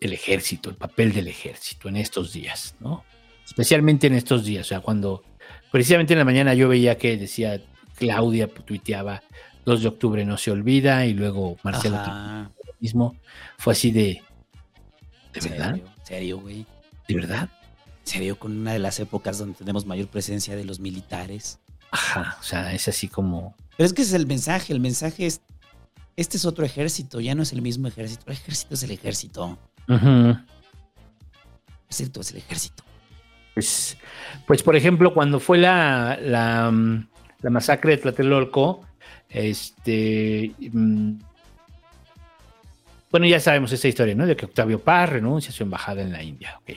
el ejército, el papel del ejército en estos días, ¿no? Especialmente en estos días, o sea, cuando precisamente en la mañana yo veía que decía Claudia tuiteaba 2 de octubre no se olvida y luego Marcelo mismo, fue así de ¿de verdad? Serio, güey. ¿De verdad? Serio, con una de las épocas donde tenemos mayor presencia de los militares. Ajá, o sea, es así como Pero es que ese es el mensaje. El mensaje es: este es otro ejército, ya no es el mismo ejército. El ejército es el ejército. ujú. El ejército es el ejército. Pues, pues, por ejemplo, cuando fue la, la, mm, la masacre de Tlatelolco, este. Bueno, ya sabemos esta historia, ¿no? De que Octavio Paz renuncia a su embajada en la India. ok.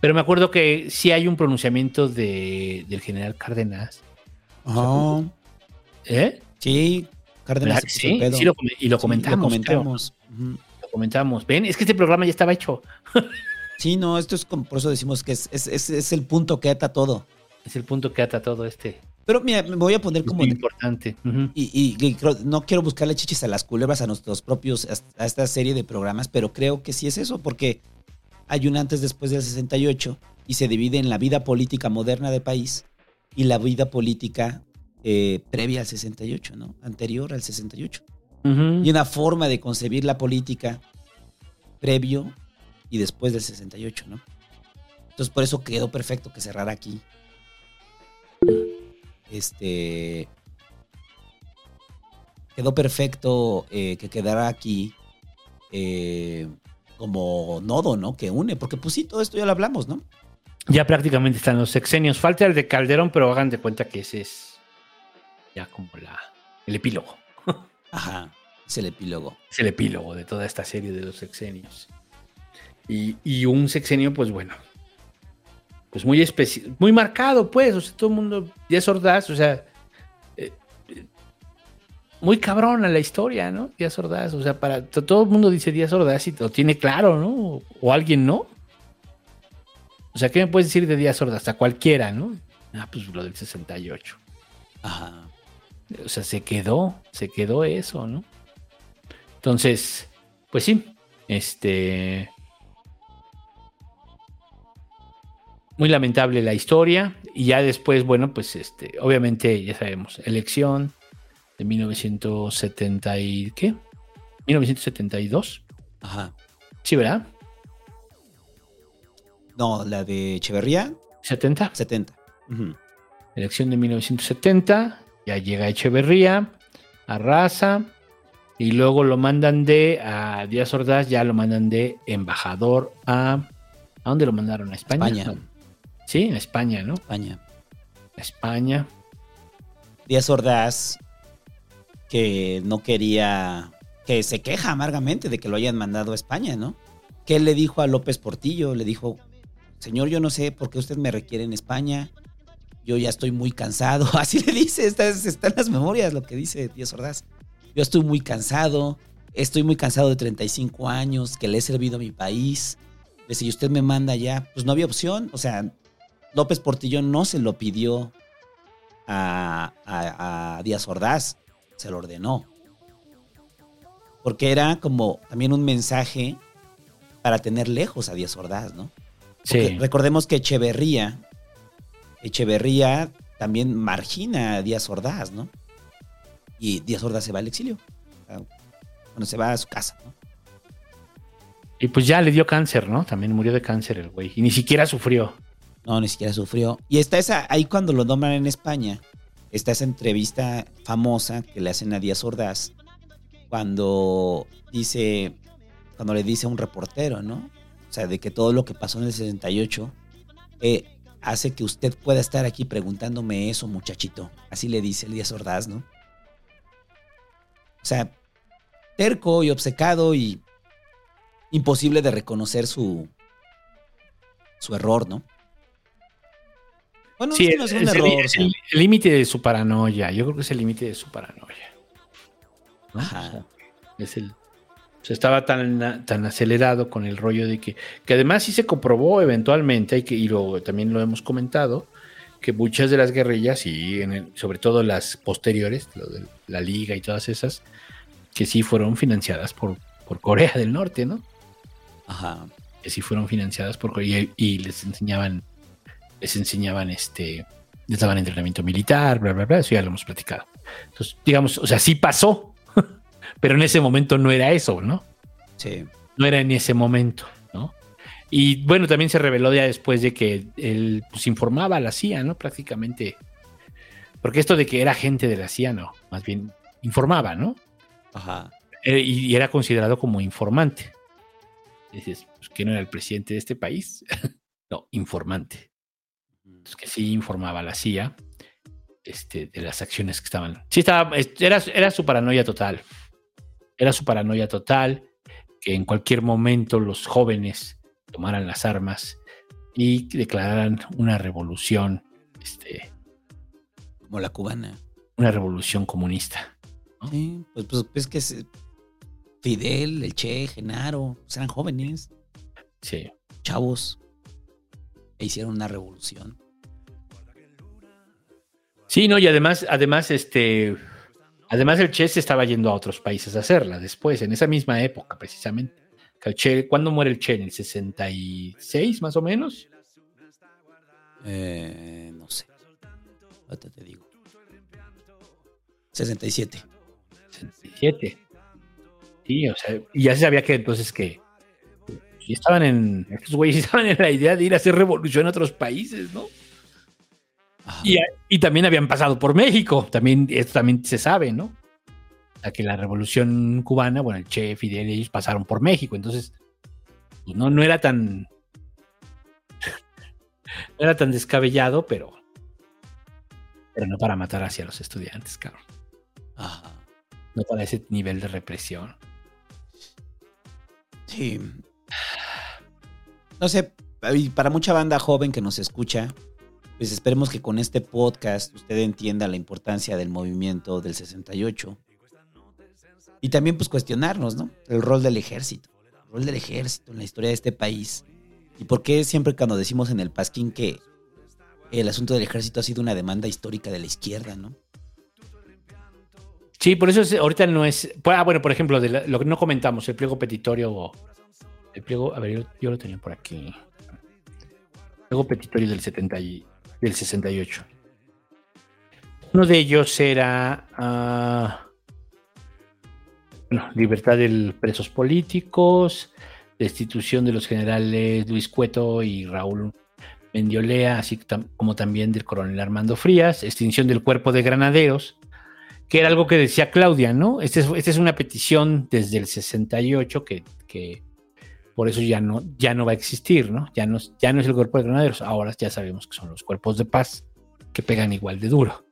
Pero me acuerdo que sí hay un pronunciamiento de, del general Cárdenas. Ajá. ¿Eh? Sí, Cárdenas ¿Verdad se que puso el sí? Sí, lo, y lo Sí, comentamos. lo comentamos. Lo comentamos. Ven, es que este programa ya estaba hecho. Sí, no, esto es como, por eso decimos que es, es, es- es el punto que ata todo. Es el punto que ata todo este. Pero mira, me voy a poner como... Muy importante. Y, y- no quiero buscarle chichis a las culebras a nuestros propios, a, esta serie de programas, pero creo que sí es eso, porque hay un antes después del 68 y se divide en la vida política moderna del país y la vida política eh, previa al 68, ¿no? Anterior al 68. Ujú. Y una forma de concebir la política previo y después del 68, ¿no? Entonces por eso quedó perfecto que cerrara aquí. Este. Quedó perfecto eh, que quedara aquí eh, como nodo, ¿no? Que une, porque pues sí, todo esto ya lo hablamos, ¿no? Ya prácticamente están los sexenios. Falta el de Calderón, pero hagan de cuenta que ese es ya como la, el epílogo. Ajá, es el epílogo. Es el epílogo de toda esta serie de los sexenios. Y, y un sexenio, pues bueno, pues muy especi- muy marcado, pues. O sea, todo el mundo, Díaz Ordaz, o sea, eh, eh, muy cabrona la historia, ¿no? Díaz Ordaz, o sea, para to- todo el mundo dice Díaz Ordaz y lo tiene claro, ¿no? O, o alguien no. O sea, ¿qué me puedes decir de Díaz Ordaz? A cualquiera, ¿no? Ah, pues lo del 68. Ajá. O sea, se quedó, se quedó eso, ¿no? Entonces, pues sí, este... Muy lamentable la historia y ya después, bueno, pues este, obviamente ya sabemos, elección de 1970 y ¿qué? 1972. Ajá. Sí, ¿verdad? No, la de Echeverría, 70. 70. Ujú. Elección de 1970, ya llega Echeverría, arrasa, y luego lo mandan de a Díaz Ordaz, ya lo mandan de embajador a. ¿A dónde lo mandaron? ¿A España? España. Sí, en España, ¿no? España. España. Díaz Ordaz, que no quería, que se queja amargamente de que lo hayan mandado a España, ¿no? Que él le dijo a López Portillo, le dijo, señor, yo no sé por qué usted me requiere en España, yo ya estoy muy cansado, así le dice, está, está en las memorias lo que dice Díaz Ordaz, yo estoy muy cansado, estoy muy cansado de 35 años, que le he servido a mi país, dice, y usted me manda ya, pues no había opción, o sea, López Portillo no se lo pidió a, a- a Díaz Ordaz, se lo ordenó. Porque era como también un mensaje para tener lejos a Díaz Ordaz, ¿no? Porque Sí. Recordemos que Echeverría, Echeverría también margina a Díaz Ordaz, ¿no? Y Díaz Ordaz se va al exilio. Bueno, se va a su casa, ¿no? Y pues ya le dio cáncer, ¿no? También murió de cáncer el güey. Y ni siquiera sufrió. No, ni siquiera sufrió. Y está esa, ahí cuando lo nombran en España, está esa entrevista famosa que le hacen a Díaz Ordaz, cuando dice, cuando le dice a un reportero, ¿no? O sea, de que todo lo que pasó en el 68 eh, hace que usted pueda estar aquí preguntándome eso, muchachito. Así le dice el Díaz Ordaz, ¿no? O sea, terco y obcecado y imposible de reconocer su, su error, ¿no? Bueno, sí, no es un el- error. sea. el el límite de su paranoia. Yo creo que es el límite de su paranoia. ¿no? Ajá. O sea, es el. o sea, estaba tan, tan acelerado con el rollo de que. Que además sí se comprobó eventualmente, y, que, y lo, también lo hemos comentado, que muchas de las guerrillas, y en el- sobre todo las posteriores, lo de la Liga y todas esas, que sí fueron financiadas por, por Corea del Norte, ¿no? Ajá. que sí fueron financiadas por Corea y, y les enseñaban, les enseñaban este, les daban entrenamiento militar, bla, bla, bla, eso ya lo hemos platicado. Entonces, digamos, o sea, sí pasó, pero en ese momento no era eso, ¿no? Sí. No era en ese momento, ¿no? Y bueno, también se reveló ya después de que él pues, informaba a la CIA, ¿no? Prácticamente. Porque esto de que era agente de la CIA, no, más bien informaba, ¿no? Ajá. Eh, y, y era considerado como informante. Dices, pues, que no era el presidente de este país. no, informante. Entonces, que sí informaba a la CIA este, de las acciones que estaban. Sí, estaba, es- era, era su paranoia total. Era su paranoia total que en cualquier momento los jóvenes tomaran las armas y declararan una revolución, este, Como la cubana. una revolución comunista. Sí, pues, pues, pues que Fidel, el Che, Genaro, pues eran jóvenes, Sí. chavos, e hicieron una revolución. Sí, no, y además, además, este, además el Che se estaba yendo a otros países a hacerla después, en esa misma época, precisamente. El Che- ¿Cuándo muere el Che? ¿En el 66, más o menos? Eh, no sé. Ahorita te digo. 67. 67. Sí, o sea, y ya se sabía que entonces que sí estaban en, estos güeyes estaban en la idea de ir a hacer revolución a otros países, ¿no? Y, y también habían pasado por México, también, esto también se sabe, ¿no? O sea, que la revolución cubana, bueno, el Che, Fidel y ellos pasaron por México, entonces pues no, no era tan no era tan descabellado, pero pero no para matar hacia los estudiantes, cabrón. Ajá. No para ese nivel de represión. Sí. No sé, para mucha banda joven que nos escucha, pues esperemos que con este podcast usted entienda la importancia del movimiento del 68. Y también pues cuestionarnos, ¿no? El rol del ejército. El rol del ejército en la historia de este país. Y por qué siempre cuando decimos en el Pasquín que el asunto del ejército ha sido una demanda histórica de la izquierda, ¿no? Sí, por eso es- ahorita no es. Ah, bueno, por ejemplo, de la- lo que no comentamos, el pliego petitorio. El pliego, a ver, yo, yo lo tenía por aquí. Pliego petitorio del, 70 y- del 68. Uno de ellos era. ah, libertad de presos políticos, destitución de los generales Luis Cueto y Raúl Mendiolea, así como también del coronel Armando Frías, extinción del cuerpo de granaderos, que era algo que decía Claudia, ¿no? Esta es, esta es una petición desde el 68 que, que por eso ya no, ya no va a existir, ¿no? Ya no, es- ya no es el cuerpo de granaderos, ahora ya sabemos que son los cuerpos de paz que pegan igual de duro,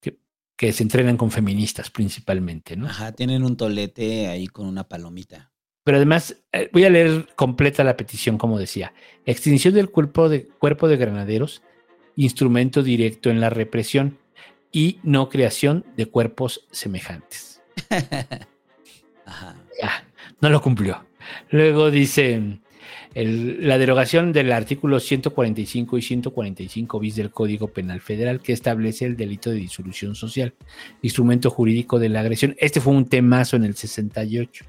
que, que se entrenan con feministas principalmente, ¿no? Ajá, tienen un tolete ahí con una palomita. Pero además, eh, voy a leer completa la petición, como decía. Extinción del cuerpo de, cuerpo de granaderos, instrumento directo en la represión y no creación de cuerpos semejantes. Ya, no lo cumplió. Luego dice la derogación del artículo 145 y 145 bis del Código Penal Federal que establece el delito de disolución social, instrumento jurídico de la agresión. Este fue un temazo en el 68.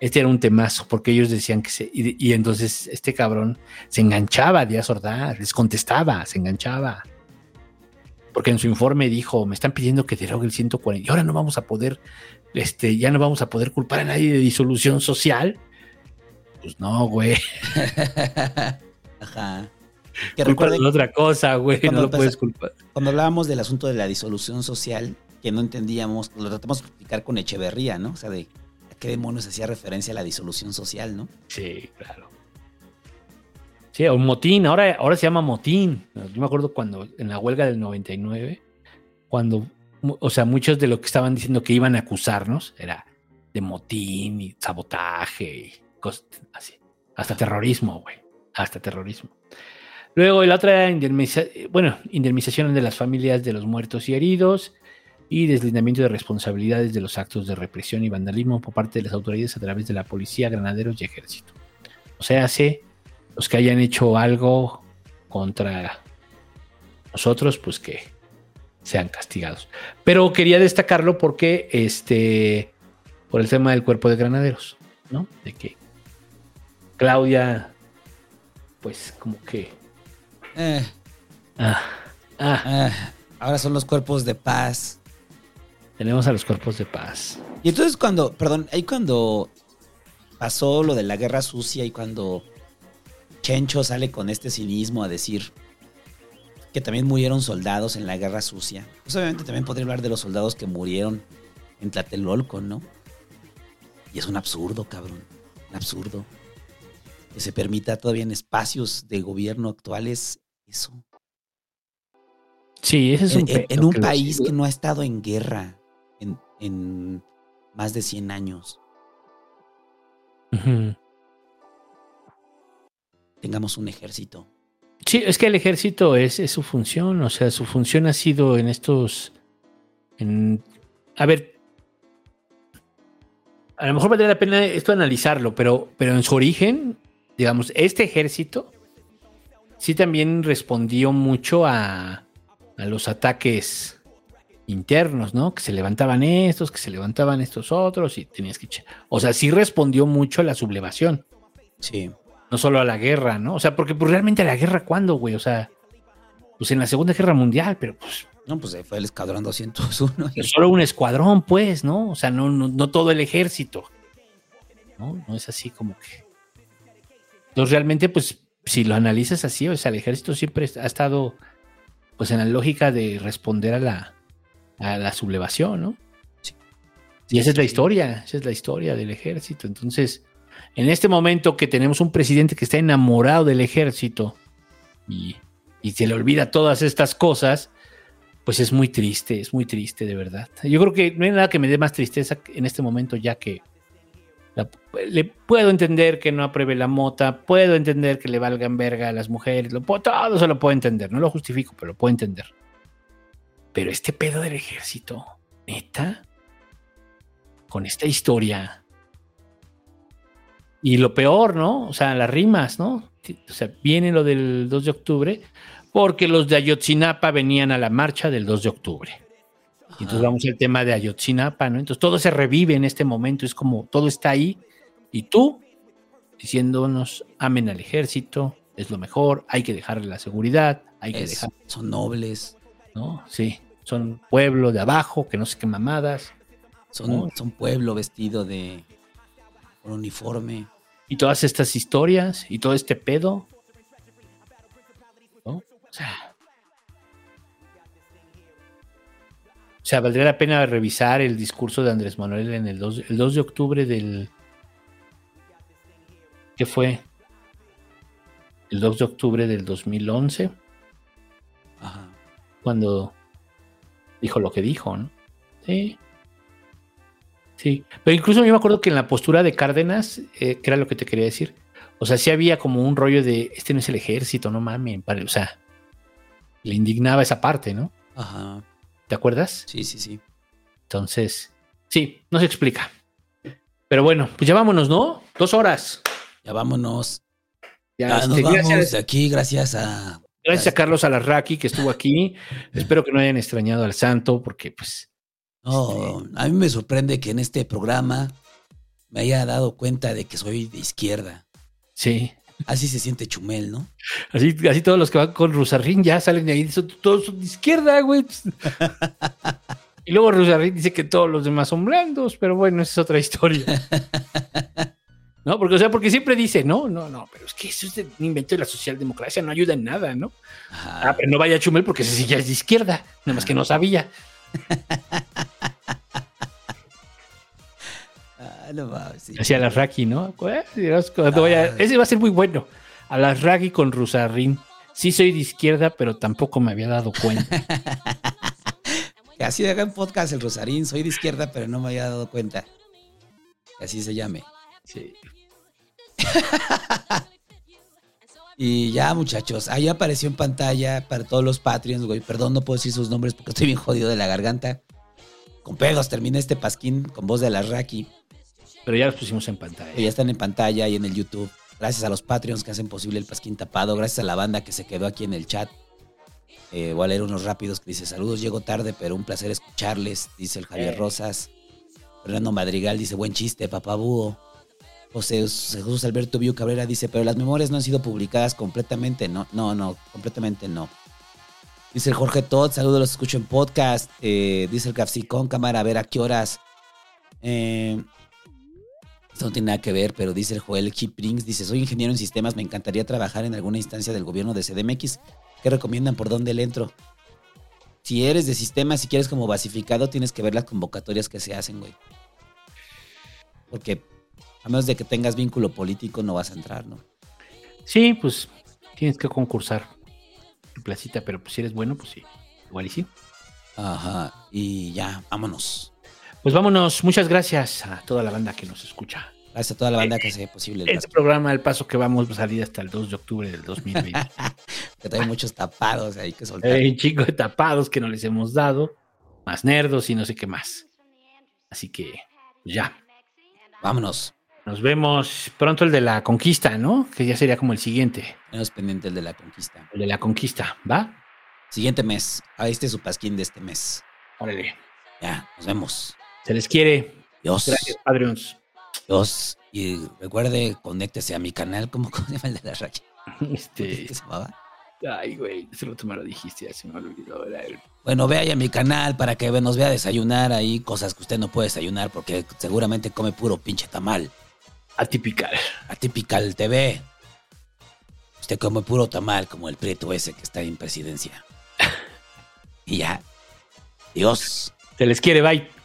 Este era un temazo, porque ellos decían que se. Y, y entonces este cabrón se enganchaba a Díaz Ordaz, les contestaba, se enganchaba. Porque en su informe dijo: Me están pidiendo que derogue el 140. Y ahora no vamos a poder, este, ya no vamos a poder culpar a nadie de disolución social. Pues no, güey. Ajá. Que recuerden de otra cosa, güey. No lo empezó- puedes culpar. Cuando hablábamos del asunto de la disolución social, que no entendíamos, lo tratamos de explicar con Echeverría, ¿no? O sea, de a qué demonios hacía referencia a la disolución social, ¿no? Sí, claro. Sí, un motín, ahora, ahora se llama motín. Yo me acuerdo cuando en la huelga del 99, cuando, o sea, muchos de lo que estaban diciendo que iban a acusarnos era de motín y sabotaje y cosas así. Hasta terrorismo, güey. Hasta terrorismo. Luego la otra era bueno, indemnización de las familias de los muertos y heridos y deslindamiento de responsabilidades de los actos de represión y vandalismo por parte de las autoridades a través de la policía, granaderos y ejército. O sea, hace los que hayan hecho algo contra nosotros, pues que sean castigados. Pero quería destacarlo porque, este, por el tema del cuerpo de granaderos, ¿no? De que Claudia, pues como que... Eh, ah, ah, ah, ahora son los cuerpos de paz. tenemos a los cuerpos de paz. Y entonces cuando, perdón, ahí cuando pasó lo de la guerra sucia y cuando Chencho sale con este cinismo a decir que también murieron soldados en la guerra sucia, pues obviamente también podría hablar de los soldados que murieron en Tlatelolco, ¿no? Y es un absurdo, cabrón, un absurdo. Que se permita todavía en espacios de gobierno actuales eso. Sí, ese es un en, en- un que lo- país que no ha estado en guerra en, en más de 100 años. Tengamos un ejército. Sí, es que el ejército es, su función, o sea, su función ha sido en estos... A ver, a lo mejor valdría la pena esto analizarlo, pero, pero en su origen, digamos, este ejército sí también respondió mucho a, a los ataques internos, ¿no? Que se levantaban estos, que se levantaban estos otros y tenías que... O sea, sí respondió mucho a la sublevación. Sí. No solo a la guerra, ¿no? O sea, porque pues, realmente a la guerra, ¿cuándo, güey? O sea, pues en la Segunda Guerra Mundial, pero pues No, pues fue el escuadrón 201. pero solo un escuadrón, pues, ¿no? O sea, no, no, no todo el ejército. ¿No? No es así como que. Entonces, realmente, pues, si lo analizas así, o sea, el ejército siempre ha estado, pues, en la lógica de responder a la, a la sublevación, ¿no? Y esa es la historia, esa es la historia del ejército. Entonces, en este momento que tenemos un presidente que está enamorado del ejército y, se le olvida todas estas cosas, pues es muy triste, es muy triste de verdad. Yo creo que no hay nada que me dé más tristeza en este momento ya que le puedo entender que no apruebe la mota, puedo entender que le valgan verga a las mujeres, lo puedo, todo se lo puedo entender, no lo justifico, pero lo puedo entender. Pero este pedo del ejército, neta, con esta historia. Y lo peor, ¿no? O sea, las rimas, ¿no? O sea, viene lo del 2 de octubre, porque los de Ayotzinapa venían a la marcha del 2 de octubre. Y entonces vamos al tema de Ayotzinapa, ¿no? Entonces todo se revive en este momento, es como todo está ahí y tú diciéndonos amen al ejército, es lo mejor, hay que dejarle la seguridad, hay que Es- dejar, Son nobles. ¿no? Sí, son pueblo de abajo, que no sé qué mamadas. Son, ¿no? son pueblo vestido de con uniforme. Y todas estas historias y todo este pedo. ¿no? O sea. O sea, valdría la pena revisar el discurso de Andrés Manuel en el 2, el 2 de octubre del. ¿Qué fue? El 2 de octubre del 2011. Cuando dijo lo que dijo, ¿no? Sí. Sí, pero incluso yo me acuerdo que en la postura de Cárdenas, eh, que era lo que te quería decir, o sea, sí había como un rollo de, este no es el ejército, no mames, pare- o sea, le indignaba esa parte, ¿no? Ajá. ¿Te acuerdas? Sí, sí, sí. Entonces, sí, no se explica. Pero bueno, pues ya vámonos, ¿no? Dos horas. Ya vámonos. Ya, Ya nos este, vamos de aquí, gracias a. gracias a Carlos Alarraqui que estuvo aquí. Espero que no hayan extrañado al santo, porque pues No, a mí me sorprende que en este programa me haya dado cuenta de que soy de izquierda. Sí. Así se siente Chumel, ¿no? Así, así todos los que van con Rusarrín ya salen de ahí, son- todos son de izquierda, güey. y luego Rusarrín dice que todos los demás son blandos, pero bueno, esa es otra historia. ¿No? Porque, o sea, porque siempre dice, no, no, no, pero es que eso es un invento de la socialdemocracia, no ayuda en nada, ¿no? Ah, pero no vaya Chumel porque ese sí ya es de izquierda, nada más que no sabía. Ah, no mames, sí. Hacia la Raki, ¿no? Cuando vaya- ese va a ser muy bueno. A la Raki con Rusarrín. Sí soy de izquierda, pero tampoco me había dado cuenta. Así hagan podcast el Rosarín. Soy de izquierda, pero no me había dado cuenta. Así se llame. Sí. Y ya, muchachos, ahí apareció en pantalla para todos los Patreons, güey. Perdón, no puedo decir sus nombres porque estoy bien jodido de la garganta. Con pedos terminé este pasquín con voz de la Raki. Pero ya los pusimos en pantalla. ya están en pantalla y en el YouTube. Gracias a los Patreons que hacen posible el pasquín tapado. Gracias a la banda que se quedó aquí en el chat. Eh, voy a leer unos rápidos que dice: Saludos, llego tarde, pero un placer escucharles. Dice el Javier Eh. Rosas. Fernando Madrigal dice: Buen chiste, papá búho. José Jesús Alberto Viu Cabrera dice: Pero las memorias no han sido publicadas completamente. No, no, no, completamente no. Dice el Jorge Todd: Saludos, los escucho en podcast. Eh, dice el Capsicón Cámara, a ver a qué horas. Eh, esto no tiene nada que ver, pero dice el Joel Kiprings, dice, soy ingeniero en sistemas, me encantaría trabajar en alguna instancia del gobierno de CDMX. ¿Qué recomiendan? ¿Por dónde le entro? Si eres de sistemas, si quieres como basificado, tienes que ver las convocatorias que se hacen, güey. Porque a menos de que tengas vínculo político, no vas a entrar, ¿no? Sí, pues tienes que concursar. Tu placita, pero pues si eres bueno, pues sí. Igual y sí. Ajá. Y ya, vámonos. Pues vámonos. Muchas gracias a toda la banda que nos escucha. Gracias a toda la banda que hace posible el Este programa, el paso que vamos va a salir hasta el 2 de octubre del 2020. Que trae muchos tapados ahí que soltar. Hay un chico de tapados que no les hemos dado. Más nerdos y no sé qué más. Así que, pues ya. Vámonos. Nos vemos pronto el de la conquista, ¿no? Que ya sería como el siguiente. Tenemos pendiente el de la conquista. El de la conquista, ¿va? Siguiente mes. Ahí este es su pasquín de este mes. Órale. Ya, nos vemos. Se les quiere. Dios. Gracias, Patreons. Dios. Y recuerde, conéctese a mi canal. ¿Cómo, se llama el de la raya? Este. ¿Qué se llamaba? Ay, güey. Ese otro me lo dijiste, ya se me olvidó. Era el- Bueno, vea a mi canal para que nos vea desayunar ahí cosas que usted no puede desayunar porque seguramente come puro pinche tamal. Atípical. Atípical TV. Usted come puro tamal como el prieto ese que está en presidencia. y ya. Dios. Se les quiere, bye.